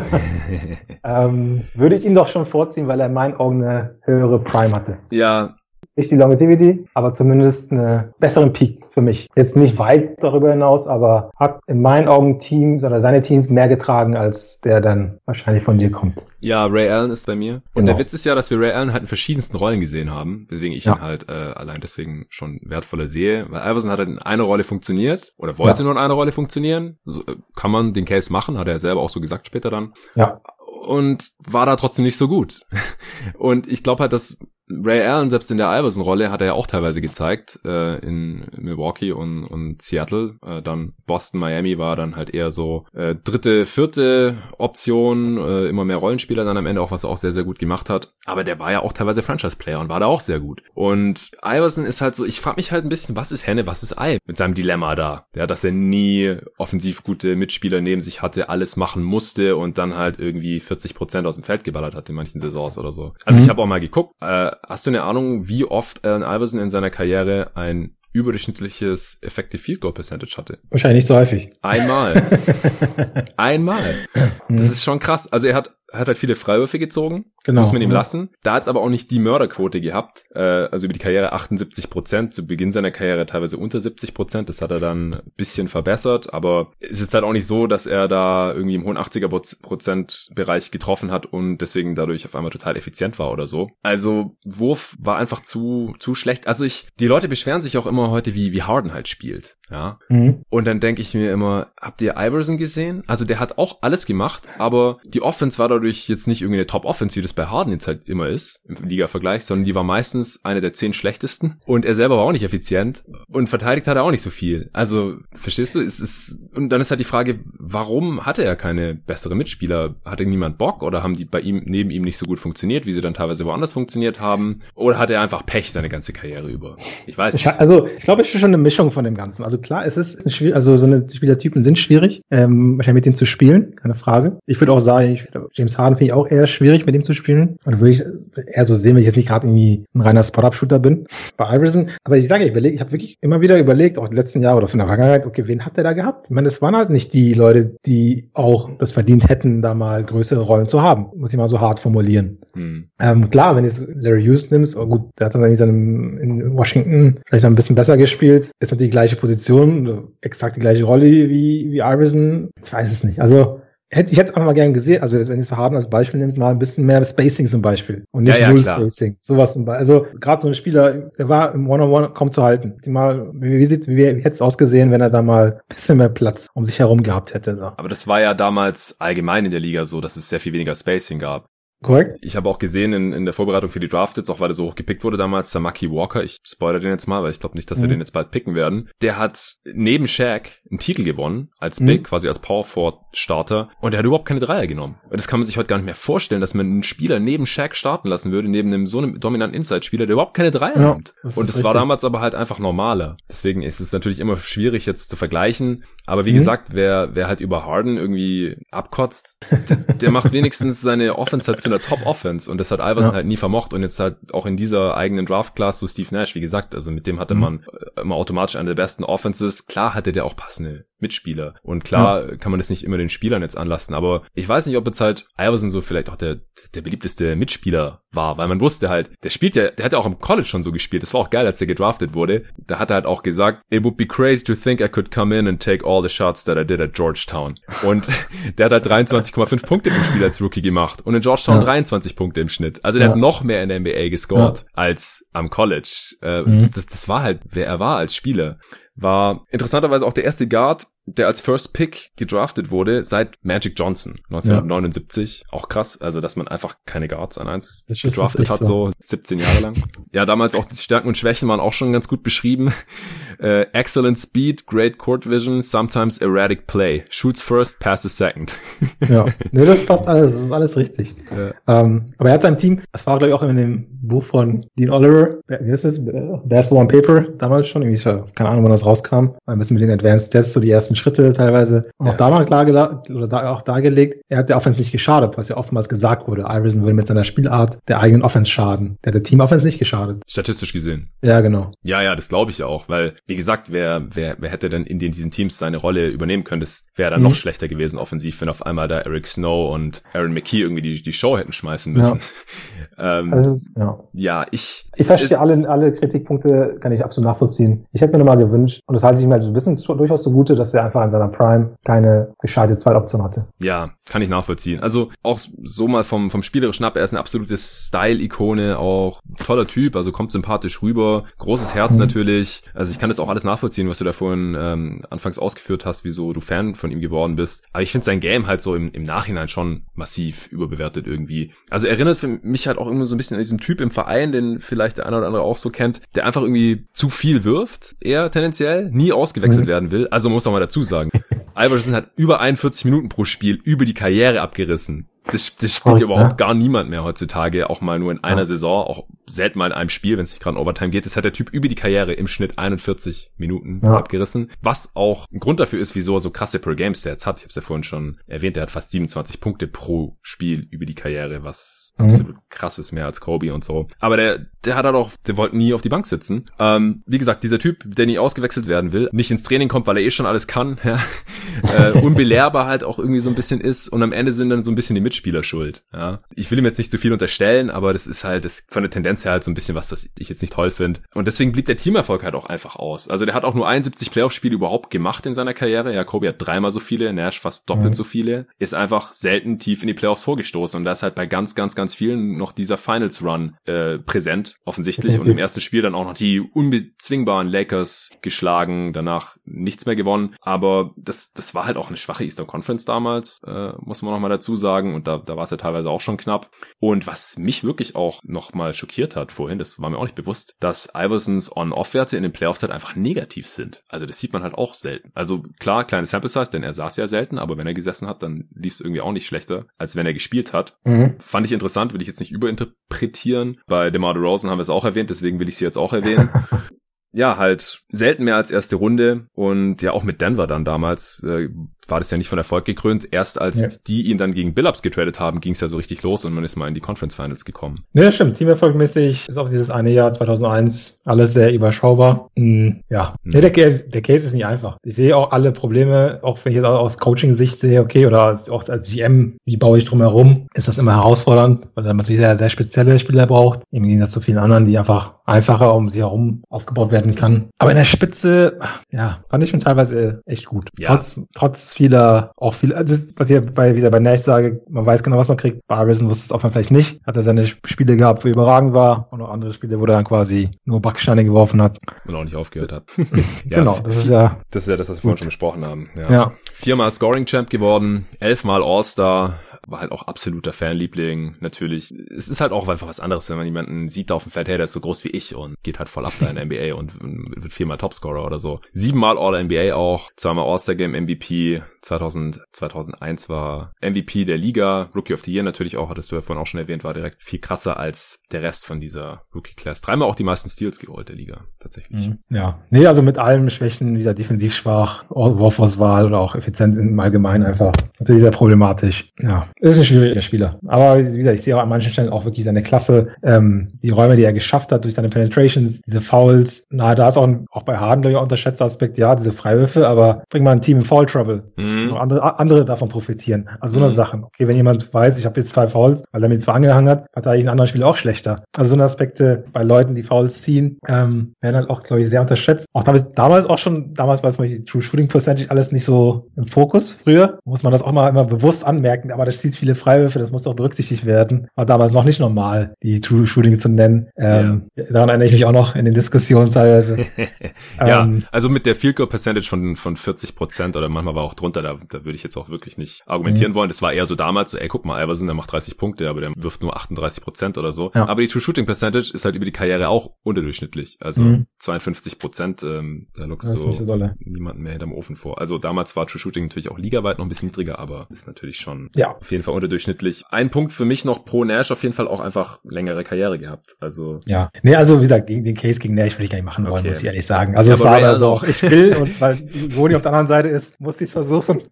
ähm, würde ich ihn doch schon vorziehen, weil er in meinen Augen eine höhere Prime hatte. Ja, nicht die Longevity, aber zumindest eine besseren Peak für mich. Jetzt nicht weit darüber hinaus, aber hat in meinen Augen Teams oder seine Teams mehr getragen, als der dann wahrscheinlich von dir kommt. Ja, Ray Allen ist bei mir. Und genau. der Witz ist ja, dass wir Ray Allen halt in verschiedensten Rollen gesehen haben, weswegen ich ja. ihn halt äh, allein deswegen schon wertvoller sehe. Weil Iverson hat halt in einer Rolle funktioniert oder wollte ja. nur in einer Rolle funktionieren. So, äh, kann man den Case machen, hat er selber auch so gesagt später dann. Ja und war da trotzdem nicht so gut. Und ich glaube halt, dass Ray Allen, selbst in der Iverson-Rolle, hat er ja auch teilweise gezeigt, äh, in Milwaukee und, und Seattle. Äh, dann Boston, Miami war dann halt eher so äh, dritte, vierte Option, äh, immer mehr Rollenspieler dann am Ende auch, was er auch sehr, sehr gut gemacht hat. Aber der war ja auch teilweise Franchise-Player und war da auch sehr gut. Und Iverson ist halt so, ich frage mich halt ein bisschen, was ist Henne, was ist Ei mit seinem Dilemma da. Ja, dass er nie offensiv gute Mitspieler neben sich hatte, alles machen musste und dann halt irgendwie 40 Prozent aus dem Feld geballert hat in manchen Saisons oder so. Also mhm. ich habe auch mal geguckt, äh, hast du eine Ahnung, wie oft Allen Iverson in seiner Karriere ein überdurchschnittliches Effective Field Goal Percentage hatte. Wahrscheinlich nicht so häufig. Einmal. Einmal. Mhm. Das ist schon krass. Also er hat hat halt viele Freiwürfe gezogen, genau. muss man ihm lassen. Da hat es aber auch nicht die Mörderquote gehabt, äh, also über die Karriere 78 Prozent, zu Beginn seiner Karriere teilweise unter 70 Prozent, das hat er dann ein bisschen verbessert, aber es ist halt auch nicht so, dass er da irgendwie im hohen 80er Prozent Bereich getroffen hat und deswegen dadurch auf einmal total effizient war oder so. Also Wurf war einfach zu, zu schlecht. Also ich, die Leute beschweren sich auch immer heute, wie, wie Harden halt spielt, ja. Mhm. Und dann denke ich mir immer, habt ihr Iverson gesehen? Also der hat auch alles gemacht, aber die Offense war dadurch dadurch jetzt nicht irgendwie eine Top-Offense, wie das bei Harden jetzt halt immer ist, im Liga-Vergleich, sondern die war meistens eine der zehn schlechtesten. Und er selber war auch nicht effizient. Und verteidigt hat er auch nicht so viel. Also, verstehst du? Es ist, und dann ist halt die Frage, warum hatte er keine bessere Mitspieler? Hatte niemand Bock? Oder haben die bei ihm, neben ihm nicht so gut funktioniert, wie sie dann teilweise woanders funktioniert haben? Oder hat er einfach Pech seine ganze Karriere über? Ich weiß nicht. Also, ich glaube, es ist schon eine Mischung von dem Ganzen. Also klar, es ist schwierig, also so eine Spielertypen sind schwierig, ähm, wahrscheinlich mit denen zu spielen, keine Frage. Ich würde auch sagen, ich, James James Harden finde ich auch eher schwierig, mit ihm zu spielen. Und würde ich eher so sehen, wenn ich jetzt nicht gerade irgendwie ein reiner Spot-Up-Shooter bin. Bei Iverson. Aber ich sage, ich überlege, ich habe wirklich immer wieder überlegt, auch die letzten Jahre oder von der Vergangenheit, okay, wen hat der da gehabt? Ich meine, das waren halt nicht die Leute, die auch das verdient hätten, da mal größere Rollen zu haben. Muss ich mal so hart formulieren. Hm. Ähm, klar, wenn du Larry Hughes nimmst, oh gut, der hat dann irgendwie in Washington vielleicht ein bisschen besser gespielt, ist natürlich die gleiche Position, exakt die gleiche Rolle wie, wie Iverson. Ich weiß es nicht. Also, hätte, ich hätte einfach mal gern gesehen, also wenn ich es Harden als Beispiel nimmst, mal ein bisschen mehr Spacing zum Beispiel und nicht ja, ja, Null klar. Spacing. Sowas zum Beispiel. Also gerade so ein Spieler, der war im One-on-One kaum zu halten. Die mal, wie, wie, sieht, wie, wie hätte es ausgesehen, wenn er da mal ein bisschen mehr Platz um sich herum gehabt hätte. So. Aber das war ja damals allgemein in der Liga so, dass es sehr viel weniger Spacing gab. Korrekt. Ich habe auch gesehen in, in der Vorbereitung für die Draft jetzt, auch weil er so hoch gepickt wurde damals, Samaki Walker, ich spoilere den jetzt mal, weil ich glaube nicht, dass wir mhm. den jetzt bald picken werden. Der hat neben Shaq einen Titel gewonnen, als mhm. Big, quasi als Power Forward Starter, und er hat überhaupt keine Dreier genommen. Das kann man sich heute gar nicht mehr vorstellen, dass man einen Spieler neben Shaq starten lassen würde, neben einem so einem dominanten Inside-Spieler, der überhaupt keine Dreier ja, nimmt. Das und das war damals aber halt einfach normaler. Deswegen ist es natürlich immer schwierig jetzt zu vergleichen. Aber wie mhm. gesagt, wer, wer halt über Harden irgendwie abkotzt, der, der macht wenigstens seine Offense halt zu der Top-Offense und das hat Iverson ja. halt nie vermocht und jetzt halt auch in dieser eigenen Draft-Class so Steve Nash, wie gesagt, also mit dem hatte mhm. man äh, immer automatisch eine der besten Offenses. Klar hatte der auch passende Mitspieler und klar ja. kann man das nicht immer den Spielern jetzt anlassen, aber ich weiß nicht, ob jetzt halt Iverson so vielleicht auch der, der beliebteste Mitspieler war, weil man wusste halt, der spielt ja, der hat ja auch im College schon so gespielt, das war auch geil, als er gedraftet wurde, da hat er halt auch gesagt, it would be crazy to think I could come in and take all the shots that I did at Georgetown und der hat halt 23,5 Punkte im Spiel als Rookie gemacht und in Georgetown. 23 Punkte im Schnitt, also der ja. hat noch mehr in der NBA gescored als am College, äh, mhm. das, das war halt, wer er war als Spieler war interessanterweise auch der erste Guard, der als First Pick gedraftet wurde seit Magic Johnson 1979. Ja. Auch krass, also dass man einfach keine Guards an eins gedraftet hat, so. so 17 Jahre lang. ja, damals auch die Stärken und Schwächen waren auch schon ganz gut beschrieben. Uh, excellent speed, great court vision, sometimes erratic play. Shoots first, passes second. ja, nee, das passt alles, das ist alles richtig. Ja. Um, aber er hat sein Team, das war glaube ich auch in dem Buch von Dean Oliver, wie ist es? Basketball on Paper, damals schon, irgendwie, keine Ahnung, wann das rauskam, ein bisschen mit den Advanced Stats, so die ersten Schritte teilweise. Und ja. auch damals klar oder da, auch dargelegt, er hat der Offense nicht geschadet, was ja oftmals gesagt wurde. Iverson würde mit seiner Spielart der eigenen Offense schaden. Der hat der Team Offense nicht geschadet. Statistisch gesehen. Ja, genau. Ja, ja, das glaube ich ja auch, weil wie gesagt, wer, wer, wer hätte denn in den, diesen Teams seine Rolle übernehmen können? Das wäre dann mhm. noch schlechter gewesen offensiv, wenn auf einmal da Eric Snow und Aaron McKee irgendwie die, die Show hätten schmeißen müssen. Ja, ähm, also, ja. ja ich. Ich verstehe alle, alle Kritikpunkte, kann ich absolut nachvollziehen. Ich hätte mir nochmal gewünscht, und das halte ich mir halt ein bisschen durchaus zugute, dass einfach in seiner Prime keine gescheite Zweitoption hatte. Ja, kann ich nachvollziehen. Also auch so mal vom, vom spielerischen ab, er ist eine absolute Style-Ikone, auch toller Typ, also kommt sympathisch rüber, großes Herz mhm. natürlich. Also ich kann das auch alles nachvollziehen, was du da vorhin ähm, anfangs ausgeführt hast, wieso du Fan von ihm geworden bist. Aber ich finde sein Game halt so im, im Nachhinein schon massiv überbewertet irgendwie. Also erinnert mich halt auch irgendwie so ein bisschen an diesen Typ im Verein, den vielleicht der eine oder andere auch so kennt, der einfach irgendwie zu viel wirft, eher tendenziell, nie ausgewechselt mhm. werden will. Also muss man mal dazu sagen. Iverson hat über 41 Minuten pro Spiel über die Karriere abgerissen. Das, das spielt ja überhaupt gar niemand mehr heutzutage, auch mal nur in einer ja. Saison, auch selten mal in einem Spiel, wenn es nicht gerade in Overtime geht. Das hat der Typ über die Karriere im Schnitt 41 Minuten ja. abgerissen, was auch ein Grund dafür ist, wieso er so krasse Per-Game-Stats hat. Ich habe es ja vorhin schon erwähnt, er hat fast 27 Punkte pro Spiel über die Karriere, was mhm. absolut krass ist, mehr als Kobe und so. Aber der, der hat halt auch, der wollte nie auf die Bank sitzen. Ähm, wie gesagt, dieser Typ, der nie ausgewechselt werden will, nicht ins Training kommt, weil er eh schon alles kann, ja, äh, unbelehrbar halt auch irgendwie so ein bisschen ist und am Ende sind dann so ein bisschen die Mitspieler schuld. Ja. Ich will ihm jetzt nicht zu viel unterstellen, aber das ist halt das von der Tendenz her halt so ein bisschen was, was ich jetzt nicht toll finde. Und deswegen blieb der Teamerfolg halt auch einfach aus. Also der hat auch nur 71 Playoff-Spiele überhaupt gemacht in seiner Karriere. Ja, Kobe hat dreimal so viele, Nash fast doppelt mhm. so viele. Ist einfach selten tief in die Playoffs vorgestoßen. Und da ist halt bei ganz, ganz, ganz vielen noch dieser Finals-Run äh, präsent, offensichtlich. Und im ersten Spiel dann auch noch die unbezwingbaren Lakers geschlagen, danach nichts mehr gewonnen. Aber das, das war halt auch eine schwache Eastern Conference damals, äh, muss man noch mal dazu sagen. Und da, da war war es ja teilweise auch schon knapp. Und was mich wirklich auch nochmal schockiert hat vorhin, das war mir auch nicht bewusst, dass Iversons On-Off-Werte in den Playoffs halt einfach negativ sind. Also das sieht man halt auch selten. Also klar, kleine Sample Size, denn er saß ja selten, aber wenn er gesessen hat, dann lief es irgendwie auch nicht schlechter, als wenn er gespielt hat. Mhm. Fand ich interessant, will ich jetzt nicht überinterpretieren. Bei DeMar DeRozan haben wir es auch erwähnt, deswegen will ich sie jetzt auch erwähnen. ja, halt selten mehr als erste Runde. Und ja auch mit Denver dann damals äh, war das ja nicht von Erfolg gekrönt. Erst als ja. die ihn dann gegen Billups getradet haben, ging es ja so richtig los und man ist mal in die Conference Finals gekommen. Ja, stimmt. Teamerfolgmäßig ist auch dieses eine Jahr 2001 alles sehr überschaubar. Mhm. Ja, mhm. Nee, der, der Case ist nicht einfach. Ich sehe auch alle Probleme, auch wenn ich jetzt aus Coaching-Sicht sehe, okay, oder als, auch als GM, wie baue ich drum herum, ist das immer herausfordernd, weil man natürlich sehr, sehr spezielle Spieler braucht, im Gegensatz zu vielen anderen, die einfach einfacher um sie herum aufgebaut werden kann. Aber in der Spitze, ja, fand ich schon teilweise echt gut. Ja. Trotz, trotz vieler, auch viel, das ist, was ich bei, wie gesagt, bei Nash sage, man weiß genau, was man kriegt. Bei wusste es auch vielleicht nicht. Hat er seine Spiele gehabt, wo er überragend war und auch andere Spiele, wo er dann quasi nur Backsteine geworfen hat. Und auch nicht aufgehört hat. ja, genau, das ist ja. Das ist ja das, was wir vorhin schon besprochen haben. Ja. ja. Viermal Scoring Champ geworden, elfmal All-Star, war halt auch absoluter Fanliebling. Natürlich, es ist halt auch einfach was anderes, wenn man jemanden sieht da auf dem Feld, hey, der ist so groß wie ich und geht halt voll ab da in der NBA und wird viermal Topscorer oder so. Siebenmal All-NBA auch, zweimal All-Star-Game MVP, 2000, 2001 war MVP der Liga, Rookie of the Year natürlich auch, hattest du ja vorhin auch schon erwähnt, war direkt viel krasser als der Rest von dieser Rookie-Class. Dreimal auch die meisten Steals geholt der Liga, tatsächlich. Mhm. Ja, nee, also mit allen Schwächen, dieser defensiv schwach, Wurfauswahl oder auch effizient im Allgemeinen einfach natürlich sehr problematisch. Ja, ist ein schwieriger Spieler. Aber wie gesagt, ich sehe auch an manchen Stellen auch wirklich seine Klasse, ähm, die Räume, die er geschafft hat durch seine Penetrations, diese Fouls. Na, da ist auch, ein, auch bei Harden, glaube ich, auch unterschätzter Aspekt, ja, diese Freiwürfe, aber bring mal ein Team in Foul Trouble. Mhm. Andere, andere davon profitieren. Also so eine mhm. Sachen. Okay, wenn jemand weiß, ich habe jetzt zwei Fouls, weil er mir zwei angehangen hat, hat er eigentlich einen anderen Spieler auch schlechter. Also so eine Aspekte bei Leuten, die Fouls ziehen, ähm, werden halt auch, glaube ich, sehr unterschätzt. Auch damals, damals auch schon, damals war es mal die True Shooting Percentage alles nicht so im Fokus. Früher muss man das auch mal immer bewusst anmerken, aber das zieht viele Freiwürfe, das muss auch berücksichtigt werden. War damals noch nicht normal, die True Shooting zu nennen. Ähm, ja. Daran erinnere ich mich auch noch in den Diskussionen teilweise. ja, ähm, also mit der Field Goal Percentage von, von 40 Prozent oder manchmal war auch drunter, da, da würde ich jetzt auch wirklich nicht argumentieren mhm. wollen. Das war eher so damals, so, ey, guck mal, Iverson, der macht 30 Punkte, aber der wirft nur 38 Prozent oder so. Ja. Aber die True Shooting Percentage ist halt über die Karriere auch unterdurchschnittlich. Also mhm. 52 Prozent, ähm, da lockst so niemanden mehr hinterm Ofen vor. Also damals war True Shooting natürlich auch ligaweit noch ein bisschen niedriger, aber ist natürlich schon ja. auf jeden Fall unterdurchschnittlich. Ein Punkt für mich noch pro Nash auf jeden Fall auch einfach längere Karriere gehabt. Also ja, nee, also wie gesagt, gegen den Case gegen Nash will ich gar nicht machen wollen, okay. muss ich ehrlich sagen. Also ja, es war aber so, auch, ich will und weil Woni auf der anderen Seite ist, muss ich es versuchen,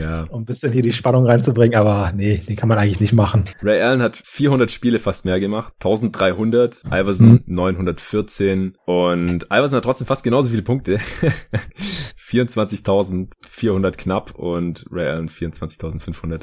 ja. um ein bisschen hier die Spannung reinzubringen, aber nee, den kann man eigentlich nicht machen. Ray Allen hat 400 Spiele fast mehr gemacht, 1300, Iverson mhm. 914 und Iverson hat trotzdem fast genauso viele Punkte. 24.400 knapp und Ray Allen 24.500.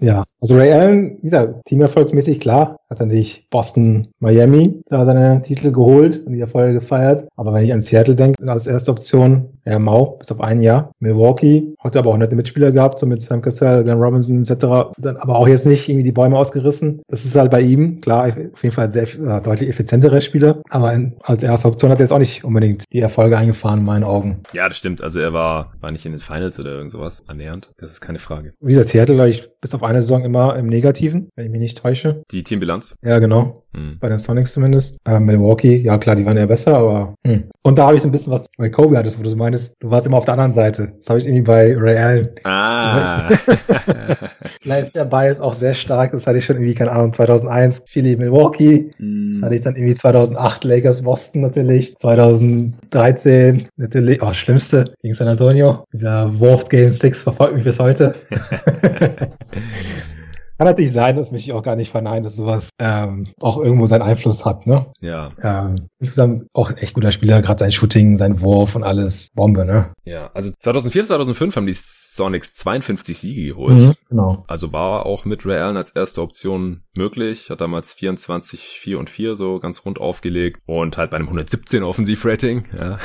Ja, also Ray Allen, wieder teamerfolgsmäßig klar, hat sich Boston, Miami da seine Titel geholt und die Erfolge gefeiert. Aber wenn ich an Seattle denke, als erste Option, ja, Mau, bis auf ein Jahr. Milwaukee, hat aber auch nette Mitspieler gehabt, so mit Sam Cassell, Glenn Robinson etc. Dann aber auch jetzt nicht irgendwie die Bäume ausgerissen. Das ist halt bei ihm, klar, auf jeden Fall sehr äh, deutlich effizientere Spieler. Aber in, als erste Option hat er jetzt auch nicht unbedingt die Erfolge eingefahren, in meinen Augen. Ja, das stimmt. Also er war, war nicht in den Finals oder irgend sowas annähernd. Das ist keine Frage. Wie gesagt, Seattle, glaube ich, bis auf eine Saison immer im Negativen, wenn ich mich nicht täusche. Die Teambilanz? Ja, genau. Hm. Bei den Sonics zumindest. Äh, Milwaukee, ja klar, die waren ja besser, aber hm. Und da habe ich so ein bisschen was bei Kobe hattest, wo du so meinst, du warst immer auf der anderen Seite. Das habe ich irgendwie bei Allen. Ah. Vielleicht ist der Bias auch sehr stark. Das hatte ich schon irgendwie, keine Ahnung, 2001 Philly Milwaukee. Hm. Das hatte ich dann irgendwie 2008 Lakers Boston natürlich. 2013 natürlich, oh, schlimmste gegen San Antonio. Dieser Wolf Game 6 verfolgt mich bis heute. Kann natürlich sein, das möchte ich auch gar nicht verneinen, dass sowas ähm, auch irgendwo seinen Einfluss hat, ne? Ja. Ähm, insgesamt auch echt guter Spieler, gerade sein Shooting, sein Wurf und alles Bombe, ne? Ja, also 2004, 2005 haben die Sonics 52 Siege geholt. Mhm, genau. Also war auch mit Ray Allen als erste Option möglich, hat damals 24, 4 und 4 so ganz rund aufgelegt und halt bei einem 117 Offensivrating, ja.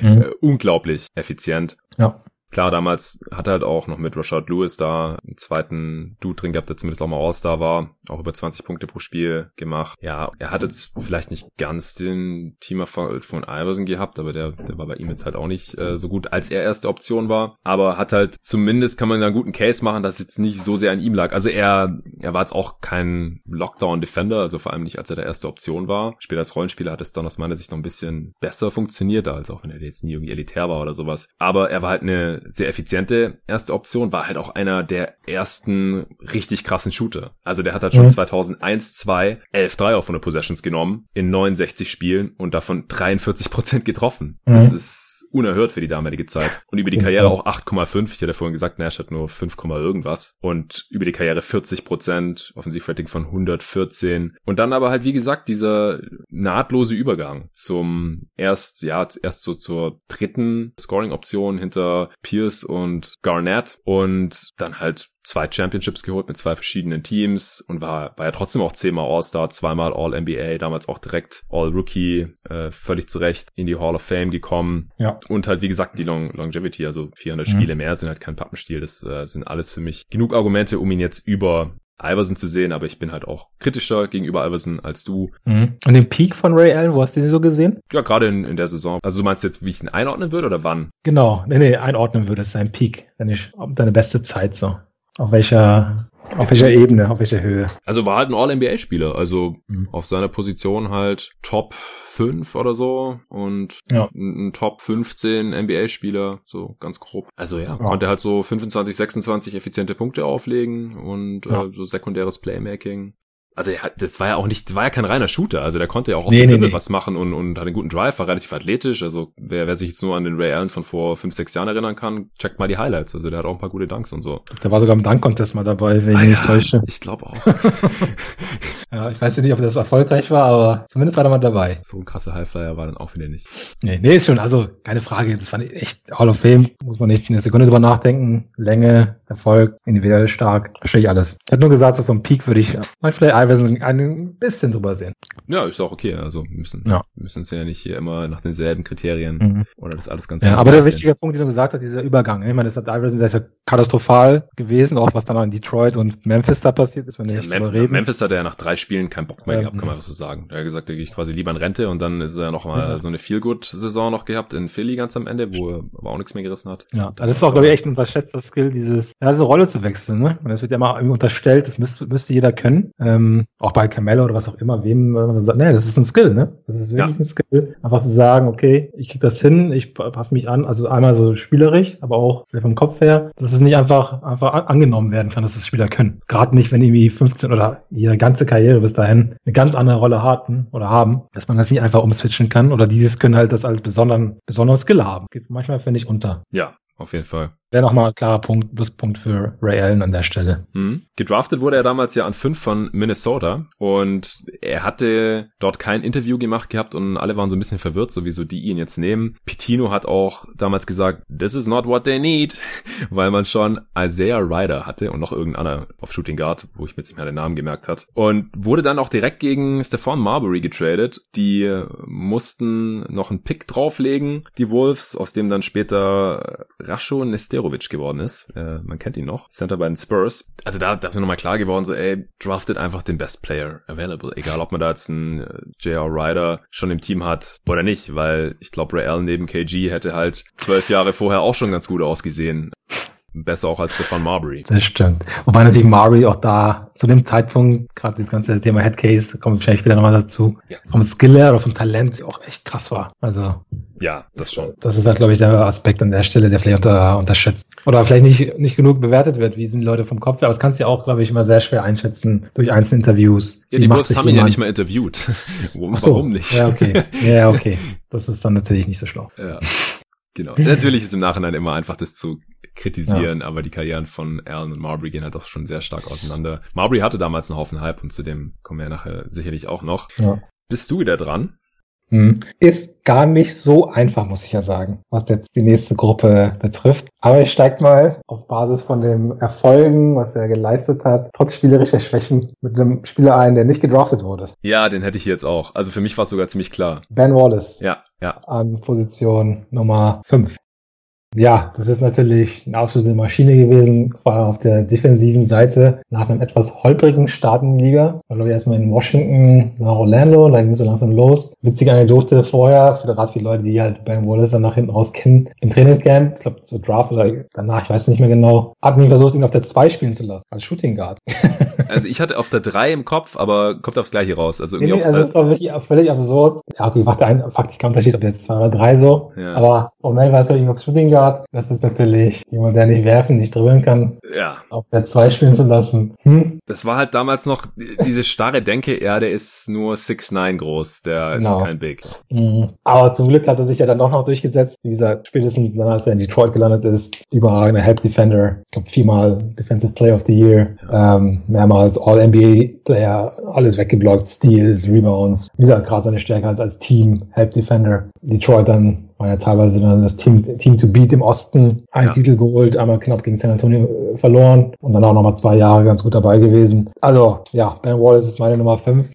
Mhm. Äh, unglaublich effizient. Ja. Klar, damals hat er halt auch noch mit Rashad Lewis da einen zweiten Dude drin gehabt, der zumindest auch mal All-Star war, auch über 20 Punkte pro Spiel gemacht. Ja, er hat jetzt vielleicht nicht ganz den Teamerfolg von Iverson gehabt, aber der, der war bei ihm jetzt halt auch nicht äh, so gut, als er erste Option war. Aber hat halt zumindest kann man da einen guten Case machen, dass jetzt nicht so sehr an ihm lag. Also er, er war jetzt auch kein Lockdown-Defender, also vor allem nicht, als er der erste Option war. Später als Rollenspieler hat es dann aus meiner Sicht noch ein bisschen besser funktioniert, als auch wenn er jetzt nie irgendwie elitär war oder sowas. Aber er war halt eine sehr effiziente erste Option, war halt auch einer der ersten richtig krassen Shooter. Also der hat halt schon mhm. 2001, 2, 11 3 auf 100 Possessions genommen in 69 Spielen und davon 43 Prozent getroffen. Mhm. Das ist unerhört für die damalige Zeit. Und über die Karriere auch 8,5. Ich hatte vorhin gesagt, Nash hat nur 5, irgendwas. Und über die Karriere 40 Prozent, Offensivrating von 114. Und dann aber halt, wie gesagt, dieser nahtlose Übergang zum erst, ja, erst so zur dritten Scoring-Option hinter Pierce und Garnett und dann halt zwei Championships geholt mit zwei verschiedenen Teams und war, war ja trotzdem auch zehnmal All-Star, zweimal All-NBA, damals auch direkt All-Rookie, äh, völlig zurecht in die Hall of Fame gekommen. Ja. Und halt, wie gesagt, die Long Longevity, also 400 mhm. Spiele mehr sind halt kein Pappenstiel. Das äh, sind alles für mich genug Argumente, um ihn jetzt über Iverson zu sehen, aber ich bin halt auch kritischer gegenüber Iverson als du. Mhm. Und den Peak von Ray Allen, wo hast du den so gesehen? Ja, gerade in, in der Saison. Also du meinst jetzt, wie ich ihn einordnen würde oder wann? Genau, nee, nee, einordnen würde, ist sein Peak, deine, deine beste Zeit so. Auf welcher, auf welcher Ebene, auf welcher Höhe? Also war halt ein All-NBA-Spieler, also mhm. auf seiner Position halt Top 5 oder so und ja. ein, Top 15 NBA-Spieler, so ganz grob. Also ja, ja, konnte halt so 25, 26 effiziente Punkte auflegen und ja. äh, so sekundäres Playmaking. Also er hat, das war ja auch nicht, war ja kein reiner Shooter, also der konnte ja auch aus Nee, dem nee, nee. was machen und, und hat einen guten Drive, war relativ athletisch, also wer, wer sich jetzt nur an den Ray Allen von vor fünf, sechs Jahren erinnern kann, checkt mal die Highlights, also der hat auch ein paar gute Dunks und so. Der war sogar im Dunk-Contest mal dabei, wenn ich Ah mich nicht ja, täusche. Ich glaube auch. Ja, ich weiß ja nicht, ob das erfolgreich war, aber zumindest war er mal dabei. so ein krasser Highflyer war dann auch wieder nicht. Nee, nee, ist schon, also keine Frage, das ich echt Hall of Fame, muss man nicht eine Sekunde drüber nachdenken. Länge, Erfolg, individuell stark, verstehe ich alles. Ich hätte nur gesagt, so vom Peak würde ich vielleicht Iverson ein bisschen drüber sehen. Ja, ist auch okay, also wir müssen, Ja. wir müssen uns ja nicht hier immer nach denselben Kriterien Mhm. oder das alles ganz Ja, aber der wichtige Punkt, den du gesagt hast, dieser Übergang. ne? Ich meine, das hat Iverson sehr, sehr katastrophal gewesen, auch was dann in Detroit und Memphis da passiert ist, wenn wir Ja, nicht Mem reden. Memphis hat er ja nach drei Spielen keinen Bock mehr Ähm, gehabt, kann man was so sagen. Er hat gesagt, er geht quasi lieber in Rente und dann ist er noch mal Ja. so eine Feel-Good-Saison noch gehabt in Philly ganz am Ende, wo er aber auch nichts mehr gerissen hat. Ja, das ist auch, glaube ich, echt ein unterschätzter Skill, dieses, ja, diese Rolle zu wechseln, ne? Und das wird ja immer irgendwie unterstellt, das müsste, müsste jeder können. Ähm, auch bei Carmelo oder was auch immer, wem wenn man so sagt, nee, das ist ein Skill, ne? Das ist wirklich Ja. ein Skill. Einfach zu sagen, okay, ich krieg das hin, ich pa- passe mich an, also einmal so spielerisch, aber auch vom Kopf her, dass es nicht einfach, einfach an- angenommen werden kann, dass das Spieler können. Gerade nicht, wenn irgendwie 15 oder ihre ganze Karriere bis dahin eine ganz andere Rolle hatten oder haben, dass man das nicht einfach umswitchen kann oder dieses können halt das als besonderen, besonderen Skill haben. Geht manchmal, finde ich, unter. Ja, auf jeden Fall. Wäre nochmal ein klarer Punkt, Pluspunkt für Ray Allen an der Stelle. Mhm. Gedraftet wurde er damals ja an fünf von Minnesota und er hatte dort kein Interview gemacht gehabt und alle waren so ein bisschen verwirrt, so wieso die ihn jetzt nehmen. Pitino hat auch damals gesagt, this is not what they need, weil man schon Isaiah Ryder hatte und noch irgendein anderer auf Shooting Guard, wo ich mir jetzt nicht mehr den Namen gemerkt hat. Und wurde dann auch direkt gegen Stephon Marbury getradet. Die mussten noch einen Pick drauflegen, die Wolves, aus dem dann später Rasho Nesterovic geworden ist. Äh, man kennt ihn noch. Center bei den Spurs. Also da, da ist mir nochmal klar geworden, so ey, draftet einfach den Best Player available. Egal, ob man da jetzt einen äh, J.R. Ryder schon im Team hat oder nicht, weil ich glaube, Allen neben KG hätte halt zwölf Jahre vorher auch schon ganz gut ausgesehen. Besser auch als Stefan Marbury. Das stimmt. Wobei natürlich Murray auch da zu dem Zeitpunkt, gerade das ganze Thema Headcase, kommen wir wahrscheinlich später nochmal dazu, Ja. vom Skill her oder vom Talent auch echt krass war. Also Ja, das schon. das ist halt, glaube ich, der Aspekt an der Stelle, der vielleicht unter, unterschätzt. Oder vielleicht nicht, nicht genug bewertet wird, wie sind die Leute vom Kopf. Aber das kannst du ja auch, glaube ich, immer sehr schwer einschätzen durch einzelne Interviews. Ja, die sich haben ihn ja nicht mal interviewt. Warum so. warum nicht? Ja, okay. Ja, okay. Das ist dann natürlich nicht so schlau. Ja, genau. Natürlich ist im Nachhinein immer einfach das zu kritisieren, aber die Karrieren von Allen und Marbury gehen halt auch schon sehr stark auseinander. Marbury hatte damals einen Haufen Hype und zu dem kommen wir nachher sicherlich auch noch. Ja. Bist du wieder dran? Hm. Ist gar nicht so einfach, muss ich ja sagen, was jetzt die nächste Gruppe betrifft. Aber ich steig mal auf Basis von dem Erfolgen, was er geleistet hat, trotz spielerischer Schwächen, mit einem Spieler ein, der nicht gedraftet wurde. Ja, den hätte ich jetzt auch. Also für mich war es sogar ziemlich klar. Ben Wallace Ja, ja. an Position Nummer 5. Ja, das ist natürlich eine absolute Maschine gewesen, war auf der defensiven Seite nach einem etwas holprigen Start in die Liga. War, glaube ich, erstmal in Washington nach Orlando, da ging es so langsam los. Witzige Anekdote vorher, für gerade viele Leute, die halt Ben Wallace dann nach hinten raus kennen, im Trainingscamp, ich glaube so Draft oder danach, ich weiß nicht mehr genau, hatten die versucht, ihn auf der 2 spielen zu lassen, als Shooting Guard. Also ich hatte auf der 3 im Kopf, aber kommt aufs gleiche raus. Also Nee, irgendwie nee, auf, also das war wirklich völlig absurd. Ja, okay, macht der ein faktischer Unterschied, ob jetzt zwei oder drei so. Ja. Aber formell war es ja auf Shooting Guard. Das ist natürlich jemand, der nicht werfen, nicht dribbeln kann, ja, auf der zwei spielen zu lassen. Hm? Das war halt damals noch diese starre Denke, ja, der ist nur 6'9 groß, der Genau. ist kein Big. Mhm. Aber zum Glück hat er sich ja dann doch noch durchgesetzt. Wie gesagt, spätestens dann, als er in Detroit gelandet ist, überragender Help Defender. Ich glaube, viermal Defensive Player of the Year, ähm, mehrmals All-NBA-Player, alles weggeblockt, Steals, Rebounds. Wie gesagt, gerade seine Stärke als, als Team Help Defender. Detroit dann war ja teilweise dann das Team, Team to beat im Osten. Einen Ja. Titel geholt, einmal knapp gegen San Antonio äh, verloren und dann auch nochmal zwei Jahre ganz gut dabei gewesen. Also, ja, Ben Wallace ist meine Nummer fünf.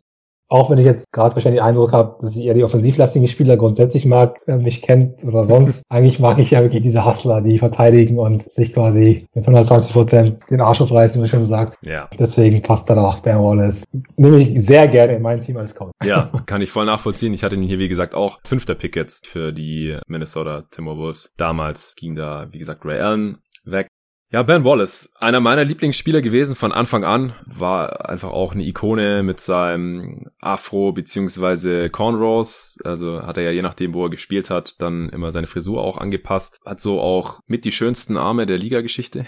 Auch wenn ich jetzt gerade wahrscheinlich den Eindruck habe, dass ich eher die offensivlastigen Spieler grundsätzlich mag, wer mich kennt oder sonst. Eigentlich mag ich ja wirklich diese Hustler, die verteidigen und sich quasi mit 120 Prozent den Arsch aufreißen, wie man schon sagt. Ja. Deswegen passt da doch Ben Wallace. Nehme ich sehr gerne in mein Team als Coach. Ja, kann ich voll nachvollziehen. Ich hatte ihn hier, wie gesagt, auch fünfter Pick jetzt für die Minnesota Timberwolves. Damals ging da, wie gesagt, Ray Allen weg. Ja, Ben Wallace, einer meiner Lieblingsspieler gewesen von Anfang an, war einfach auch eine Ikone mit seinem Afro beziehungsweise Cornrows, also hat er ja je nachdem, wo er gespielt hat, dann immer seine Frisur auch angepasst, hat so auch mit die schönsten Arme der Liga-Geschichte.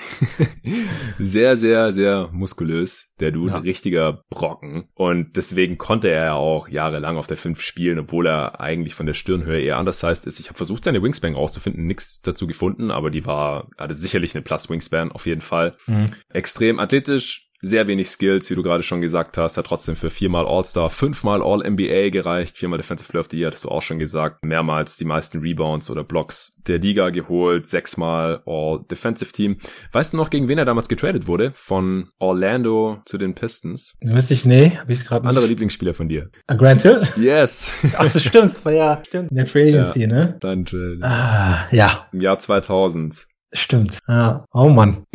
sehr, sehr, sehr muskulös, der Dude, ja. richtiger Brocken und deswegen konnte er ja auch jahrelang auf der 5 spielen, obwohl er eigentlich von der Stirnhöhe eher anders heißt ist. Ich habe versucht, seine Wingspan rauszufinden, nichts dazu gefunden, aber die war, hatte sicherlich eine Plus-Wingspan Wingspan auf jeden Fall. Mhm. Extrem athletisch, sehr wenig Skills, wie du gerade schon gesagt hast, hat trotzdem für viermal All-Star, fünfmal All-NBA gereicht, viermal Defensive Player of the Year, hast du auch schon gesagt, mehrmals die meisten Rebounds oder Blocks der Liga geholt, sechsmal All-Defensive Team. Weißt du noch, gegen wen er damals getradet wurde? Von Orlando zu den Pistons? Wüsste ich, nee, hab ich gerade Andere Lieblingsspieler von dir. Uh, Grant Hill? Yes. Ach, das stimmt, das war ja, stimmt, in der Free Agency, ja, ne? Dein Trade. Ah, ja. Im Jahr 2000. Stimmt. Ja. Oh Mann.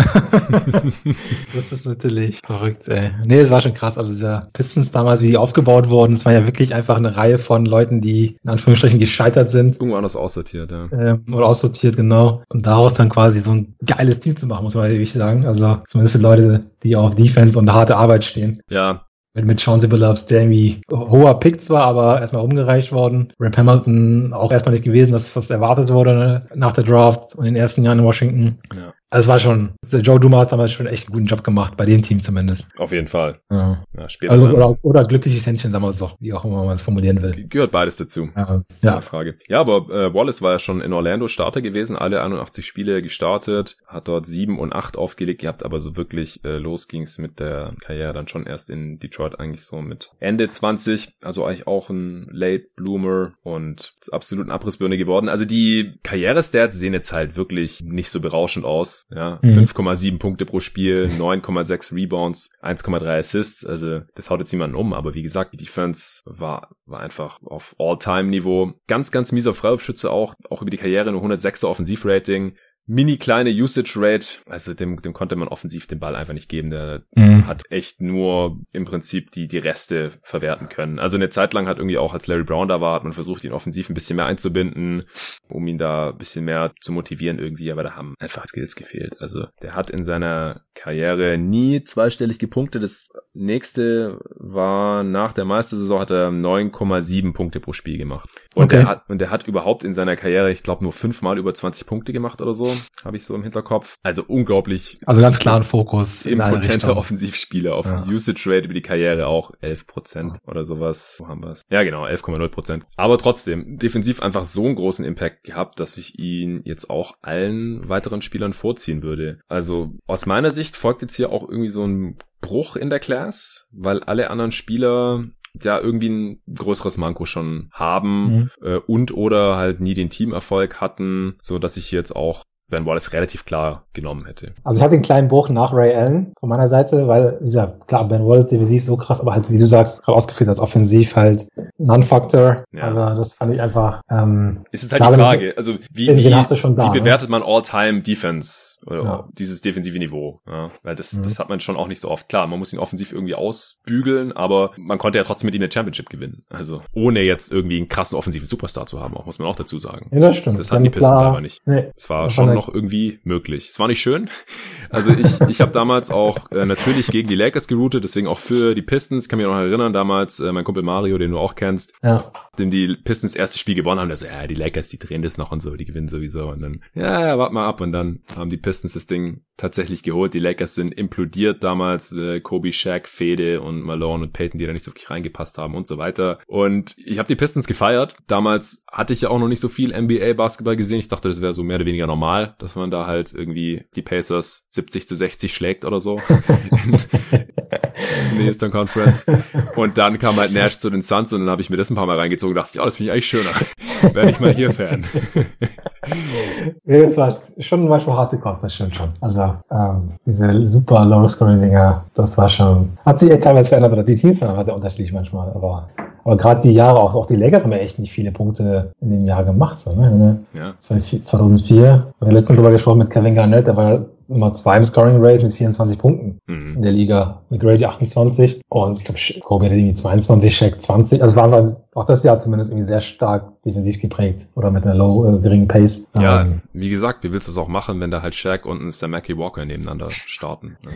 das ist natürlich verrückt, ey. Nee, es war schon krass. Also dieser Pistons damals, wie die aufgebaut wurden, es war ja wirklich einfach eine Reihe von Leuten, die in Anführungsstrichen gescheitert sind. Irgendwo anders aussortiert, ja. Ähm, oder aussortiert, genau. Und daraus dann quasi so ein geiles Team zu machen, muss man wirklich sagen. Also zumindest für Leute, die auf Defense und harte Arbeit stehen. Ja, mit, mit Chauncey Billups, der irgendwie hoher Pick zwar, aber erstmal umgereicht worden. Rap Hamilton auch erstmal nicht gewesen, dass was erwartet wurde nach der Draft und den ersten Jahren in Washington. Ja. Also es war schon, Joe Duma hat damals schon echt einen guten Job gemacht, bei dem Team zumindest. Auf jeden Fall. Ja. Ja, also, oder, oder glückliches Händchen, sagen wir es doch, wie auch immer man es formulieren will. Gehört beides dazu. Ja. ja. Frage. Ja, aber äh, Wallace war ja schon in Orlando Starter gewesen, alle 81 Spiele gestartet, hat dort 7 und 8 aufgelegt gehabt, aber so wirklich äh, los ging's mit der Karriere dann schon erst in Detroit eigentlich so mit Ende 20, also eigentlich auch ein Late Bloomer und absolut ein Abrissbirne geworden. Also die Karrierestats sehen jetzt halt wirklich nicht so berauschend aus ja, mhm. 5,7 Punkte pro Spiel, 9,6 Rebounds, 1,3 Assists, also das haut jetzt niemanden um, aber wie gesagt, die Defense war, war einfach auf All-Time-Niveau. Ganz, ganz mieser Freiwurfschütze auch, auch über die Karriere nur 106er Offensivrating, mini kleine Usage Rate, also dem, dem konnte man offensiv den Ball einfach nicht geben. Der mhm. hat echt nur im Prinzip die, die Reste verwerten können. Also eine Zeit lang hat irgendwie auch, als Larry Brown da war, hat man versucht, ihn offensiv ein bisschen mehr einzubinden, um ihn da ein bisschen mehr zu motivieren irgendwie, aber da haben einfach Skills gefehlt. Also der hat in seiner Karriere nie zweistellig gepunktet. Das nächste war nach der Meistersaison hat er 9,7 Punkte pro Spiel gemacht. Und okay. er hat, und er hat überhaupt in seiner Karriere, ich glaube, nur fünfmal über 20 Punkte gemacht oder so habe ich so im Hinterkopf. Also unglaublich. Also ganz klaren Fokus. Impotente Offensivspieler auf ja. Usage Rate über die Karriere auch 11 Prozent ja. oder sowas. Wo haben wir es? Ja, genau, 11,0 Prozent. Aber trotzdem, defensiv einfach so einen großen Impact gehabt, dass ich ihn jetzt auch allen weiteren Spielern vorziehen würde. Also aus meiner Sicht folgt jetzt hier auch irgendwie so ein Bruch in der Class, weil alle anderen Spieler ja irgendwie ein größeres Manko schon haben mhm. äh, und oder halt nie den Teamerfolg hatten, so dass ich jetzt auch Ben Wallace relativ klar genommen hätte. Also ich hatte einen kleinen Bruch nach Ray Allen von meiner Seite, weil, wie gesagt, klar, Ben Wallace defensiv so krass, aber halt, wie du sagst, gerade ausgeführt als offensiv halt Non-Factor. Ja. Also das fand ich einfach. Ähm, ist es halt die Frage, also wie, wie, wie ne? bewertet man All-Time Defense oder ja. dieses defensive Niveau? Ja, weil das, mhm. das hat man schon auch nicht so oft. Klar, man muss ihn offensiv irgendwie ausbügeln, aber man konnte ja trotzdem mit ihm eine Championship gewinnen. Also ohne jetzt irgendwie einen krassen offensiven Superstar zu haben, auch muss man auch dazu sagen. Ja, das stimmt. Das hatten die Pistons aber nicht. Nee, es war schon noch irgendwie möglich. Es war nicht schön. Also ich, ich habe damals auch äh, natürlich gegen die Lakers geroutet, deswegen auch für die Pistons. Kann mich noch erinnern, damals äh, mein Kumpel Mario, den du auch kennst, ja. dem die Pistons erste Spiel gewonnen haben. Der so, ja, die Lakers, die drehen das noch und so, die gewinnen sowieso. Und dann, ja, ja, warte mal ab. Und dann haben die Pistons das Ding tatsächlich geholt. Die Lakers sind implodiert damals. Äh, Kobe, Shaq, Fede und Malone und Peyton, die da nicht so wirklich reingepasst haben und so weiter. Und ich habe die Pistons gefeiert. Damals hatte ich ja auch noch nicht so viel NBA-Basketball gesehen. Ich dachte, das wäre so mehr oder weniger normal, dass man da halt irgendwie die Pacers 70 zu 60 schlägt oder so. in der Eastern Conference. Und dann kam halt Nash zu den Suns und dann habe ich mir das ein paar Mal reingezogen und dachte, ja, das finde ich eigentlich schöner. Werde ich mal hier Fan. ja, das war schon manchmal harte Kost, das stimmt schon. Also ähm, diese super Low-Scoring-Dinger, das war schon, hat sich echt teilweise verändert, oder die Teams waren halt unterschiedlich manchmal, aber aber gerade die Jahre, auch, auch die Lakers haben ja echt nicht viele Punkte in dem Jahr gemacht. So, ne? Ja. 2004, wir haben letztens darüber gesprochen mit Kevin Garnett, der war Nummer zwei im Scoring Race mit 24 Punkten mhm. in der Liga. Mit Grady 28 und ich glaube, Kobe hatte irgendwie 22, Shaq 20. Also waren wir auch das Jahr zumindest irgendwie sehr stark defensiv geprägt oder mit einer low, äh, geringen Pace. Ja, ähm, wie gesagt, wie willst du es auch machen, wenn da halt Shaq und ein Samaki Walker nebeneinander starten?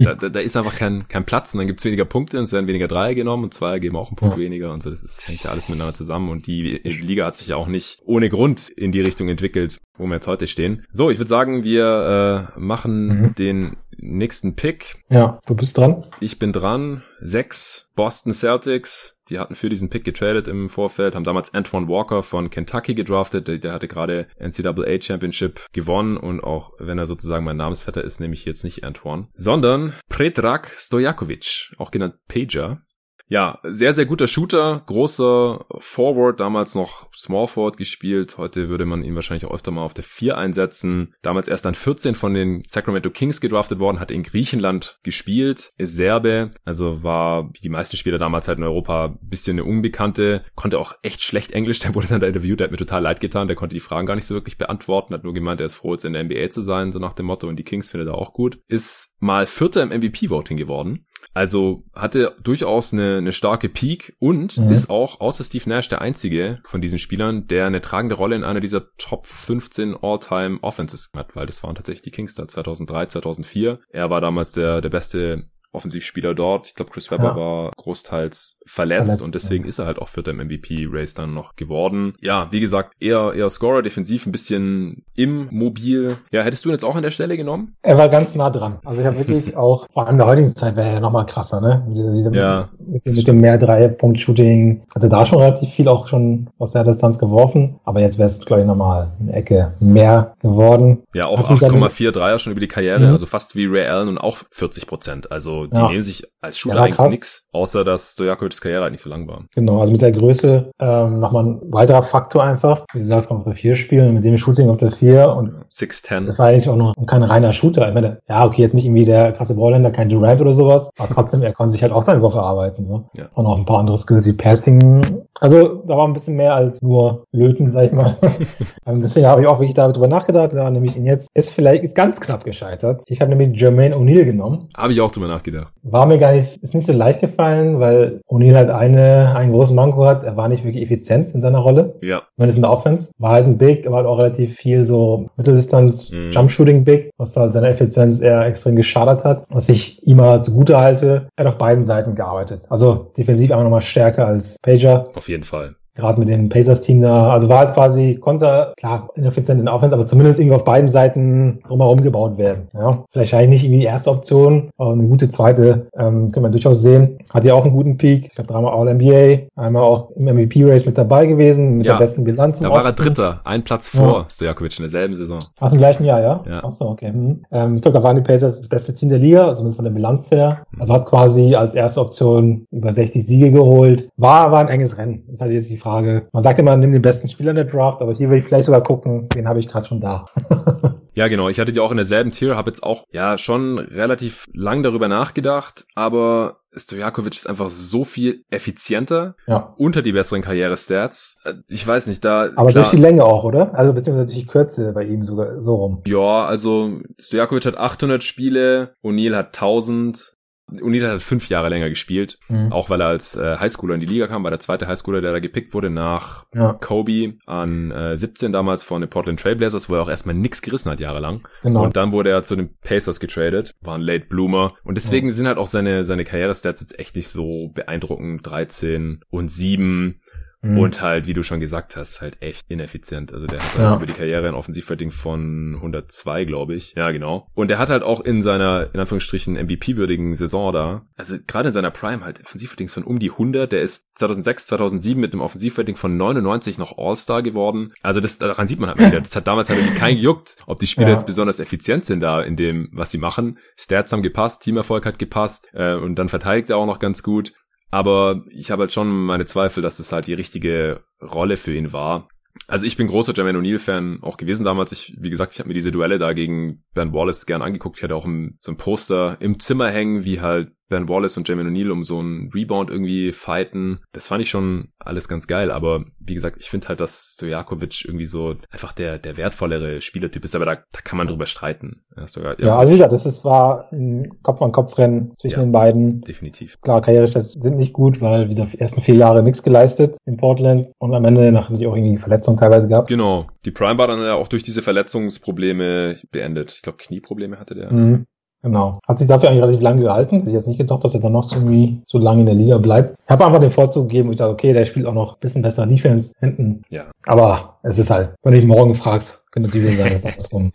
Also, da, da, da, ist einfach kein, kein Platz und dann gibt's weniger Punkte und es werden weniger Dreier genommen und Zweier geben auch einen Punkt ja. weniger und so. Das ist, hängt ja alles miteinander zusammen und die, die Liga hat sich ja auch nicht ohne Grund in die Richtung entwickelt, wo wir jetzt heute stehen. So, ich würde sagen, wir äh, machen mhm. den nächsten Pick. Ja, du bist dran. Ich bin dran. Sechs Boston Celtics. Die hatten für diesen Pick getradet im Vorfeld, haben damals Antoine Walker von Kentucky gedraftet. Der, der hatte gerade NCAA Championship gewonnen und auch wenn er sozusagen mein Namensvetter ist, nehme ich jetzt nicht Antoine, sondern Predrag Stojakovic, auch genannt Pager. Ja, sehr, sehr guter Shooter, großer Forward, damals noch Small Forward gespielt. Heute würde man ihn wahrscheinlich auch öfter mal auf der 4 einsetzen. Damals erst an 14 von den Sacramento Kings gedraftet worden, hat in Griechenland gespielt, ist Serbe, also war wie die meisten Spieler damals halt in Europa ein bisschen eine Unbekannte, konnte auch echt schlecht Englisch, der wurde dann da interviewt, der hat mir total leid getan, der konnte die Fragen gar nicht so wirklich beantworten, hat nur gemeint, er ist froh, jetzt in der NBA zu sein, so nach dem Motto, und die Kings findet er auch gut. Ist mal Vierter im MVP-Voting geworden also hatte durchaus eine, eine starke Peak und mhm. ist auch außer Steve Nash der einzige von diesen Spielern, der eine tragende Rolle in einer dieser Top 15 All-Time Offenses hat, weil das waren tatsächlich die Kings da 2003, 2004. Er war damals der, der beste Offensivspieler dort. Ich glaube, Chris Webber ja. war großteils verletzt, verletzt und deswegen ja. ist er halt auch für den MVP-Race dann noch geworden. Ja, wie gesagt, eher, eher Scorer, defensiv ein bisschen immobil. Ja, hättest du ihn jetzt auch an der Stelle genommen? Er war ganz nah dran. Also ich habe wirklich auch, vor allem in der heutigen Zeit wäre er nochmal krasser, ne? Mit, diesem, ja, mit, mit dem mehr Drei-Punkt-Shooting hatte da schon relativ viel auch schon aus der Distanz geworfen, aber jetzt wäre es, glaube ich, nochmal eine Ecke mehr geworden. Ja, auch 8,4 Dreier schon über die Karriere, mhm. also fast wie Ray Allen und auch 40 Prozent. Also die ja. nehmen sich als ja, eigentlich nichts, außer dass Stojakovic's Karriere halt nicht so lang war. Genau, also mit der Größe ähm, nochmal ein weiterer Faktor einfach. Wie du sagst, kann auf der 4 spielen, mit dem Shooting auf der 4 und 6'10. Das war eigentlich auch noch kein reiner Shooter. Ich meine, ja, okay, jetzt nicht irgendwie der krasse Ballländer, kein Durant oder sowas, aber trotzdem, er konnte sich halt auch seinen Wurf erarbeiten. So. Ja. Und auch ein paar andere Skills wie Passing. Also da war ein bisschen mehr als nur Löten, sag ich mal. Ähm, deswegen habe ich auch wirklich darüber nachgedacht, ja, nämlich ihn jetzt ist vielleicht ist ganz knapp gescheitert. Ich habe nämlich Jermaine O'Neal genommen. Habe ich auch drüber nachgedacht. War mir gar nicht, ist nicht so leicht gefallen, weil O'Neal halt eine, einen großen Manko hat. Er war nicht wirklich effizient in seiner Rolle. Ja. Zumindest in der Offense. War halt ein Big, aber halt auch relativ viel so Mitteldistanz, mhm. Jump Shooting Big, was halt seine Effizienz eher extrem geschadert hat. Was ich ihm mal zugute halte, er hat auf beiden Seiten gearbeitet. Also defensiv einfach nochmal stärker als Pager. Auf jeden Fall gerade mit dem Pacers-Team da, also war halt quasi, konnte, klar, ineffizient in der Offense, aber zumindest irgendwie auf beiden Seiten drumherum gebaut werden. Ja, vielleicht eigentlich nicht irgendwie die erste Option, aber eine gute zweite ähm, können wir durchaus sehen. Hat ja auch einen guten Peak. Ich glaube, dreimal All-NBA, einmal auch im MVP-Race mit dabei gewesen, mit ja, der besten Bilanz. Da war er Dritter, ein Platz vor ja. Stojakovic in derselben Saison. Ach, im gleichen Jahr, ja? Ja. Ach so, okay. Hm. Ähm, ich glaube, da waren die Pacers das beste Team der Liga, zumindest von der Bilanz her. Also hat quasi als erste Option über 60 Siege geholt. War, war ein enges Rennen. Das ist halt jetzt die Frage. Man sagt immer, nimm den besten Spieler in der Draft, aber hier will ich vielleicht sogar gucken, wen habe ich gerade schon da. Ja, genau. Ich hatte die auch in derselben Tier, habe jetzt auch ja schon relativ lang darüber nachgedacht, aber Stojakovic ist einfach so viel effizienter ja. unter die besseren Karrierestats. Äh, ich weiß nicht, da. Aber klar, durch die Länge auch, oder? Also beziehungsweise durch die Kürze bei ihm sogar so rum. Ja, also Stojakovic hat 800 Spiele, O'Neill hat 1000, Unita hat fünf Jahre länger gespielt, mhm. auch weil er als äh, Highschooler in die Liga kam, war der zweite Highschooler, der da gepickt wurde nach ja. Kobe an äh, 17 damals von den Portland Trailblazers, wo er auch erstmal nix gerissen hat jahrelang. Genau. Und dann wurde er zu den Pacers getradet, war ein Late Bloomer und deswegen ja. sind halt auch seine seine Karrierestats jetzt echt nicht so beeindruckend, 13 und 7 Mhm. Und halt, wie du schon gesagt hast, halt echt ineffizient. Also der hat ja. über die Karriere ein Offensivrating von 102, glaube ich. Ja, genau. Und der hat halt auch in seiner, in Anführungsstrichen, MVP-würdigen Saison da, also gerade in seiner Prime halt Offensivratings von um die 100. Der ist 2006, 2007 mit einem Offensivrating von 99 noch All-Star geworden. Also das, daran sieht man halt wieder. Das hat damals halt irgendwie keinen gejuckt, ob die Spieler ja. jetzt besonders effizient sind da in dem, was sie machen. Stats haben gepasst, Teamerfolg hat gepasst äh, und dann verteidigt er auch noch ganz gut. Aber ich habe halt schon meine Zweifel, dass es halt die richtige Rolle für ihn war. Also ich bin großer Jermaine O'Neal-Fan auch gewesen damals. Ich, wie gesagt, ich habe mir diese Duelle da gegen Ben Wallace gern angeguckt. Ich hatte auch ein, so ein Poster im Zimmer hängen, wie halt Ben Wallace und Jamin O'Neal um so einen Rebound irgendwie fighten. Das fand ich schon alles ganz geil, aber wie gesagt, ich finde halt, dass Stojakovic irgendwie so einfach der, der wertvollere Spielertyp ist, aber da, da kann man drüber streiten. Ja, ja also wie gesagt, das ist, war ein Kopf-an-Kopf-Rennen zwischen ja, den beiden. Definitiv. Klar, Karrierestats sind nicht gut, weil wie gesagt, die ersten vier Jahre nichts geleistet in Portland und am Ende nachdem die auch irgendwie Verletzungen teilweise gehabt. Genau. Die Prime war dann ja auch durch diese Verletzungsprobleme beendet. Ich glaube, Knieprobleme hatte der. Mhm. Genau. Hat sich dafür eigentlich relativ lange gehalten. Hätte ich jetzt nicht gedacht, dass er dann noch so irgendwie so lange in der Liga bleibt. Ich habe einfach den Vorzug gegeben und ich dachte, okay, der spielt auch noch ein bisschen besser Defense hinten. Ja. Aber es ist halt, wenn du dich morgen fragst, könnte natürlich sein, dass das rum.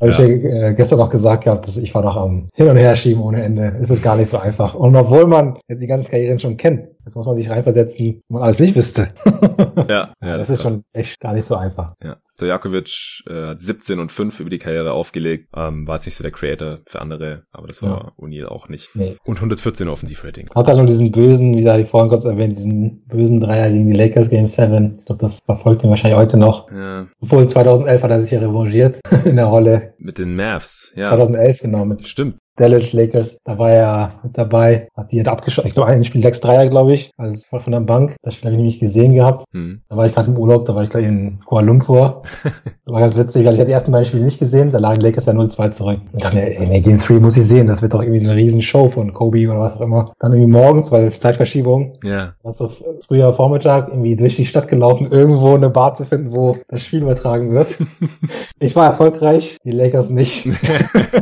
Habe ja. ich ja äh, gestern auch gesagt gehabt, dass ich war noch am Hin- und Herschieben ohne Ende. Es ist gar nicht so einfach. Und obwohl man jetzt die ganzen Karrieren schon kennt, Jetzt muss man sich reinversetzen, wenn man alles nicht wüsste. ja, ja, das, das ist schon echt gar nicht so einfach. Ja, Stojakovic äh, hat 17 und 5 über die Karriere aufgelegt. Ähm, war jetzt nicht so der Creator für andere, aber das war ja. O'Neill auch nicht. Nee. Und 114 Offensivrating. Hat halt nur diesen bösen, wie da die vorhin kurz erwähnt, diesen bösen Dreier gegen die Lakers Game 7. Ich glaube, das verfolgt ihn wahrscheinlich heute noch. Ja. Obwohl 2011 hat er sich ja revanchiert in der Rolle. Mit den Mavs, ja. 2011, genau. Mit Stimmt. Dallas Lakers, da war er mit dabei, hat die halt abgeschossen, ich glaube ein Spiel 6 Dreier, glaube ich, als voll von der Bank. Das Spiel habe ich nämlich gesehen gehabt. Hm. Da war ich gerade im Urlaub, da war ich gleich in Kuala Lumpur. war ganz witzig, weil ich hatte die ersten beiden Spiele nicht gesehen, da lagen Lakers ja 0-2 zurück. Und mir, ey, nee, Game 3 muss ich sehen, das wird doch irgendwie eine riesen Show von Kobe oder was auch immer. Dann irgendwie morgens, weil Zeitverschiebung, ja. was so früher Vormittag, irgendwie durch die Stadt gelaufen, irgendwo eine Bar zu finden, wo das Spiel übertragen wird. ich war erfolgreich, die Lakers nicht.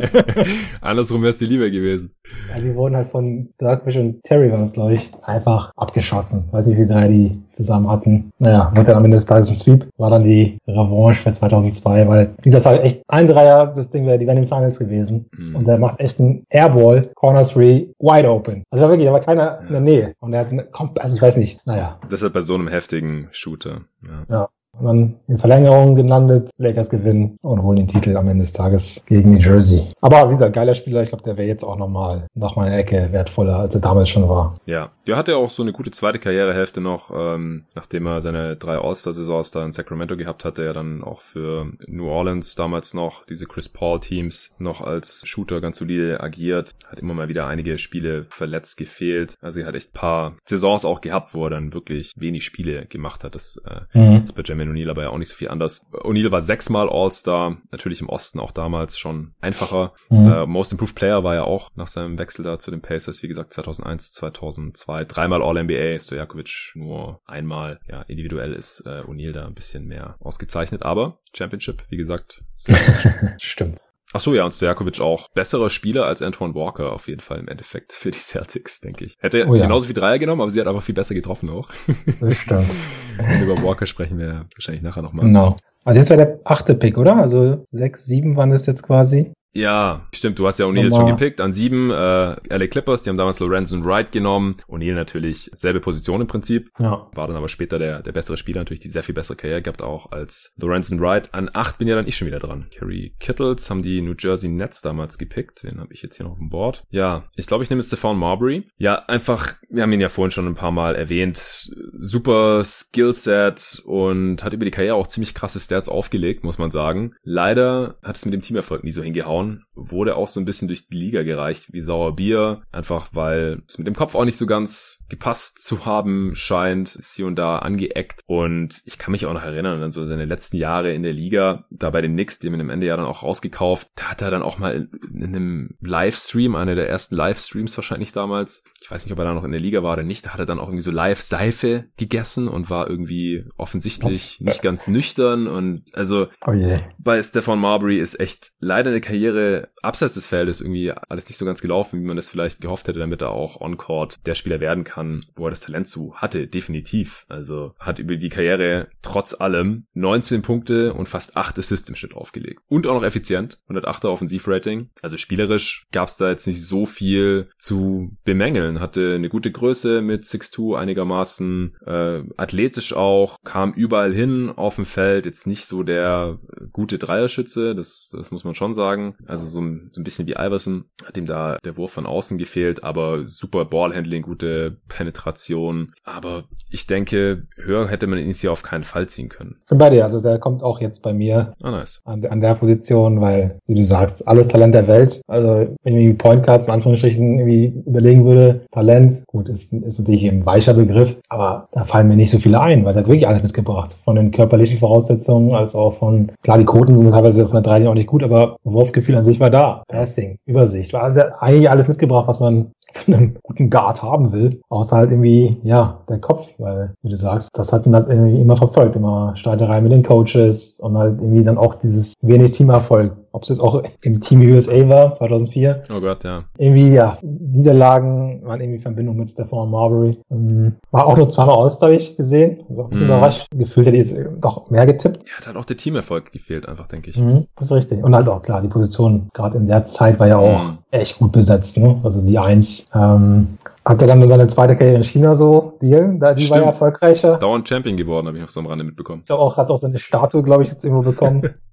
Andersrum wäre es die Liebe gewesen. Ja, die wurden halt von Darkfish und Terry war es, glaube ich, einfach abgeschossen. Weiß nicht, wie drei die zusammen hatten. Naja, wurde dann am Ende des Tages ein Sweep. War dann die Revanche für 2002, weil dieser Fall echt ein Dreier, das Ding wäre, die wären im Finals gewesen. Mhm. Und der macht echt einen Airball, Corner 3, wide open. Also wirklich, da war keiner ja. in der Nähe. Und er hat, also ich weiß nicht, naja. Deshalb bei so einem heftigen Shooter. Ja. ja. Und dann in Verlängerung gelandet, Lakers gewinnen und holen den Titel am Ende des Tages gegen New Jersey. Aber wie gesagt, geiler Spieler. Ich glaube, der wäre jetzt auch nochmal nach meiner Ecke wertvoller, als er damals schon war. Ja, der hatte auch so eine gute zweite Karrierehälfte noch, ähm, nachdem er seine drei All-Star-Saisons da in Sacramento gehabt hatte, er dann auch für New Orleans damals noch diese Chris Paul-Teams noch als Shooter ganz solide agiert. Hat immer mal wieder einige Spiele verletzt gefehlt. Also er hat echt paar Saisons auch gehabt, wo er dann wirklich wenig Spiele gemacht hat. Das, äh, mhm. das bei Jermaine O'Neal aber ja auch nicht so viel anders. O'Neal war sechsmal All-Star, natürlich im Osten auch damals schon einfacher. Mhm. Äh, Most Improved Player war ja auch nach seinem Wechsel da zu den Pacers, wie gesagt, 2001, 2002, dreimal All-NBA, Stojakovic nur einmal. Ja, individuell ist äh, O'Neal da ein bisschen mehr ausgezeichnet, aber Championship, wie gesagt. Stimmt. Ach so, ja, und Stojakovic auch besserer Spieler als Antoine Walker auf jeden Fall im Endeffekt für die Celtics, denke ich. Hätte oh ja. genauso viel Dreier genommen, aber sie hat einfach viel besser getroffen auch. Das stimmt. Und über Walker sprechen wir wahrscheinlich nachher nochmal. Genau. Also jetzt war der achte Pick, oder? Also sechs, sieben waren es jetzt quasi. Ja, stimmt. Du hast ja O'Neal schon gepickt. An sieben äh, LA Clippers, die haben damals Lorenzen Wright genommen. O'Neal natürlich selbe Position im Prinzip. Ja. War dann aber später der, der bessere Spieler, natürlich die sehr viel bessere Karriere gehabt auch als Lorenzen Wright. An acht bin ja dann ich schon wieder dran. Kerry Kittles haben die New Jersey Nets damals gepickt. Den habe ich jetzt hier noch auf dem Board. Ja, ich glaube, ich nehme Stephon Marbury. Ja, einfach, wir haben ihn ja vorhin schon ein paar Mal erwähnt. Super Skillset und hat über die Karriere auch ziemlich krasse Stats aufgelegt, muss man sagen. Leider hat es mit dem Teamerfolg nie so hingehauen Down wurde auch so ein bisschen durch die Liga gereicht wie sauer Bier, einfach weil es mit dem Kopf auch nicht so ganz gepasst zu haben scheint, ist hier und da angeeckt. Und ich kann mich auch noch erinnern an so seine letzten Jahre in der Liga, da bei den Knicks, die haben ihn am Ende ja dann auch rausgekauft, da hat er dann auch mal in einem Livestream, einer der ersten Livestreams wahrscheinlich damals, ich weiß nicht, ob er da noch in der Liga war oder nicht, da hat er dann auch irgendwie so live Seife gegessen und war irgendwie offensichtlich Was? nicht ganz nüchtern. Und also oh bei Stefan Marbury ist echt leider eine Karriere ihre abseits des Feldes irgendwie alles nicht so ganz gelaufen, wie man das vielleicht gehofft hätte, damit er auch on-court der Spieler werden kann, wo er das Talent zu hatte, definitiv. Also hat über die Karriere trotz allem 19 Punkte und fast 8 Assists im Schnitt aufgelegt. Und auch noch effizient, 108er Offensivrating. Also spielerisch gab es da jetzt nicht so viel zu bemängeln. Hatte eine gute Größe mit 6'2 einigermaßen, äh, athletisch auch, kam überall hin auf dem Feld, jetzt nicht so der gute Dreierschütze, das, das muss man schon sagen. Also so ein ein, so ein bisschen wie Iverson, hat ihm da der Wurf von außen gefehlt, aber super Ballhandling, gute Penetration. Aber ich denke, höher hätte man ihn hier auf keinen Fall ziehen können. Bin bei dir, also der kommt auch jetzt bei mir ah, nice. an, an der Position, weil, wie du sagst, alles Talent der Welt. Also wenn ich mir Point Cards in Anführungsstrichen irgendwie überlegen würde, Talent, gut, ist, ist natürlich ein weicher Begriff, aber da fallen mir nicht so viele ein, weil er hat wirklich alles mitgebracht. Von den körperlichen Voraussetzungen als auch von, klar, die Quoten sind teilweise von der 3 auch nicht gut, aber Wurfgefühl an sich war da. Passing, Übersicht, war also eigentlich alles mitgebracht, was man von einem guten Guard haben will, außer halt irgendwie, ja, der Kopf, weil, wie du sagst, das hat ihn halt irgendwie immer verfolgt, immer Streiterei mit den Coaches und halt irgendwie dann auch dieses wenig Teamerfolg. Ob es jetzt auch im Team USA war, 2004. Oh Gott, ja. Irgendwie, ja, Niederlagen waren irgendwie Verbindung mit Stefan Marbury. Ähm, war auch nur zweimal aus, habe ich gesehen. War ein bisschen mm. überrascht. Gefühlt hätte ich jetzt doch mehr getippt. Ja, hat halt auch der Teamerfolg gefehlt, einfach, denke ich. Mhm, das ist richtig. Und halt auch, klar, die Position gerade in der Zeit war ja auch mm. echt gut besetzt, ne? Also die Eins. Ähm, hat er dann seine zweite Karriere in China so, die, die war ja erfolgreicher. Dauernd Champion geworden, habe ich noch so am Rande mitbekommen. Ich glaube auch, hat auch seine Statue, glaube ich, jetzt irgendwo bekommen.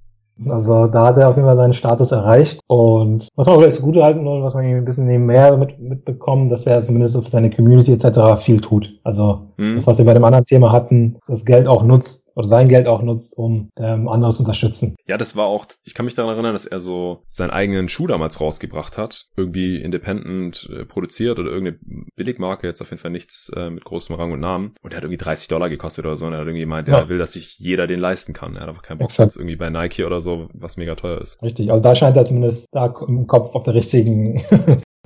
Also da hat er auf jeden Fall seinen Status erreicht. Und was man vielleicht so gut halten und was man ein bisschen nebenher mit, mitbekommen, dass er zumindest auf seine Community etc. viel tut. Also mhm. das, was wir bei dem anderen Thema hatten, das Geld auch nutzt, oder sein Geld auch nutzt, um ähm, andere zu unterstützen. Ja, das war auch, ich kann mich daran erinnern, dass er so seinen eigenen Schuh damals rausgebracht hat, irgendwie independent äh, produziert oder irgendeine Billigmarke, jetzt auf jeden Fall nichts äh, mit großem Rang und Namen. Und er hat irgendwie 30 Dollar gekostet oder so und er hat irgendwie gemeint, ja. er will, dass sich jeder den leisten kann. Er hat einfach keinen Bock jetzt irgendwie bei Nike oder so, was mega teuer ist. Richtig, also da scheint er zumindest da im Kopf auf der richtigen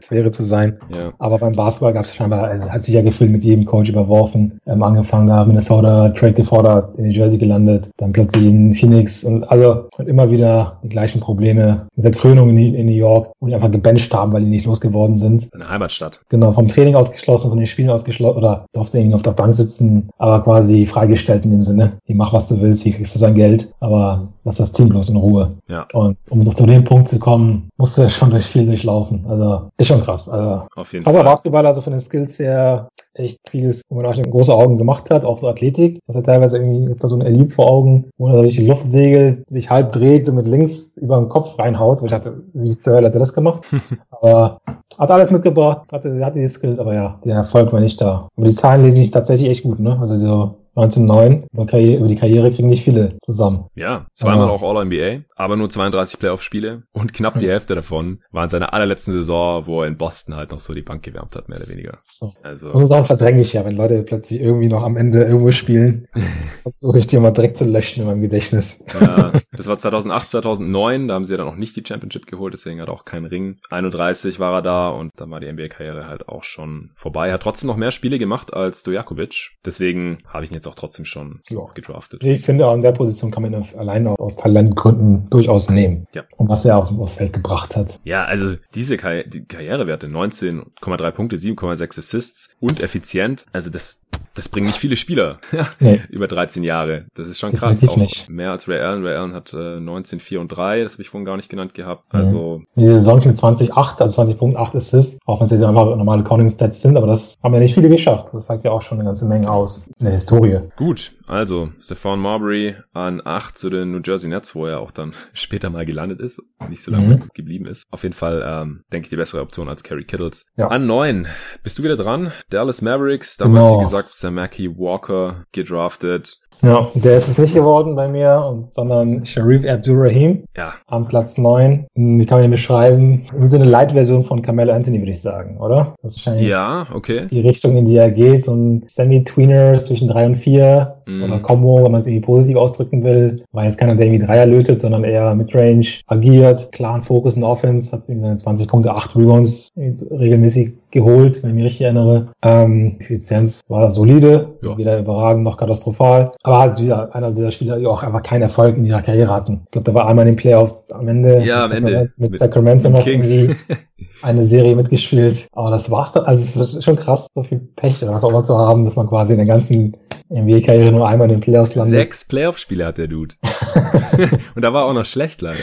Sphäre zu sein. Ja. Aber beim Basketball gab es scheinbar, also hat sich ja gefühlt mit jedem Coach überworfen. Ähm, angefangen da Minnesota, Trade gefordert, in New Jersey gelandet, dann plötzlich in Phoenix und also und immer wieder die gleichen Probleme mit der Krönung in, in New York, wo die einfach gebencht haben, weil die nicht losgeworden sind. Seine Heimatstadt. Genau, vom Training ausgeschlossen, von den Spielen ausgeschlossen oder durfte irgendwie auf der Bank sitzen, aber quasi freigestellt in dem Sinne. Hier mach was du willst, hier kriegst du dein Geld, aber lass das Team bloß in Ruhe. Ja. Und um zu dem Punkt zu kommen, musste er schon durch viel durchlaufen. Also ist schon krass. Also, Auf jeden krasser Fall. Basketballer, also von den Skills her echt vieles, wo man auch große Augen gemacht hat, auch so Athletik. Das hat teilweise irgendwie, da so ein Elite vor Augen, wo er sich die Luft segelt, sich halb dreht und mit links über den Kopf reinhaut, wo ich dachte, wie zur Hölle hat er das gemacht? aber hat alles mitgebracht, hatte, hatte die Skills, aber ja, der Erfolg war nicht da. Aber die Zahlen lesen sich tatsächlich echt gut, ne? Also so 1909. Über, die Karriere kriegen nicht viele zusammen. Ja, zweimal auch All-NBA, aber nur 32 Playoff-Spiele und knapp die Hälfte davon war in seiner allerletzten Saison, wo er in Boston halt noch so die Bank gewärmt hat, mehr oder weniger. So. Also. So Sachen verdränge ich ja, wenn Leute plötzlich irgendwie noch am Ende irgendwo spielen. versuche ich die mal direkt zu löschen in meinem Gedächtnis. ja, das war 2008, 2009, da haben sie ja dann auch nicht die Championship geholt, deswegen hat er auch keinen Ring. 31 war er da und dann war die NBA-Karriere halt auch schon vorbei. Er hat trotzdem noch mehr Spiele gemacht als Stojakovic, deswegen habe ich ihn jetzt auch trotzdem schon ja. gedraftet. Ich finde, an der Position kann man ihn allein aus Talentgründen durchaus nehmen. Ja. Und was er auf, aufs Feld gebracht hat. Ja, also diese Karri die Karrierewerte, 19,3 Punkte, 7,6 Assists und effizient, also das, das bringen nicht viele Spieler nee. über 13 Jahre. Das ist schon krass. Auch nicht. Mehr als Ray Allen. Ray Allen hat äh, 19, 4 und 3, das habe ich vorhin gar nicht genannt gehabt. Mhm. Also Diese Saison mit 20, 8, also 20.8 Assists, auch wenn es jetzt einfach normale Counting Stats sind, aber das haben ja nicht viele geschafft. Das sagt ja auch schon eine ganze Menge aus in der Historie. Gut, also Stefan Marbury an 8 zu den New Jersey Nets, wo er auch dann später mal gelandet ist, nicht so lange mhm. geblieben ist. Auf jeden Fall, ähm, denke ich, die bessere Option als Kerry Kittles. Ja. An 9 bist du wieder dran. Dallas Mavericks, damals genau. wie gesagt Samaki Walker gedraftet. Ja, der ist es nicht geworden bei mir, sondern Sharif Abdurrahim. Ja. Am Platz 9. Wie kann man den beschreiben? So eine Light-Version von Carmelo Anthony, würde ich sagen, oder? Wahrscheinlich ja, okay. Die Richtung, in die er geht. So ein Semi-Tweener zwischen 3 und 4. Mm. Oder Combo, wenn man es irgendwie positiv ausdrücken will. War jetzt keiner, der irgendwie Dreier lötet, sondern eher Midrange agiert. Klaren Fokus in Offense. Hat irgendwie seine 20 Punkte, 8 Rebounds regelmäßig geholt, wenn ich mich richtig erinnere. Ähm, Effizienz war solide, ja. weder überragend noch katastrophal. Aber halt wieder einer dieser Spieler, die auch einfach keinen Erfolg in ihrer Karriere hatten. Ich glaube, da war einmal in den Playoffs am Ende ja, mit, am Ende. mit, mit Sacramento noch Kings. irgendwie. eine Serie mitgespielt. Aber das war's dann. Also es ist schon krass, so viel Pech oder was auch immer zu haben, dass man quasi in der ganzen NBA-Karriere nur einmal in den Playoffs landet. Sechs Playoff-Spiele hat der Dude. Und da war auch noch schlecht leider.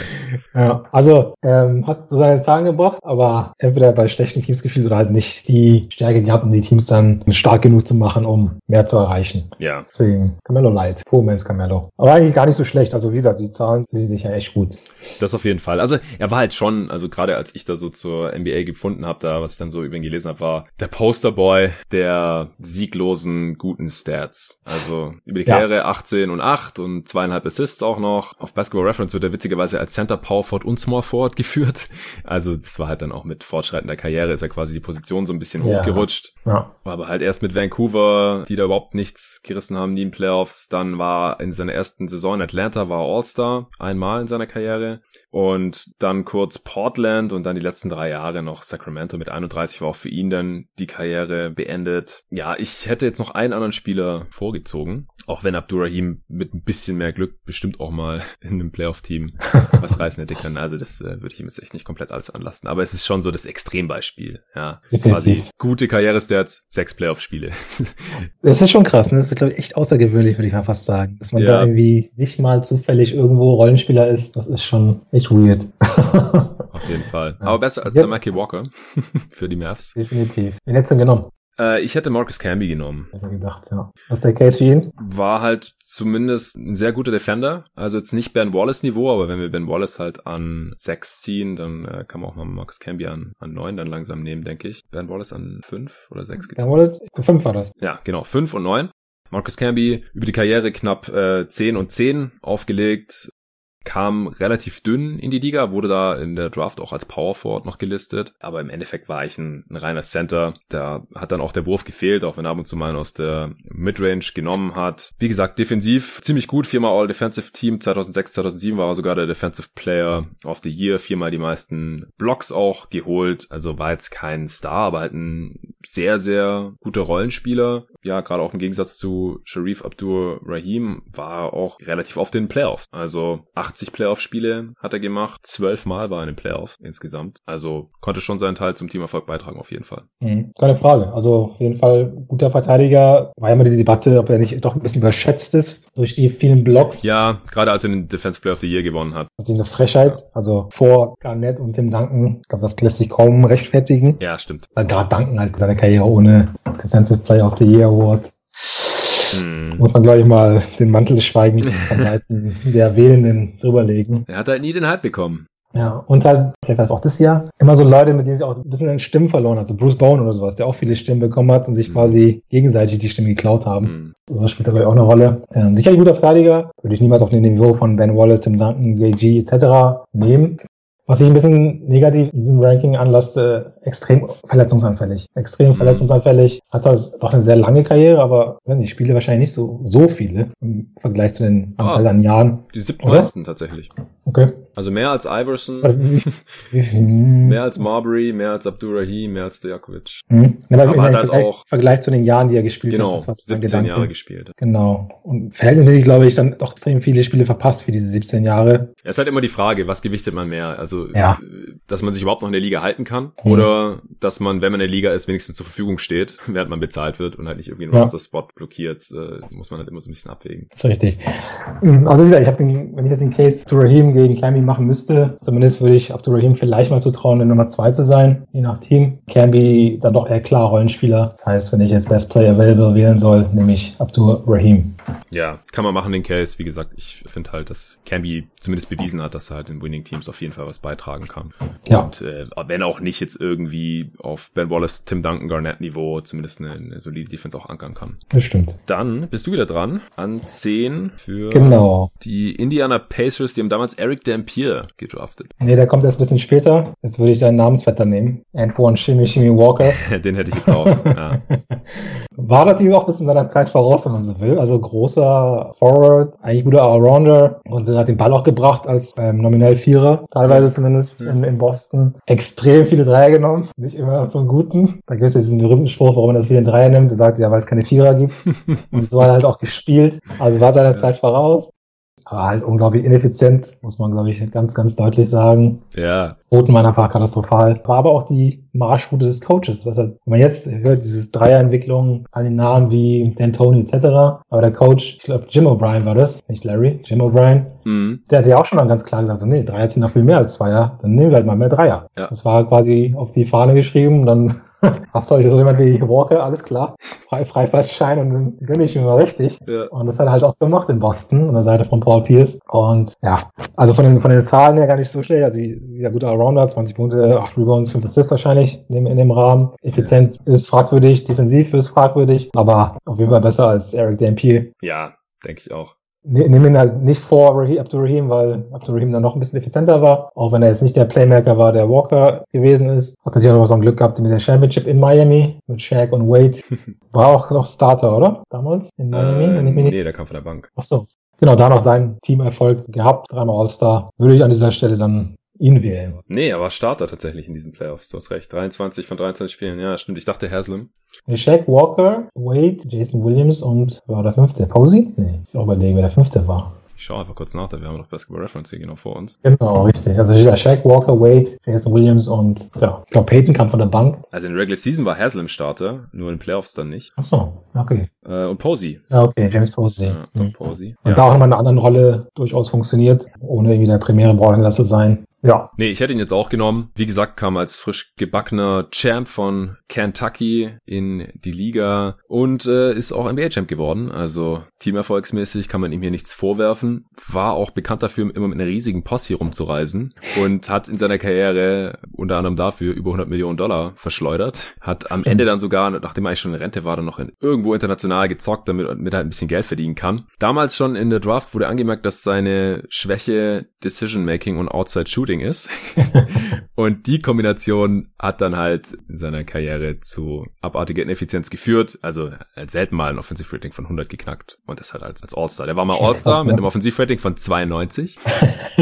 Ja, also ähm, hat so seine Zahlen gebracht, aber entweder bei schlechten Teams gespielt oder halt nicht die Stärke gehabt, um die Teams dann stark genug zu machen, um mehr zu erreichen. Ja. Deswegen Carmelo Light, Poor Man's Carmelo. Aber eigentlich gar nicht so schlecht. Also wie gesagt, die Zahlen sind sich ja echt gut. Das auf jeden Fall. Also er war halt schon, also gerade als ich da so zur NBA gefunden habe, da was ich dann so über ihn gelesen habe, war der Posterboy der sieglosen guten Stats. Also über die Karriere ja. 18 und 8 und zweieinhalb Assists auch noch. Auf Basketball Reference wird er witzigerweise als Center, Power Forward und Small Forward geführt. Also das war halt dann auch mit fortschreitender Karriere ist er quasi die Position so ein bisschen ja. hochgerutscht. Ja. War aber halt erst mit Vancouver, die da überhaupt nichts gerissen haben, nie in Playoffs. Dann war in seiner ersten Saison in Atlanta war All-Star einmal in seiner Karriere und dann kurz Portland und dann die letzten drei Jahre noch Sacramento mit 31 war auch für ihn dann die Karriere beendet. Ja, ich hätte jetzt noch einen anderen Spieler vorgezogen, auch wenn Abdurrahim mit ein bisschen mehr Glück bestimmt auch mal in einem Playoff-Team was reißen hätte können. Also das äh, würde ich ihm jetzt echt nicht komplett alles anlassen. Aber es ist schon so das Extrembeispiel. Ja, quasi gute Karrierestats, sechs Playoff-Spiele. das ist schon krass. Ne? Das ist, glaube ich, echt außergewöhnlich, würde ich mal fast sagen. Dass man ja. da irgendwie nicht mal zufällig irgendwo Rollenspieler ist. Das ist schon echt weird. Auf jeden Fall. Aber besser als Jetzt, der Mackie Walker für die Mavs. Definitiv. Wen hättest du denn genommen? Äh, ich hätte Marcus Camby genommen. Hätte gedacht, ja. Was ist der Case für ihn? War halt zumindest ein sehr guter Defender. Also jetzt nicht Ben Wallace Niveau, aber wenn wir Ben Wallace halt an 6 ziehen, dann äh, kann man auch mal Marcus Camby an, an 9 dann langsam nehmen, denke ich. Ben Wallace an 5 oder 6 gezogen. Ben Wallace, 5 war das. Ja, genau, 5 und 9. Marcus Camby über die Karriere knapp äh, 10 und 10 aufgelegt, kam relativ dünn in die Liga, wurde da in der Draft auch als Power Forward noch gelistet, aber im Endeffekt war ich ein, ein reiner Center. Da hat dann auch der Wurf gefehlt, auch wenn er ab und zu mal aus der Midrange genommen hat. Wie gesagt, defensiv ziemlich gut, viermal All Defensive Team, 2006, 2007 war er sogar der Defensive Player of the Year, viermal die meisten Blocks auch geholt, also war jetzt kein Star, aber halt ein sehr, sehr guter Rollenspieler. Ja, gerade auch im Gegensatz zu Sharif Abdur Rahim war auch relativ oft in den Playoffs. Also 80 80 Playoff-Spiele hat er gemacht. Zwölf Mal war er in den Playoffs insgesamt. Also konnte schon seinen Teil zum Teamerfolg beitragen, auf jeden Fall. Mhm. Keine Frage. Also auf jeden Fall guter Verteidiger. War ja immer die Debatte, ob er nicht doch ein bisschen überschätzt ist durch die vielen Blocks. Ja, gerade als er den Defense Player of the Year gewonnen hat. Also eine Frechheit. Also vor Garnett und Tim Duncan. Ich glaube, das lässt sich kaum rechtfertigen. Ja, stimmt. Weil gerade Duncan halt seine Karriere ohne Defensive Player of the Year Award hm. Muss man, glaube ich, mal den Mantel des Schweigens von Seiten der Wählenden drüberlegen. Er hat halt nie den Hype bekommen. Ja, und halt, vielleicht war es auch das Jahr, immer so Leute, mit denen sie auch ein bisschen an Stimmen verloren hat. So Bruce Bowen oder sowas, der auch viele Stimmen bekommen hat und sich mhm. quasi gegenseitig die Stimmen geklaut haben. Mhm. Das spielt dabei auch eine Rolle. Ähm, sicherlich guter Verteidiger, würde ich niemals auf dem Niveau von Ben Wallace, Tim Duncan, JG etc. nehmen. Was ich ein bisschen negativ in diesem Ranking anlasste, extrem verletzungsanfällig. Extrem mhm. verletzungsanfällig. Hat halt doch eine sehr lange Karriere, aber ich spiele wahrscheinlich nicht so, so viele im Vergleich zu den Anzahl ah, an Jahren. Die siebten meisten tatsächlich. Okay. Also mehr als Iverson, mehr als Marbury, mehr als Abdurrahim, mehr als Stojakovic. Mhm. Aber, aber hat halt Vergleich, auch Vergleich zu den Jahren, die er gespielt genau, hat. War 17 Gedanke. Jahre gespielt. Genau. Und verhältnismäßig, glaube ich, dann doch extrem viele Spiele verpasst für diese 17 Jahre. Es ist halt immer die Frage, was gewichtet man mehr? Also, ja. dass man sich überhaupt noch in der Liga halten kann mhm. oder dass man, wenn man in der Liga ist, wenigstens zur Verfügung steht, während man bezahlt wird und halt nicht irgendwie einen ja. Roster-Spot blockiert, äh, muss man halt immer so ein bisschen abwägen. Das ist richtig. Also wie gesagt, ich habe den, wenn ich jetzt den Case zu Raheem gegen Camby machen müsste, zumindest würde ich Abdurrahim vielleicht mal zutrauen, in Nummer zwei zu sein, je nach Team. Camby dann doch eher klar Rollenspieler. Das heißt, wenn ich jetzt Best Player Available wählen soll, nehme ich Abdurrahim. Ja, kann man machen den Case. Wie gesagt, ich finde halt, dass Camby zumindest bewiesen hat, dass er halt in Winning Teams auf jeden Fall was beitragen kann. Ja. Und äh, wenn auch nicht jetzt irgendwie auf Ben Wallace, Tim Duncan, Garnett Niveau zumindest eine, eine solide Defense auch ankern kann. Das stimmt. Dann bist du wieder dran an 10 für genau. Die Indiana Pacers, die haben damals Eric Dampier gedraftet. Nee, der kommt erst ein bisschen später. Jetzt würde ich deinen Namensvetter nehmen. Antoine Shimmy Shimmy Walker. Den hätte ich jetzt auch, ja. War natürlich auch ein bisschen seiner Zeit voraus, wenn man so will. Also großer Forward, eigentlich guter Allrounder und er hat den Ball auch gebracht als ähm, nominell Vierer, teilweise zumindest in, in Boston. Extrem viele Dreier genommen, nicht immer zum Guten. Da gibt es diesen berühmten Spruch, warum er das viele Dreier nimmt. Er sagt ja, weil es keine Vierer gibt. und so hat er halt auch gespielt. Also war seiner Zeit voraus aber halt unglaublich ineffizient, muss man, glaube ich, ganz, ganz deutlich sagen. Ja. Roten waren einfach katastrophal. War aber auch die Marschroute des Coaches. Was halt, wenn man jetzt hört, dieses Dreierentwicklung an den Namen wie D'Antoni etc., aber der Coach, ich glaube Jim O'Brien war das, nicht Larry, Jim O'Brien, mhm. der hat ja auch schon mal ganz klar gesagt, so nee, Dreier ziehen noch viel mehr als Zweier, dann nehmen wir halt mal mehr Dreier. Ja. Das war quasi auf die Fahne geschrieben, dann Hast du so jemand wie Walker, alles klar, Frei, Freifahrtschein und dann gönne ich ihm mal richtig. Ja. Und das hat er halt auch gemacht in Boston an der Seite von Paul Pierce. Und ja, also von den, von den Zahlen her gar nicht so schlecht. Also wieder guter Allrounder, 20 Punkte, 8 Rebounds, 5 Assists wahrscheinlich in dem, in dem Rahmen. Effizient ja. ist fragwürdig, defensiv ist fragwürdig, aber auf jeden Fall besser als Eric Dampier. Ja, denke ich auch. Ne, nehme ihn halt nicht vor Rahim, Abdurrahim, weil Abdurrahim dann noch ein bisschen effizienter war. Auch wenn er jetzt nicht der Playmaker war, der Walker gewesen ist. Hat natürlich auch noch so ein Glück gehabt mit der Championship in Miami, mit Shaq und Wade. War auch noch Starter, oder? Damals in Miami? Äh, nee, der kam von der Bank. Ach so. Genau, da noch seinen Teamerfolg gehabt, dreimal All-Star. Würde ich an dieser Stelle dann ihn wählen. Nee, er war Starter tatsächlich in diesen Playoffs. Du hast recht. 23 von 23 Spielen. Ja, stimmt. Ich dachte Haslam. Shaq Walker, Wade, Jason Williams und war der fünfte? Posey? Nee, ist auch überlegen, wer der fünfte war. Ich schaue einfach kurz nach, da wir haben noch Basketball Reference hier genau vor uns. Genau, richtig. Also Shaq Walker, Wade, Jason Williams und ja, ich glaube Peyton kam von der Bank. Also in der Regular Season war Haslam Starter, nur in Playoffs dann nicht. Ach so, okay. Äh, und Posey. Ja, okay, James Posey. Ja, mhm. Posey. Und ja. da auch in einer anderen Rolle durchaus funktioniert, ohne irgendwie der primäre Ballhändler zu sein. Ja. Nee, ich hätte ihn jetzt auch genommen. Wie gesagt, kam als frisch gebackener Champ von Kentucky in die Liga und äh, ist auch NBA-Champ geworden. Also teamerfolgsmäßig kann man ihm hier nichts vorwerfen. War auch bekannt dafür, immer mit einer riesigen Posse rumzureisen und hat in seiner Karriere unter anderem dafür über 100 Millionen Dollar verschleudert. Hat am Ende dann sogar, nachdem er eigentlich schon in Rente war, dann noch in, irgendwo international gezockt, damit, damit er ein bisschen Geld verdienen kann. Damals schon in der Draft wurde angemerkt, dass seine Schwäche Decision Making und Outside Shooting ist. und die Kombination hat dann halt in seiner Karriere zu abartiger Ineffizienz geführt. Also selten mal ein Offensive Rating von 100 geknackt und das halt als, als All-Star. Der war mal All-Star mit einem Offensive Rating von 92.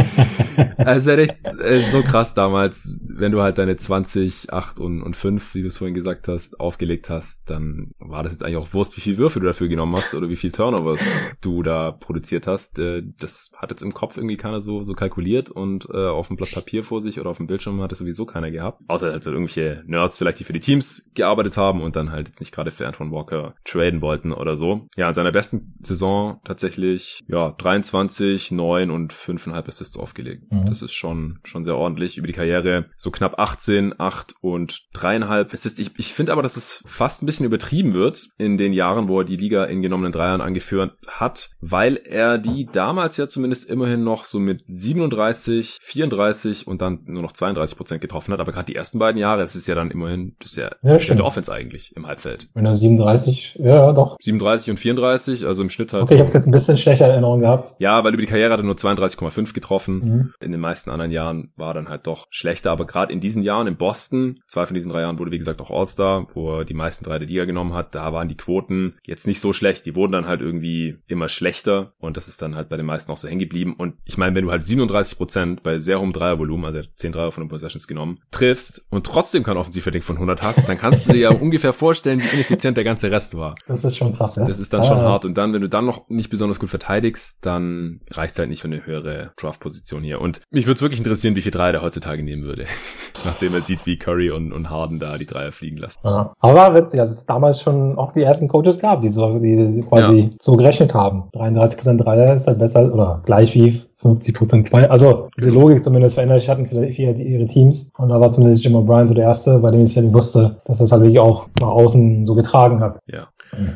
also echt, äh, so krass damals, wenn du halt deine 20, 8 und, und 5, wie du es vorhin gesagt hast, aufgelegt hast, dann war das jetzt eigentlich auch Wurst, wie viel Würfe du dafür genommen hast oder wie viel Turnovers du da produziert hast. Äh, das hat jetzt im Kopf irgendwie keiner so, so kalkuliert und äh, auf dem Blatt Papier vor sich oder auf dem Bildschirm hat es sowieso keiner gehabt. Außer halt so irgendwelche Nerds vielleicht, die für die Teams gearbeitet haben und dann halt jetzt nicht gerade für Antoine Walker traden wollten oder so. Ja, in seiner besten Saison tatsächlich, ja, 23, 9 und 5,5 Assists aufgelegt. Mhm. Das ist schon, schon sehr ordentlich. Über die Karriere so knapp 18, 8 und 3,5 Assists. Ich, ich finde aber, dass es fast ein bisschen übertrieben wird in den Jahren, wo er die Liga in genommenen Dreiern angeführt hat, weil er die damals ja zumindest immerhin noch so mit 37, 34 35 und dann nur noch 32 Prozent getroffen hat. Aber gerade die ersten beiden Jahre, das ist ja dann immerhin, das ist ja, ja der Offense eigentlich im Halbfeld. Wenn er 37, ja, doch. 37 und 34, also im Schnitt halt. Okay, so. ich habe jetzt ein bisschen schlechter Erinnerung gehabt. Ja, weil über die Karriere hat er nur 32,5 getroffen. Mhm. In den meisten anderen Jahren war er dann halt doch schlechter. Aber gerade in diesen Jahren in Boston, zwei von diesen drei Jahren wurde wie gesagt auch All-Star, wo er die meisten drei der Liga genommen hat, da waren die Quoten jetzt nicht so schlecht. Die wurden dann halt irgendwie immer schlechter und das ist dann halt bei den meisten auch so hängen geblieben. Und ich meine, wenn du halt 37 Prozent bei sehr hohem Dreiervolumen, also 10 Dreier von den Possessions genommen, triffst und trotzdem kein Offensivrating von 100 hast, dann kannst du dir ja ungefähr vorstellen, wie ineffizient der ganze Rest war. Das ist schon krass, ja. Das ist dann ah, schon hart. Und dann, wenn du dann noch nicht besonders gut verteidigst, dann reicht's halt nicht für eine höhere Draft-Position hier. Und mich würde es wirklich interessieren, wie viel Dreier der heutzutage nehmen würde. Nachdem er sieht, wie Curry und, und Harden da die Dreier fliegen lassen. Ja. Aber witzig, also es damals schon auch die ersten Coaches gab, die so, die quasi ja. so gerechnet haben. 33% Dreier ist halt besser oder gleich wie 50 Prozent zwei. Also diese Logik zumindest verändert sich hatten vielleicht ihre Teams. Und da war zumindest Jim O'Brien so der Erste, bei dem ich es ja wusste, dass das halt wirklich auch nach außen so getragen hat. Ja.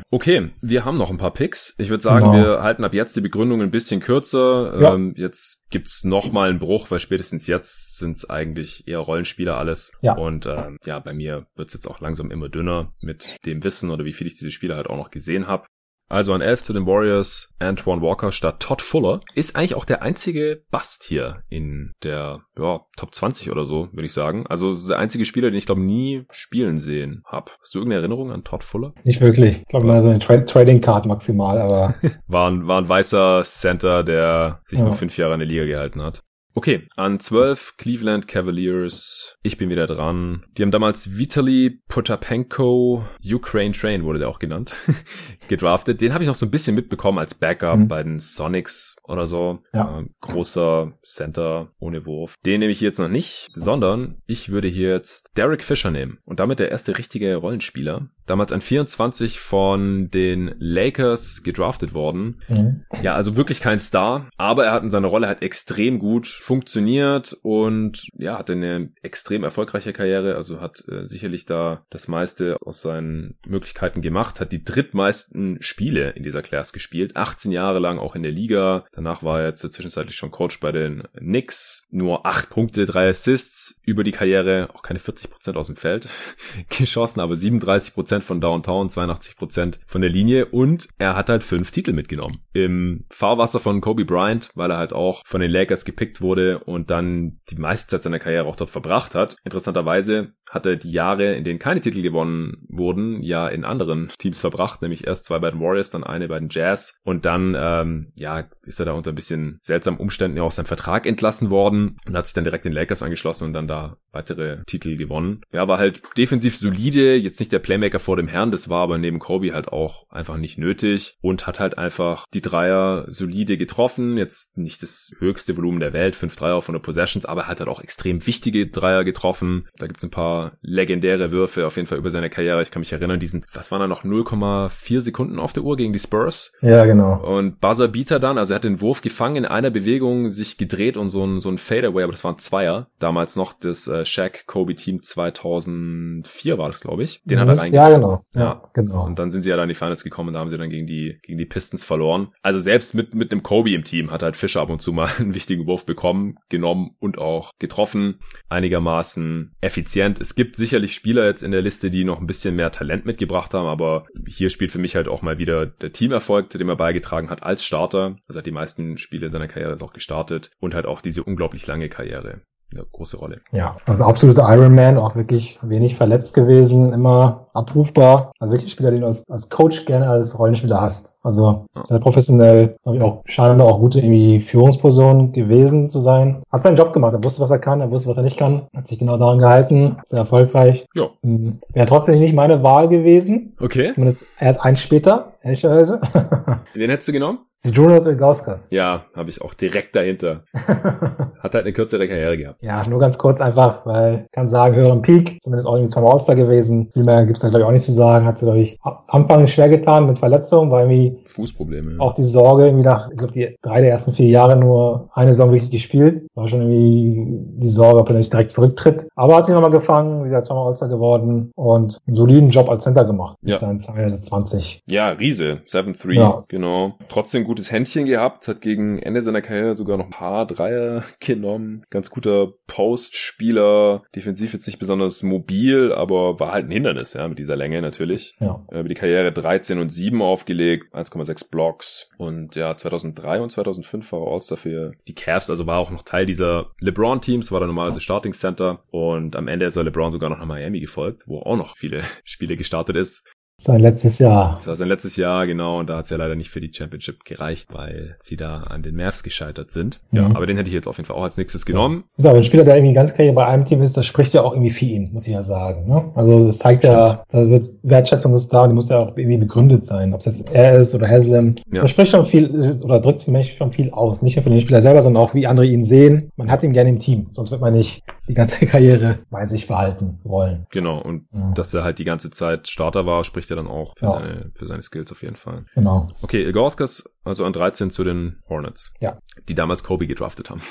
Okay, wir haben noch ein paar Picks. Ich würde sagen, genau. wir halten ab jetzt die Begründung ein bisschen kürzer. Ja. Ähm, jetzt gibt's noch mal einen Bruch, weil spätestens jetzt sind's eigentlich eher Rollenspieler alles. Ja. Und ähm, ja, bei mir wird's jetzt auch langsam immer dünner mit dem Wissen oder wie viel ich diese Spieler halt auch noch gesehen habe. Also an 11 zu den Warriors, Antoine Walker statt Todd Fuller. Ist eigentlich auch der einzige Bust hier in der ja, Top 20 oder so, würde ich sagen. Also der einzige Spieler, den ich glaube nie spielen sehen habe. Hast du irgendeine Erinnerung an Todd Fuller? Nicht wirklich. Ich glaube mal so eine Tra Trading Card maximal, aber. war, ein, war ein weißer Center, der sich ja. nur fünf Jahre in der Liga gehalten hat. Okay, an 12 Cleveland Cavaliers. Ich bin wieder dran. Die haben damals Vitaly Potapenko, Ukraine Train wurde der auch genannt, gedraftet. Den habe ich noch so ein bisschen mitbekommen als Backup mhm. bei den Sonics oder so. Ja. Äh, großer Center ohne Wurf. Den nehme ich jetzt noch nicht, sondern ich würde hier jetzt Derek Fisher nehmen. Und damit der erste richtige Rollenspieler. Damals an 24 von den Lakers gedraftet worden. Mhm. Ja, also wirklich kein Star, aber er hat in seiner Rolle halt extrem gut funktioniert und ja, hatte eine extrem erfolgreiche Karriere, also hat äh, sicherlich da das meiste aus seinen Möglichkeiten gemacht, hat die drittmeisten Spiele in dieser Class gespielt, 18 Jahre lang auch in der Liga. Danach war er jetzt zwischenzeitlich schon Coach bei den Knicks, nur 8 Punkte, 3 Assists über die Karriere, auch keine 40 Prozent aus dem Feld geschossen, aber 37 Prozent von Downtown, 82 Prozent von der Linie und er hat halt fünf Titel mitgenommen. Im Fahrwasser von Kobe Bryant, weil er halt auch von den Lakers gepickt wurde und dann die meiste Zeit seiner Karriere auch dort verbracht hat. Interessanterweise hat er die Jahre, in denen keine Titel gewonnen wurden, ja in anderen Teams verbracht, nämlich erst zwei bei den Warriors, dann eine bei den Jazz und dann ähm, ja ist er da unter ein bisschen seltsamen Umständen ja auch sein Vertrag entlassen worden und hat sich dann direkt den Lakers angeschlossen und dann da weitere Titel gewonnen. Ja, war halt defensiv solide, jetzt nicht der Playmaker vor dem Herrn, das war aber neben Kobe halt auch einfach nicht nötig und hat halt einfach die Dreier solide getroffen, jetzt nicht das höchste Volumen der Welt, fünf Dreier von der Possessions, aber hat halt auch extrem wichtige Dreier getroffen. Da gibt's ein paar legendäre Würfe auf jeden Fall über seine Karriere. Ich kann mich erinnern, diesen, was waren da noch 0,4 Sekunden auf der Uhr gegen die Spurs? Ja, genau. Und Buzzer Beater dann, also er hat den Wurf gefangen in einer Bewegung, sich gedreht und so ein, so ein Fadeaway, aber das waren Zweier. Damals noch das äh, Shaq Kobe Team 2004 war das, glaube ich. Den das, hat er eigentlich. Ja, genau. Ja, genau. Und dann sind sie ja dann in die Finals gekommen und da haben sie dann gegen die, gegen die Pistons verloren. Also selbst mit, mit einem Kobe im Team hat halt Fischer ab und zu mal einen wichtigen Wurf bekommen, genommen und auch getroffen. Einigermaßen effizient. Es gibt sicherlich Spieler jetzt in der Liste, die noch ein bisschen mehr Talent mitgebracht haben, aber hier spielt für mich halt auch mal wieder der Teamerfolg, zu dem er beigetragen hat als Starter. Also hat die meisten Spiele seiner Karriere jetzt auch gestartet und halt auch diese unglaublich lange Karriere eine große Rolle. Ja, also absolute Ironman, auch wirklich wenig verletzt gewesen, immer abrufbar. Also wirklich ein Spieler, den du als, als Coach gerne als Rollenspieler hast. Also sehr professionell, glaube ich auch scheinbar auch gute irgendwie Führungsperson gewesen zu sein. Hat seinen Job gemacht, er wusste, was er kann, er wusste, was er nicht kann, hat sich genau daran gehalten, sehr erfolgreich. Ja. Hm, wäre trotzdem nicht meine Wahl gewesen. Okay. Zumindest erst ein später, ehrlicherweise. Wen hättest du genommen? Jonas Ilgauskas. Ja, habe ich auch direkt dahinter. Hat halt eine kürzere Karriere gehabt. Ja, nur ganz kurz einfach, weil ich kann sagen, höheren Peak, zumindest auch irgendwie zweimal All-Star gewesen. Viel mehr gibt's da glaube ich auch nicht zu sagen. Hat sie, glaube ich, Anfang schwer getan mit Verletzungen, weil irgendwie Fußprobleme. Ja. Auch die Sorge, irgendwie nach, ich glaube, die drei der ersten vier Jahre nur eine Saison richtig gespielt. War schon irgendwie die Sorge, ob er nicht direkt zurücktritt. Aber hat sich nochmal gefangen, wie gesagt, zweimal All-Star geworden und einen soliden Job als Center gemacht. Ja. Mit seinen 20. Ja, Riese. 7-3. Ja. Genau. Trotzdem gutes Händchen gehabt, hat gegen Ende seiner Karriere sogar noch ein paar Dreier genommen. Ganz guter Postspieler. Defensiv jetzt nicht besonders mobil, aber war halt ein Hindernis, ja, mit dieser Länge natürlich. Ja. Über die Karriere 13 und 7 aufgelegt, 1,6 Blocks. Und ja, 2003 und 2005 war er All-Star für die Cavs, also war auch noch Teil dieser LeBron-Teams, war da normalerweise Starting Center. Und am Ende ist er LeBron sogar noch nach Miami gefolgt, wo auch noch viele Spiele gestartet ist. Sein letztes Jahr. Das war sein letztes Jahr, genau. Und da hat es ja leider nicht für die Championship gereicht, weil sie da an den Mavs gescheitert sind. Mhm. Ja, aber den hätte ich jetzt auf jeden Fall auch als nächstes genommen. Ja. So, aber ein Spieler, der irgendwie ganz Karriere bei einem Team ist, das spricht ja auch irgendwie für ihn, muss ich ja sagen. Ne? Also das zeigt Stimmt. ja, da wird Wertschätzung ist da, die muss ja auch irgendwie begründet sein. Ob es jetzt er ist oder Haslam. Ja. Das spricht schon viel oder drückt für mich schon viel aus. Nicht nur für den Spieler selber, sondern auch wie andere ihn sehen. Man hat ihn gerne im Team, sonst wird man nicht die ganze Karriere bei sich behalten wollen. Genau, und ja. dass er halt die ganze Zeit Starter war, spricht ja dann auch für, ja. seine, für seine Skills auf jeden Fall. Genau. Okay, Ilgauskas also an 13 zu den Hornets. Ja. Die damals Kobe gedraftet haben.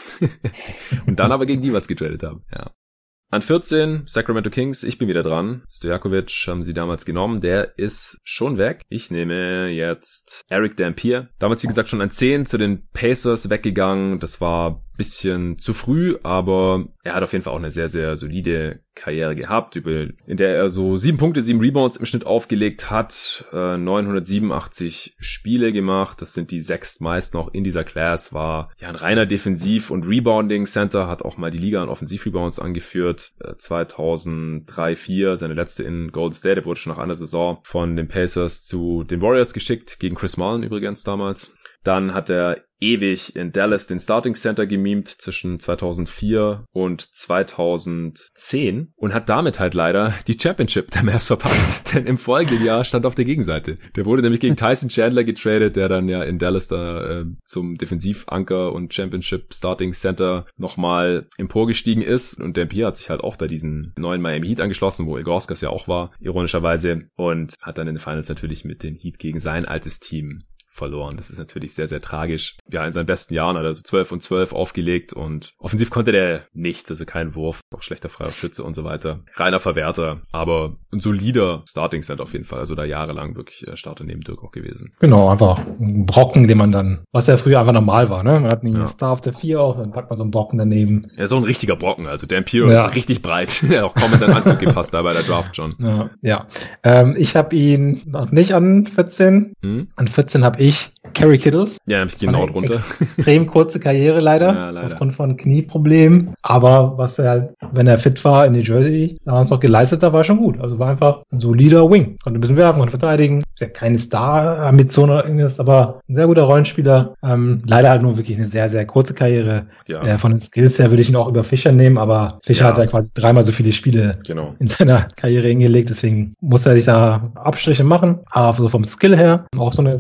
und dann aber gegen Divas getradet haben. Ja. An 14 Sacramento Kings, ich bin wieder dran. Stojakovic haben sie damals genommen, der ist schon weg. Ich nehme jetzt Eric Dampier. Damals wie gesagt schon an 10 zu den Pacers weggegangen. Das war bisschen zu früh, aber er hat auf jeden Fall auch eine sehr, sehr solide Karriere gehabt, in der er so sieben Punkte, sieben Rebounds im Schnitt aufgelegt hat, äh, 987 Spiele gemacht, das sind die sechstmeisten auch in dieser Class, war ja ein reiner Defensiv- und Rebounding-Center, hat auch mal die Liga an Offensiv-Rebounds angeführt, äh, 2003, 4, seine letzte in Golden State, er wurde schon nach einer Saison von den Pacers zu den Warriors geschickt, gegen Chris Mullen übrigens damals. Dann hat er ewig in Dallas den Starting Center gemimt zwischen 2004 und 2010 und hat damit halt leider die Championship der Mavs verpasst, denn im folgenden Jahr stand auf der Gegenseite. Der wurde nämlich gegen Tyson Chandler getradet, der dann ja in Dallas da äh, zum Defensivanker und Championship Starting Center nochmal emporgestiegen ist und Dampier hat sich halt auch da diesen neuen Miami Heat angeschlossen, wo Ilgauskas ja auch war, ironischerweise und hat dann in den Finals natürlich mit den Heat gegen sein altes Team verloren. Das ist natürlich sehr, sehr tragisch. Ja, in seinen besten Jahren hat er so 12 und 12 aufgelegt und offensiv konnte der nichts, also kein Wurf, auch schlechter freier Schütze und so weiter. Reiner Verwerter, aber ein solider Starting Set auf jeden Fall. Also da jahrelang wirklich äh, Starter neben Dirk auch gewesen. Genau, einfach ein Brocken, den man dann, was ja früher einfach normal war, ne? Man hat einen ja. Star auf der 4 auch, dann packt man so einen Brocken daneben. Ja, so ein richtiger Brocken, also der Imperial ja. ist richtig breit. ja, auch kaum in seinen Anzug gepasst da bei der Draft schon. Ja, ja. Ähm, ich habe ihn noch nicht an 14. Hm? An 14 habe ich Kerry Kittles. Ja, ich genau drunter. Extrem kurze Karriere leider, ja, leider, aufgrund von Knieproblemen. Aber was er halt, wenn er fit war in New Jersey, damals noch geleistet hat, war schon gut. Also war einfach ein solider Wing. Konnte ein bisschen werfen, konnte verteidigen. Ist ja keine Star-Ambition oder irgendwas, aber ein sehr guter Rollenspieler. Ähm, leider halt nur wirklich eine sehr, sehr kurze Karriere. Ja. Äh, von den Skills her würde ich ihn auch über Fischer nehmen, aber Fischer ja. hat ja quasi dreimal so viele Spiele genau. in seiner Karriere hingelegt. Deswegen muss er sich da Abstriche machen. Aber so vom Skill her auch so eine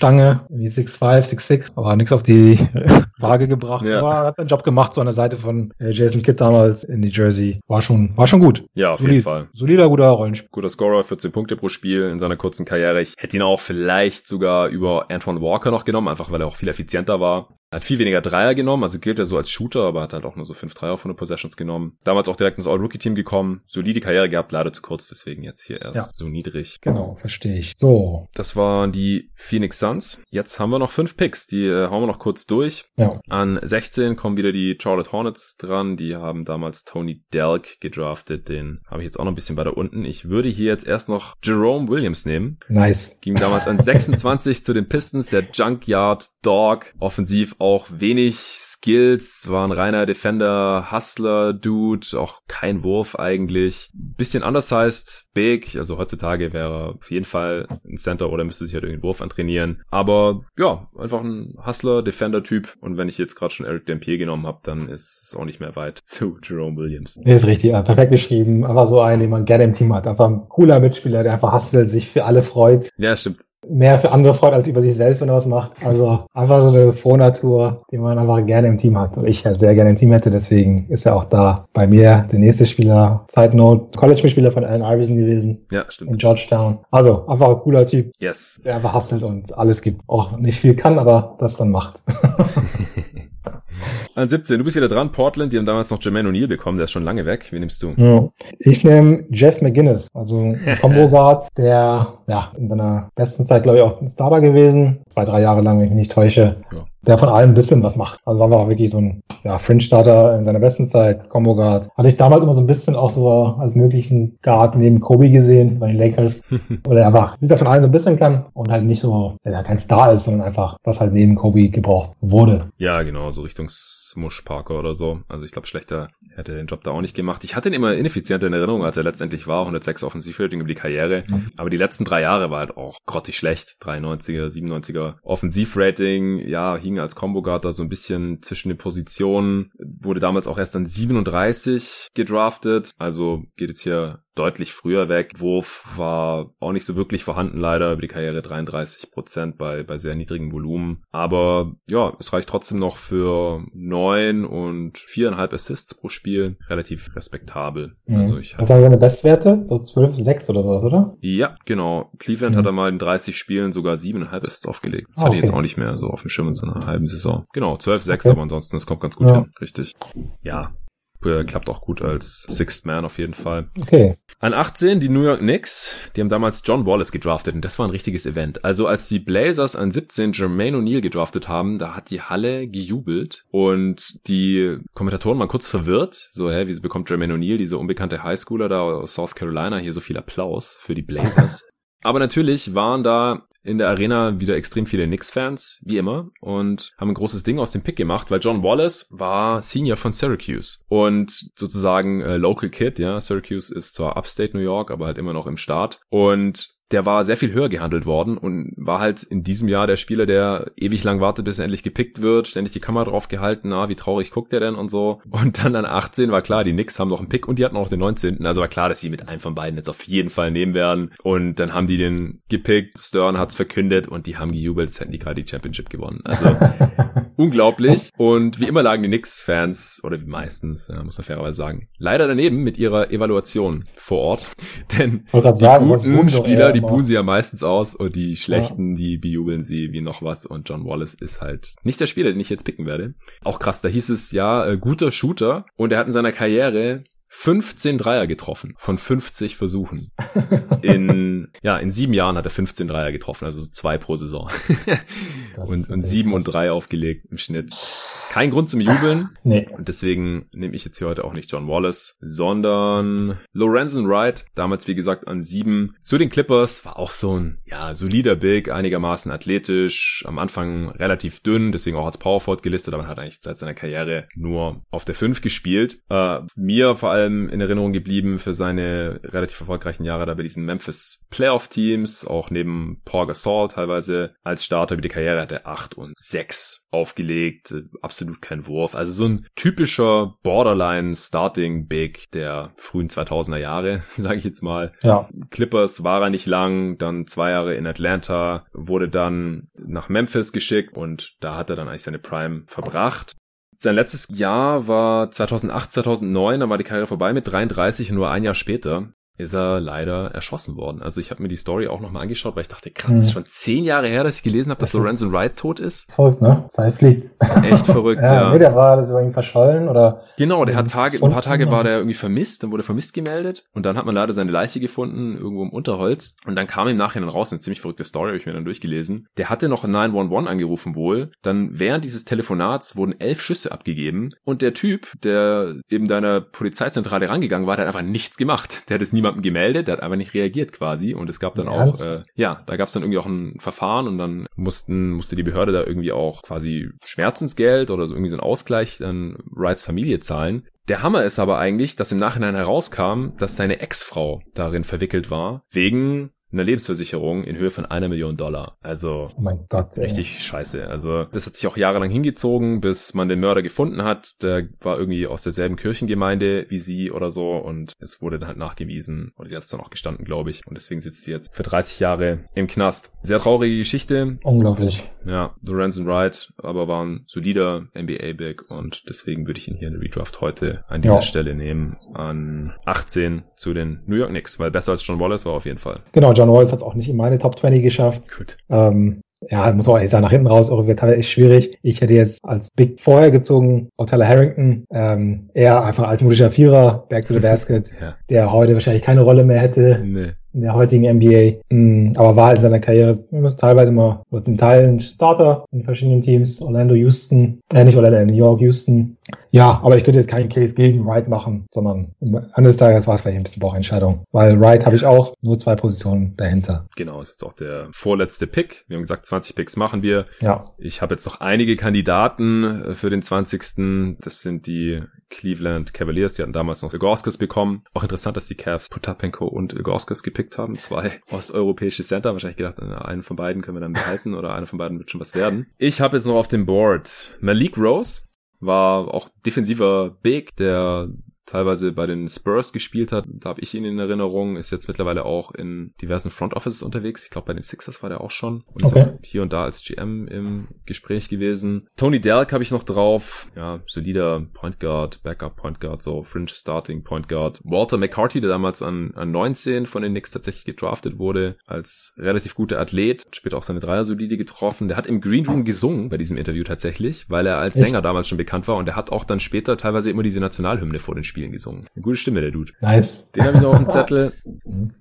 Bodenstange wie 6'5, 6'6, aber nichts auf die Waage gebracht. Ja. Aber hat seinen Job gemacht, so an der Seite von äh, Jason Kidd damals in New Jersey. War schon, war schon gut. Ja, auf Solid, jeden Fall. Solider, guter Rollenspiel. Guter Scorer, 14 Punkte pro Spiel in seiner kurzen Karriere. Ich hätte ihn auch vielleicht sogar über Antoine Walker noch genommen, einfach weil er auch viel effizienter war. Hat viel weniger Dreier genommen, also gilt er so als Shooter, aber hat halt auch nur so fünf Dreier von den Possessions genommen. Damals auch direkt ins All-Rookie-Team gekommen. Solide Karriere gehabt, leider zu kurz, deswegen jetzt hier erst ja. so niedrig. Genau, verstehe ich. So. Das waren die Phoenix Suns. Jetzt haben wir noch fünf Picks, die äh, hauen wir noch kurz durch. Ja. An 16 kommen wieder die Charlotte Hornets dran. Die haben damals Tony Delk gedraftet. Den habe ich jetzt auch noch ein bisschen weiter unten. Ich würde hier jetzt erst noch Jerome Williams nehmen. Nice. Ging damals an 26 zu den Pistons, der Junkyard Dog. Offensiv auch wenig Skills, war ein reiner Defender, Hustler, Dude, auch kein Wurf eigentlich. Bisschen undersized, big, also heutzutage wäre er auf jeden Fall ein Center oder müsste sich halt irgendwie Wurf antrainieren. Aber ja, einfach ein Hustler, Defender-Typ. Und wenn ich jetzt gerade schon Eric Dampier genommen habe, dann ist es auch nicht mehr weit zu Jerome Williams. Ist richtig, ja, perfekt beschrieben. Einfach so einen, den man gerne im Team hat. Einfach ein cooler Mitspieler, der einfach hustelt, sich für alle freut. Ja, stimmt mehr für andere freut als über sich selbst, wenn er was macht. Also einfach so eine Frohnatur, die man einfach gerne im Team hat. Und ich halt sehr gerne im Team hätte, deswegen ist er auch da bei mir der nächste Spieler. Note, College-Mitspieler von Allen Iverson gewesen. Ja, stimmt. In Georgetown. Also einfach ein cooler Typ. Yes. Der einfach hustelt und alles gibt. Auch nicht viel kann, aber das dann macht. An 17, du bist wieder dran. Portland, die haben damals noch Jermaine O'Neal bekommen, der ist schon lange weg. Wie nimmst du? Ja. Ich nehme Jeff McGinnis, also Combo Guard, der ja in seiner besten Zeit, glaube ich, auch ein Starter gewesen. Zwei, drei Jahre lang, wenn ich mich nicht täusche. Ja der von allem ein bisschen was macht. Also war wirklich so ein ja, Fringe-Starter in seiner besten Zeit, Combo Guard. Hatte ich damals immer so ein bisschen auch so als möglichen Guard neben Kobe gesehen bei den Lakers. Weil er einfach, wie er von allem so ein bisschen kann und halt nicht so, ja, kein Star ist, sondern einfach, was halt neben Kobe gebraucht wurde. Ja, genau, so Smush Parker oder so. Also ich glaube, schlechter hätte den Job da auch nicht gemacht. Ich hatte ihn immer ineffizienter in Erinnerung, als er letztendlich war. 106 Offensivrating über die Karriere. Mhm. Aber die letzten drei Jahre war halt auch grottig schlecht. 93er, 97er Offensivrating, ja, hing als Combo Guard da so ein bisschen zwischen den Positionen. Wurde damals auch erst an 37 gedraftet. Also geht jetzt hier deutlich früher weg. Wurf war auch nicht so wirklich vorhanden leider über die Karriere 33 Prozent bei, bei sehr niedrigem Volumen. Aber ja, es reicht trotzdem noch für neun und viereinhalb Assists pro Spiel. Relativ respektabel. Mhm. Also ich Was waren seine Bestwerte? So 12, 6 oder sowas, oder? Ja, genau. Cleveland mhm. hat er mal in 30 Spielen sogar siebeneinhalb Assists aufgelegt. Das ah, hatte ich jetzt auch nicht mehr so auf dem Schirm in so einer halben Saison. Genau, 12, 6, okay. aber ansonsten, das kommt ganz gut ja. hin. Richtig. Ja, äh, klappt auch gut als Sixth Man auf jeden Fall. Okay. An 18 die New York Knicks, die haben damals John Wallace gedraftet und das war ein richtiges Event. Also als die Blazers an 17 Jermaine O'Neal gedraftet haben, da hat die Halle gejubelt und die Kommentatoren waren kurz verwirrt. So, hä, wieso bekommt Jermaine O'Neal, dieser unbekannte Highschooler da aus South Carolina, hier so viel Applaus für die Blazers? Aber natürlich waren da in der Arena wieder extrem viele Knicks-Fans, wie immer, und haben ein großes Ding aus dem Pick gemacht, weil John Wallace war Senior von Syracuse und sozusagen äh, Local Kid, ja. Syracuse ist zwar Upstate New York, aber halt immer noch im Staat. Und der war sehr viel höher gehandelt worden und war halt in diesem Jahr der Spieler, der ewig lang wartet, bis er endlich gepickt wird, ständig die Kamera drauf gehalten, ah, wie traurig guckt der denn und so. Und dann an 18 war klar, die Knicks haben noch einen Pick und die hatten auch den 19. Also war klar, dass sie mit einem von beiden jetzt auf jeden Fall nehmen werden. Und dann haben die den gepickt, Stern hat's verkündet und die haben gejubelt, als hätten die gerade die Championship gewonnen. Also unglaublich. Und wie immer lagen die Knicks-Fans, oder wie meistens, ja, muss man fairerweise sagen, leider daneben mit ihrer Evaluation vor Ort. Denn die sagen, guten Spieler, die buhen sie ja meistens aus und die schlechten, ja. die bejubeln sie wie noch was. Und John Wallace ist halt nicht der Spieler, den ich jetzt picken werde. Auch krass, da hieß es ja, äh, guter Shooter. Und er hat in seiner Karriere 15 Dreier getroffen von 50 Versuchen. In, ja, in sieben Jahren hat er 15 Dreier getroffen, also zwei pro Saison. und, und sieben und drei aufgelegt im Schnitt. Kein Grund zum Jubeln. Nee. Und deswegen nehme ich jetzt hier heute auch nicht John Wallace, sondern Lorenzen Wright, damals wie gesagt an sieben. Zu den Clippers war auch so ein, ja, solider Big, einigermaßen athletisch, am Anfang relativ dünn, deswegen auch als Powerforward gelistet, aber man hat eigentlich seit seiner Karriere nur auf der 5 gespielt. Äh, mir vor allem in Erinnerung geblieben für seine relativ erfolgreichen Jahre da bei diesen Memphis Playoff Teams, auch neben Paul Gasol teilweise als Starter wie die Karriere hat er 8 und 6 aufgelegt, absolut kein Wurf. Also so ein typischer Borderline Starting Big der frühen 2000er Jahre, sage ich jetzt mal. Ja. Clippers war er nicht lang, dann zwei Jahre in Atlanta, wurde dann nach Memphis geschickt und da hat er dann eigentlich seine Prime verbracht. Sein letztes Jahr war 2008, 2009, da war die Karriere vorbei mit 33 und nur ein Jahr später ist er leider erschossen worden. Also ich habe mir die Story auch nochmal angeschaut, weil ich dachte, krass, das ist mhm. schon zehn Jahre her, dass ich gelesen habe, dass Lorenzo Wright tot ist. Verrückt, ne? Zeit fliegt. Echt verrückt, ja. ja. Nee, der war das irgendwie verschollen oder. Genau, der hat Tage, ein paar Tage war der irgendwie vermisst, dann wurde vermisst gemeldet und dann hat man leider seine Leiche gefunden, irgendwo im Unterholz. Und dann kam im Nachhinein raus, eine ziemlich verrückte Story, habe ich mir dann durchgelesen. Der hatte noch 911 angerufen wohl. Dann während dieses Telefonats wurden elf Schüsse abgegeben und der Typ, der eben deiner Polizeizentrale rangegangen war, der hat einfach nichts gemacht. Der hat es niemandem gemeldet, der hat einfach nicht reagiert quasi und es gab dann auch, äh, ja, da gab es dann irgendwie auch ein Verfahren und dann mussten, musste die Behörde da irgendwie auch quasi Schmerzensgeld oder so irgendwie so ein Ausgleich dann Wrights Familie zahlen. Der Hammer ist aber eigentlich, dass im Nachhinein herauskam, dass seine Ex-Frau darin verwickelt war, wegen eine Lebensversicherung in Höhe von einer Million Dollar. Also oh mein Gott, ey. richtig scheiße. Also das hat sich auch jahrelang hingezogen, bis man den Mörder gefunden hat. Der war irgendwie aus derselben Kirchengemeinde wie sie oder so und es wurde dann halt nachgewiesen oder sie hat es dann auch gestanden, glaube ich. Und deswegen sitzt sie jetzt für 30 Jahre im Knast. Sehr traurige Geschichte. Unglaublich. Ja, Lorenzen Wright, aber war ein solider NBA-Big und deswegen würde ich ihn hier in der Redraft heute an dieser ja. Stelle nehmen an 18 zu den New York Knicks, weil besser als John Wallace war auf jeden Fall. Genau, John Walls hat es auch nicht in meine Top 20 geschafft. Gut. Ähm, ja, muss auch ehrlich sagen, nach hinten raus auch wird echt schwierig. Ich hätte jetzt als Big vorher gezogen, Otella Harrington, ähm, eher einfach altmodischer Vierer, Back to the Basket, ja. der heute wahrscheinlich keine Rolle mehr hätte. Nee in der heutigen NBA, mm, aber war halt in seiner Karriere teilweise mal in Teilen Starter in verschiedenen Teams, Orlando, Houston, äh, nicht Orlando, New York, Houston. Ja, aber ich könnte jetzt keinen Case gegen Wright machen, sondern am Ende des Tages war es vielleicht ein bisschen Bauchentscheidung, weil Wright habe ich auch nur zwei Positionen dahinter. Genau, ist jetzt auch der vorletzte Pick. Wir haben gesagt, 20 Picks machen wir. Ja. Ich habe jetzt noch einige Kandidaten äh, für den 20. Das sind die Cleveland Cavaliers, die hatten damals noch Gorskis bekommen. Auch interessant, dass die Cavs Potapenko und Gorskis gepickt haben. Zwei osteuropäische Center. Wahrscheinlich gedacht, einen von beiden können wir dann behalten oder einer von beiden wird schon was werden. Ich habe jetzt noch auf dem Board Malik Rose. War auch defensiver Big, der teilweise bei den Spurs gespielt hat. Da habe ich ihn in Erinnerung. Ist jetzt mittlerweile auch in diversen Front Offices unterwegs. Ich glaube, bei den Sixers war der auch schon. Und okay. ist auch hier und da als GM im Gespräch gewesen. Tony Delk habe ich noch drauf. Ja, solider Point Guard, Backup Point Guard, so Fringe Starting Point Guard. Walter McCarthy, der damals an, an 19 von den Knicks tatsächlich gedraftet wurde, als relativ guter Athlet. Später auch seine Dreier solide getroffen. Der hat im Green Room gesungen bei diesem Interview tatsächlich, weil er als Sänger damals schon bekannt war und er hat auch dann später teilweise immer diese Nationalhymne vor den Spielen Spielen gesungen. Eine gute Stimme, der Dude. Nice. Den habe ich noch auf dem Zettel.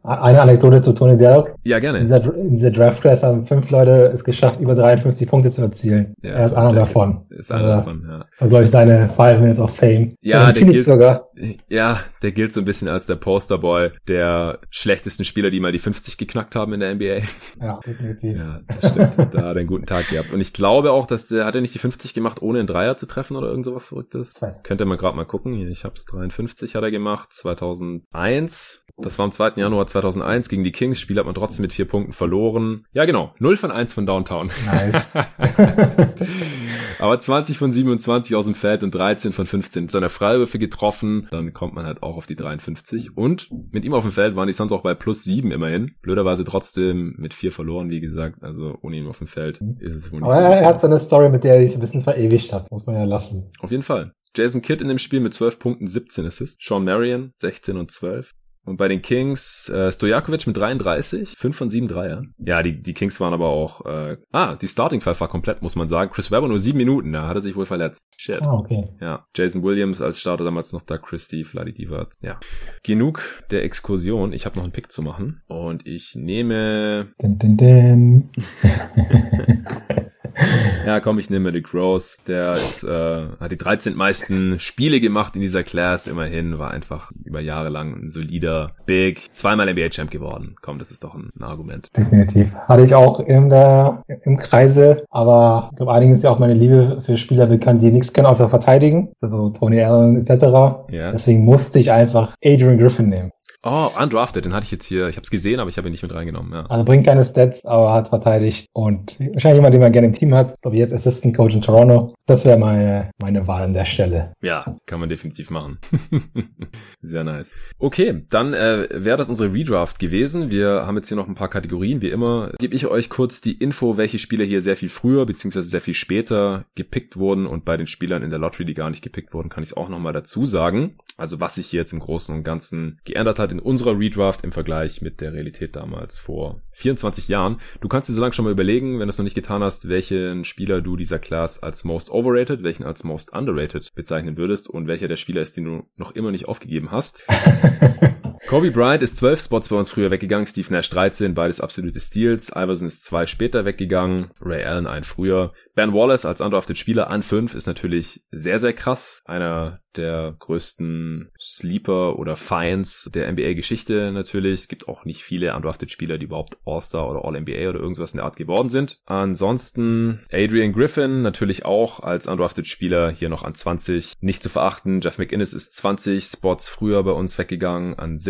Eine Anekdote zu Tony Delk. Ja, gerne. In dieser, in dieser Draft Class haben fünf Leute es geschafft, über 53 Punkte zu erzielen. Ja, er ist einer davon. Ist einer davon, ja. Das war, glaube ich, seine Five Minutes of Fame. Ja, der gilt, sogar. Ja, der gilt so ein bisschen als der Posterboy der schlechtesten Spieler, die mal die 50 geknackt haben in der NBA. Ja, definitiv. Ja, das stimmt. da hat er einen guten Tag gehabt. Und ich glaube auch, dass der, hat er nicht die 50 gemacht, ohne einen Dreier zu treffen oder irgend sowas Verrücktes? Könnte man gerade mal gucken. Hier, ich hab's 53 hat er gemacht, 2001 Das war am 2. Januar 2001 gegen die Kings. Spiel hat man trotzdem mit vier Punkten verloren. Ja, genau. 0 von 1 von Downtown. Nice. Aber 20 von 27 aus dem Feld und 13 von 15 seiner Freiwürfe getroffen. Dann kommt man halt auch auf die 53. Und mit ihm auf dem Feld waren die Suns auch bei plus 7 immerhin. Blöderweise trotzdem mit vier verloren, wie gesagt. Also ohne ihn auf dem Feld ist es wohl nicht Aber so er hat so eine Story, mit der er sich ein bisschen verewigt hat. Muss man ja lassen. Auf jeden Fall. Jason Kidd in dem Spiel mit 12 Punkten, 17 Assists. Sean Marion 16 und 12. Und bei den Kings äh, Stojakovic mit 33, 5 von 7 Dreier. Ja, die, die Kings waren aber auch, äh, ah, die Starting Five war komplett, muss man sagen. Chris Webber nur 7 Minuten, da hat er sich wohl verletzt. Shit. Ah, okay. Ja, Jason Williams als Starter damals noch da, Christy, Vladi Divac. Ja. Genug der Exkursion. Ich habe noch einen Pick zu machen. Und ich nehme... Din, din, din. ja, komm, ich nehme Rick Rose. Der ist, äh, hat die 13 meisten Spiele gemacht in dieser Class immerhin, war einfach über Jahre lang ein solider Big, zweimal NBA-Champ geworden. Komm, das ist doch ein, ein, Argument. Definitiv. Hatte ich auch in der, im Kreise, aber ich glaube, einigen ist ja auch meine Liebe für Spieler bekannt, die nichts können außer verteidigen, also Tony Allen etc. Ja. Deswegen musste ich einfach Adrian Griffin nehmen. Oh, undrafted, den hatte ich jetzt hier. Ich habe es gesehen, aber ich habe ihn nicht mit reingenommen. Ja. Also bringt keine Stats, aber hat verteidigt und wahrscheinlich jemand, den man gerne im Team hat. Ich glaube jetzt Assistant Coach in Toronto. Das wäre meine meine Wahl an der Stelle. Ja, kann man definitiv machen. Sehr nice. Okay, dann äh, wäre das unsere Redraft gewesen. Wir haben jetzt hier noch ein paar Kategorien. Wie immer gebe ich euch kurz die Info, welche Spieler hier sehr viel früher beziehungsweise sehr viel später gepickt wurden und bei den Spielern in der Lottery, die gar nicht gepickt wurden, kann ich es auch nochmal dazu sagen. Also was sich hier jetzt im Großen und Ganzen geändert hat in unserer Redraft im Vergleich mit der Realität damals vor 24 Jahren. Du kannst dir so lange schon mal überlegen, wenn du es noch nicht getan hast, welchen Spieler du dieser Class als most overrated, welchen als most underrated bezeichnen würdest und welcher der Spieler ist, den du noch immer nicht aufgegeben hast. Kobe Bryant ist 12 Spots bei uns früher weggegangen, Steve Nash 13, beides absolute Steals. Iverson ist zwei später weggegangen, Ray Allen ein früher. Ben Wallace als undrafted Spieler an 5 ist natürlich sehr, sehr krass. Einer der größten Sleeper oder Finds der NBA-Geschichte natürlich. Es gibt auch nicht viele undrafted Spieler, die überhaupt All-Star oder All-NBA oder irgendwas in der Art geworden sind. Ansonsten Adrian Griffin natürlich auch als undrafted Spieler hier noch an 20 nicht zu verachten. Jeff McInnes ist 20 Spots früher bei uns weggegangen an 17.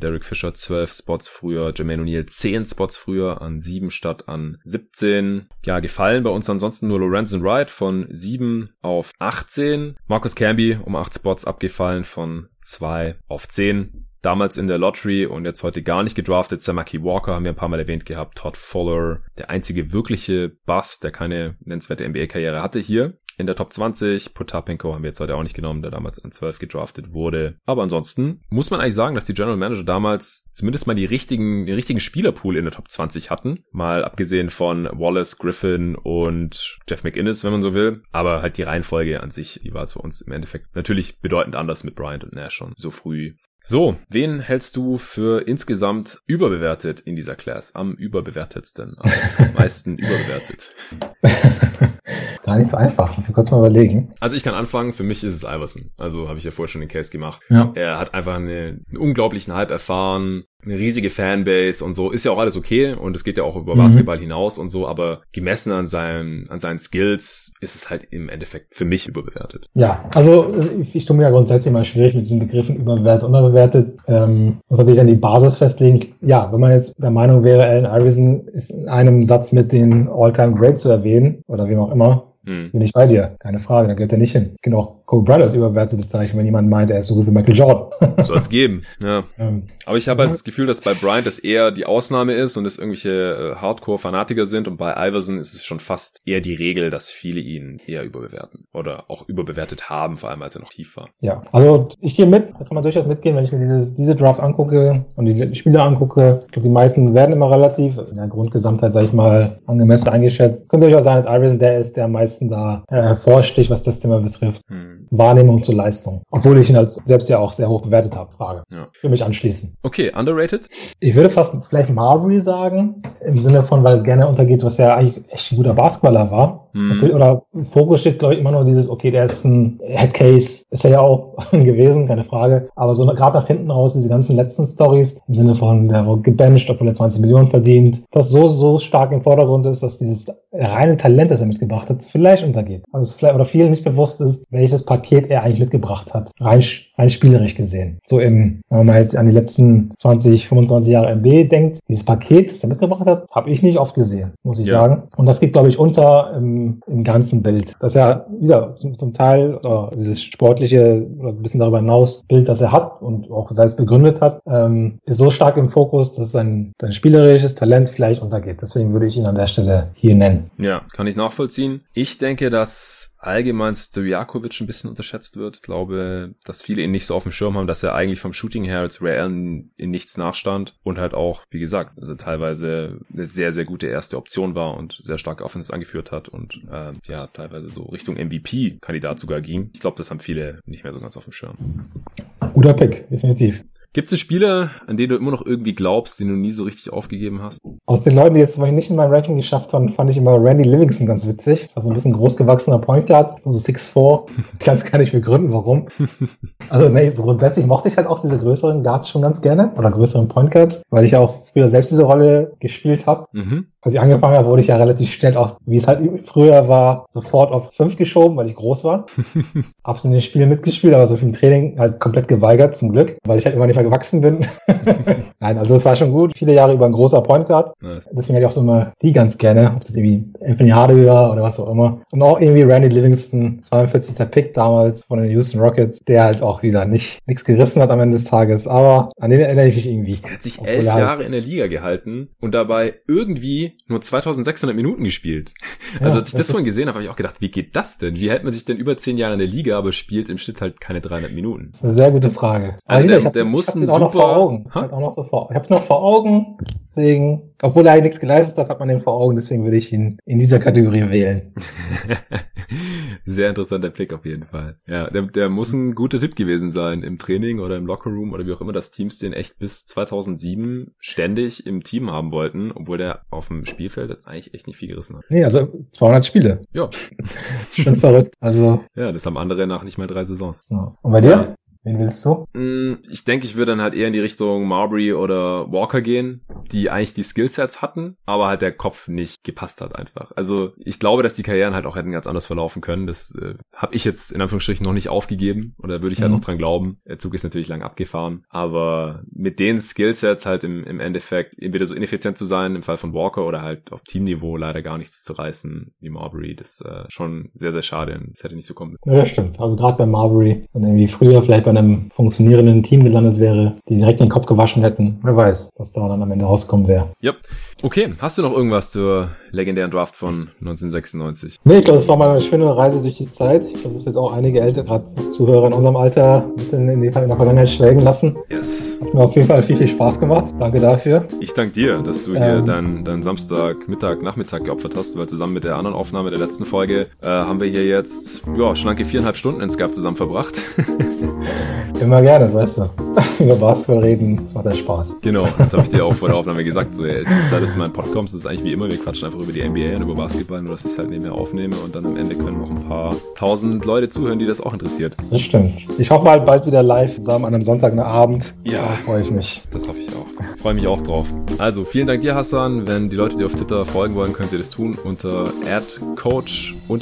Derek Fisher 12 Spots früher. Jermaine O'Neal 10 Spots früher an 7 statt an 17. Ja, gefallen bei uns ansonsten nur Lorenzen Wright von 7 auf 18. Marcus Camby um 8 Spots abgefallen von 2 auf 10 damals in der Lottery und jetzt heute gar nicht gedraftet. Samaki Walker haben wir ein paar Mal erwähnt gehabt. Todd Fuller, der einzige wirkliche Bass, der keine nennenswerte NBA-Karriere hatte hier in der Top 20. Potapenko haben wir jetzt heute auch nicht genommen, der damals an 12 gedraftet wurde. Aber ansonsten muss man eigentlich sagen, dass die General Manager damals zumindest mal die richtigen, den richtigen Spielerpool in der Top 20 hatten. Mal abgesehen von Wallace, Griffin und Jeff McInnes, wenn man so will. Aber halt die Reihenfolge an sich, die war für uns im Endeffekt natürlich bedeutend anders mit Bryant und Nash schon so früh so, wen hältst du für insgesamt überbewertet in dieser Class? Am überbewertetsten, am meisten überbewertet? Gar nicht so einfach. Ich will kurz mal überlegen. Also ich kann anfangen. Für mich ist es Iverson. Also habe ich ja vorher schon den Case gemacht. Ja. Er hat einfach eine, einen unglaublichen Hype erfahren eine riesige Fanbase und so ist ja auch alles okay und es geht ja auch über mhm. Basketball hinaus und so, aber gemessen an seinen an seinen Skills ist es halt im Endeffekt für mich überbewertet. Ja, also ich, ich tue mir ja grundsätzlich mal schwierig mit diesen Begriffen überbewertet, unterbewertet. Ähm, muss natürlich dann die Basis festlegen. Ja, wenn man jetzt der Meinung wäre, Allen Iverson ist in einem Satz mit den All-Time Great zu erwähnen oder wie auch immer, hm. Bin ich bei dir, keine Frage, da gehört er nicht hin. Genau, Kobe Bryant als überbewertet bezeichnen, wenn jemand meint, er ist so gut wie Michael Jordan. Soll es geben, ja. Ähm, Aber ich habe halt das Gefühl, dass bei Bryant das eher die Ausnahme ist und es irgendwelche äh, Hardcore-Fanatiker sind und bei Iverson ist es schon fast eher die Regel, dass viele ihn eher überbewerten oder auch überbewertet haben, vor allem als er noch tief war. Ja, also ich gehe mit, da kann man durchaus mitgehen, wenn ich mir dieses, diese Drafts angucke und die Spieler angucke. Ich glaube, die meisten werden immer relativ in der Grundgesamtheit, sage ich mal, angemessen eingeschätzt. Es könnte durchaus sein, dass Iverson der ist, der am meisten da äh, hervorsticht, was das Thema betrifft. Hm. Wahrnehmung zur Leistung. Obwohl ich ihn halt selbst ja auch sehr hoch bewertet habe. Frage. Ja. Für mich anschließen. Okay, underrated? Ich würde fast vielleicht Marbury sagen, im Sinne von, weil er gerne untergeht, was ja eigentlich echt ein guter Basketballer war Mhm. Oder im Fokus steht, glaube ich, immer nur dieses, okay, der ist ein Headcase, ist er ja auch gewesen, keine Frage. Aber so gerade nach hinten raus, diese ganzen letzten Stories, im Sinne von, der wurde gebancht, obwohl er 20 Millionen verdient, das so, so stark im Vordergrund ist, dass dieses reine Talent, das er mitgebracht hat, vielleicht untergeht. Also vielleicht oder vielen nicht bewusst ist, welches Paket er eigentlich mitgebracht hat. Rein, rein spielerisch gesehen. So im, wenn man jetzt an die letzten 20, 25 Jahre MB denkt, dieses Paket, das er mitgebracht hat, habe ich nicht oft gesehen, muss ich ja. sagen. Und das geht, glaube ich, unter im, im ganzen Bild. Das ja, wie gesagt, zum, zum Teil oder dieses sportliche oder ein bisschen darüber hinaus Bild, das er hat und auch selbst begründet hat, ähm, ist so stark im Fokus, dass sein, sein spielerisches Talent vielleicht untergeht. Deswegen würde ich ihn an der Stelle hier nennen. Ja, kann ich nachvollziehen. Ich denke, dass allgemein Stojakovic ein bisschen unterschätzt wird. Ich glaube, dass viele ihn nicht so auf dem Schirm haben, dass er eigentlich vom Shooting her als Ray Allen in nichts nachstand und halt auch, wie gesagt, also teilweise eine sehr, sehr gute erste Option war und sehr stark Offense angeführt hat und äh, ja, teilweise so Richtung MVP-Kandidat sogar ging. Ich glaube, das haben viele nicht mehr so ganz auf dem Schirm. Guter Pick, definitiv. Gibt es Spieler, an denen du immer noch irgendwie glaubst, die du nie so richtig aufgegeben hast? Aus den Leuten, die jetzt nicht in mein Ranking geschafft haben, fand ich immer Randy Livingston ganz witzig. Also ein bisschen großgewachsener Point Guard, so 6'4. Ganz kann ich begründen, warum. Also nee, so grundsätzlich mochte ich halt auch diese größeren Guards schon ganz gerne oder größeren Point Guards, weil ich auch früher selbst diese Rolle gespielt habe. Mhm als ich angefangen habe, wurde ich ja relativ schnell auch, wie es halt früher war, sofort auf fünf geschoben, weil ich groß war. Hab's in den Spielen mitgespielt, aber so viel im Training halt komplett geweigert, zum Glück, weil ich halt immer nicht mehr gewachsen bin. Nein, also es war schon gut. Viele Jahre über ein großer Point Guard. Nice. Deswegen hätte ich auch so immer die ganz gerne, ob das irgendwie Anthony Hardaway oder was auch immer. Und auch irgendwie Randy Livingston, 42. Pick damals von den Houston Rockets, der halt auch, wie gesagt, nicht nichts gerissen hat am Ende des Tages. Aber an den erinnere ich mich irgendwie. Er hat sich elf Jahre halt in der Liga gehalten und dabei irgendwie nur 2600 Minuten gespielt. Ja, also als ich das, das vorhin gesehen habe, habe ich auch gedacht, wie geht das denn? Wie hält man sich denn über 10 Jahre in der Liga, aber spielt im Schnitt halt keine 300 Minuten? Sehr gute Frage. Also der, der muss ein super... Auch noch vor Augen. Ha? Auch noch so vor, ich habe es noch vor Augen, deswegen obwohl er nichts geleistet hat, hat man ihn vor Augen, deswegen würde ich ihn in dieser Kategorie wählen. Sehr interessanter Blick auf jeden Fall. Ja, der, der muss ein guter Tipp gewesen sein im Training oder im Lockerroom oder wie auch immer, dass Teams den echt bis 2007 ständig im Team haben wollten, obwohl der auf dem Spielfeld jetzt eigentlich echt nicht viel gerissen hat. Nee, also 200 Spiele. Ja. Schon verrückt. Also. Ja, das haben andere nach nicht mal drei Saisons. Ja. Und bei dir? Ja. Wen willst du? Mm, ich denke, ich würde dann halt eher in die Richtung Marbury oder Walker gehen, die eigentlich die Skillsets hatten, aber halt der Kopf nicht gepasst hat einfach. Also ich glaube, dass die Karrieren halt auch hätten ganz anders verlaufen können. Das äh, habe ich jetzt in Anführungsstrichen noch nicht aufgegeben oder würde ich halt mhm. noch dran glauben. Der Zug ist natürlich lang abgefahren, aber mit den Skillsets halt im, im Endeffekt entweder so ineffizient zu sein im Fall von Walker oder halt auf Teamniveau leider gar nichts zu reißen wie Marbury, das ist äh, schon sehr, sehr schade. Das hätte nicht so kommen. Ja, das stimmt. Also gerade bei Marbury und irgendwie früher vielleicht bei bei einem funktionierenden Team gelandet wäre, die direkt den Kopf gewaschen hätten. Wer weiß, was da dann am Ende rauskommen wäre. Ja. Okay, hast du noch irgendwas zur legendären Draft von 1996? Nee, ich glaube, es war mal eine schöne Reise durch die Zeit. Ich glaube, das wird auch einige ältere, Zuhörer in unserem Alter, ein bisschen in, die, in der Vergangenheit schwelgen lassen. Yes. Hat mir auf jeden Fall viel, viel Spaß gemacht. Danke dafür. Ich danke dir, dass du hier ähm, deinen dein Samstag, Mittag, Nachmittag geopfert hast, weil zusammen mit der anderen Aufnahme der letzten Folge äh, haben wir hier jetzt, ja, schlanke viereinhalb Stunden in Skype zusammen verbracht. Immer gerne, das weißt du. Über Basketball reden, das macht ja Spaß. Genau, das habe ich dir auch vor der Aufnahme gesagt. So, ey, seit du in meinen Pod kommst, ist es eigentlich wie immer, wir quatschen einfach über die NBA und über Basketball, nur dass ich es halt nebenher aufnehme und dann am Ende können noch ein paar tausend Leute zuhören, die das auch interessiert. Das stimmt. Ich hoffe halt bald wieder live zusammen an einem Sonntagabend. Ja, freue ich mich. Das hoffe ich auch. Freue mich auch drauf. Also, vielen Dank dir, Hassan. Wenn die Leute dir auf Twitter folgen wollen, könnt ihr das tun unter adcoach-hmo,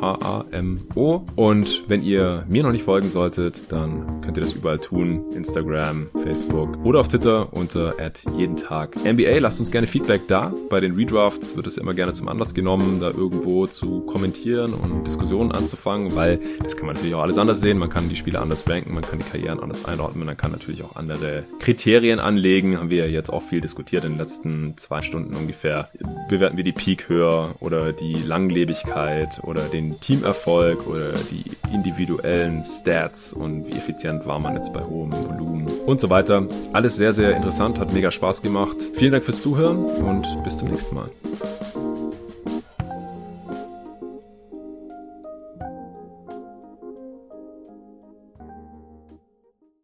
H-A-M-O. Und wenn ihr mir noch nicht folgen solltet, dann könnt ihr das überall tun. Instagram, Facebook oder auf Twitter unter jeden Tag NBA. Lasst uns gerne Feedback da. Bei den Redrafts wird es immer gerne zum Anlass genommen, da irgendwo zu kommentieren und Diskussionen anzufangen, weil das kann man natürlich auch alles anders sehen. Man kann die Spiele anders ranken, man kann die Karrieren anders einordnen, man kann natürlich auch andere Kriterien anlegen. Haben wir jetzt auch viel diskutiert in den letzten zwei Stunden ungefähr. Bewerten wir die Peak höher oder die Langlebigkeit oder den Teamerfolg oder die individuellen Stats und wie effizient war man jetzt bei hohem Volumen und so weiter. Alles sehr, sehr interessant, hat mega Spaß gemacht. Vielen Dank fürs Zuhören und bis zum nächsten Mal.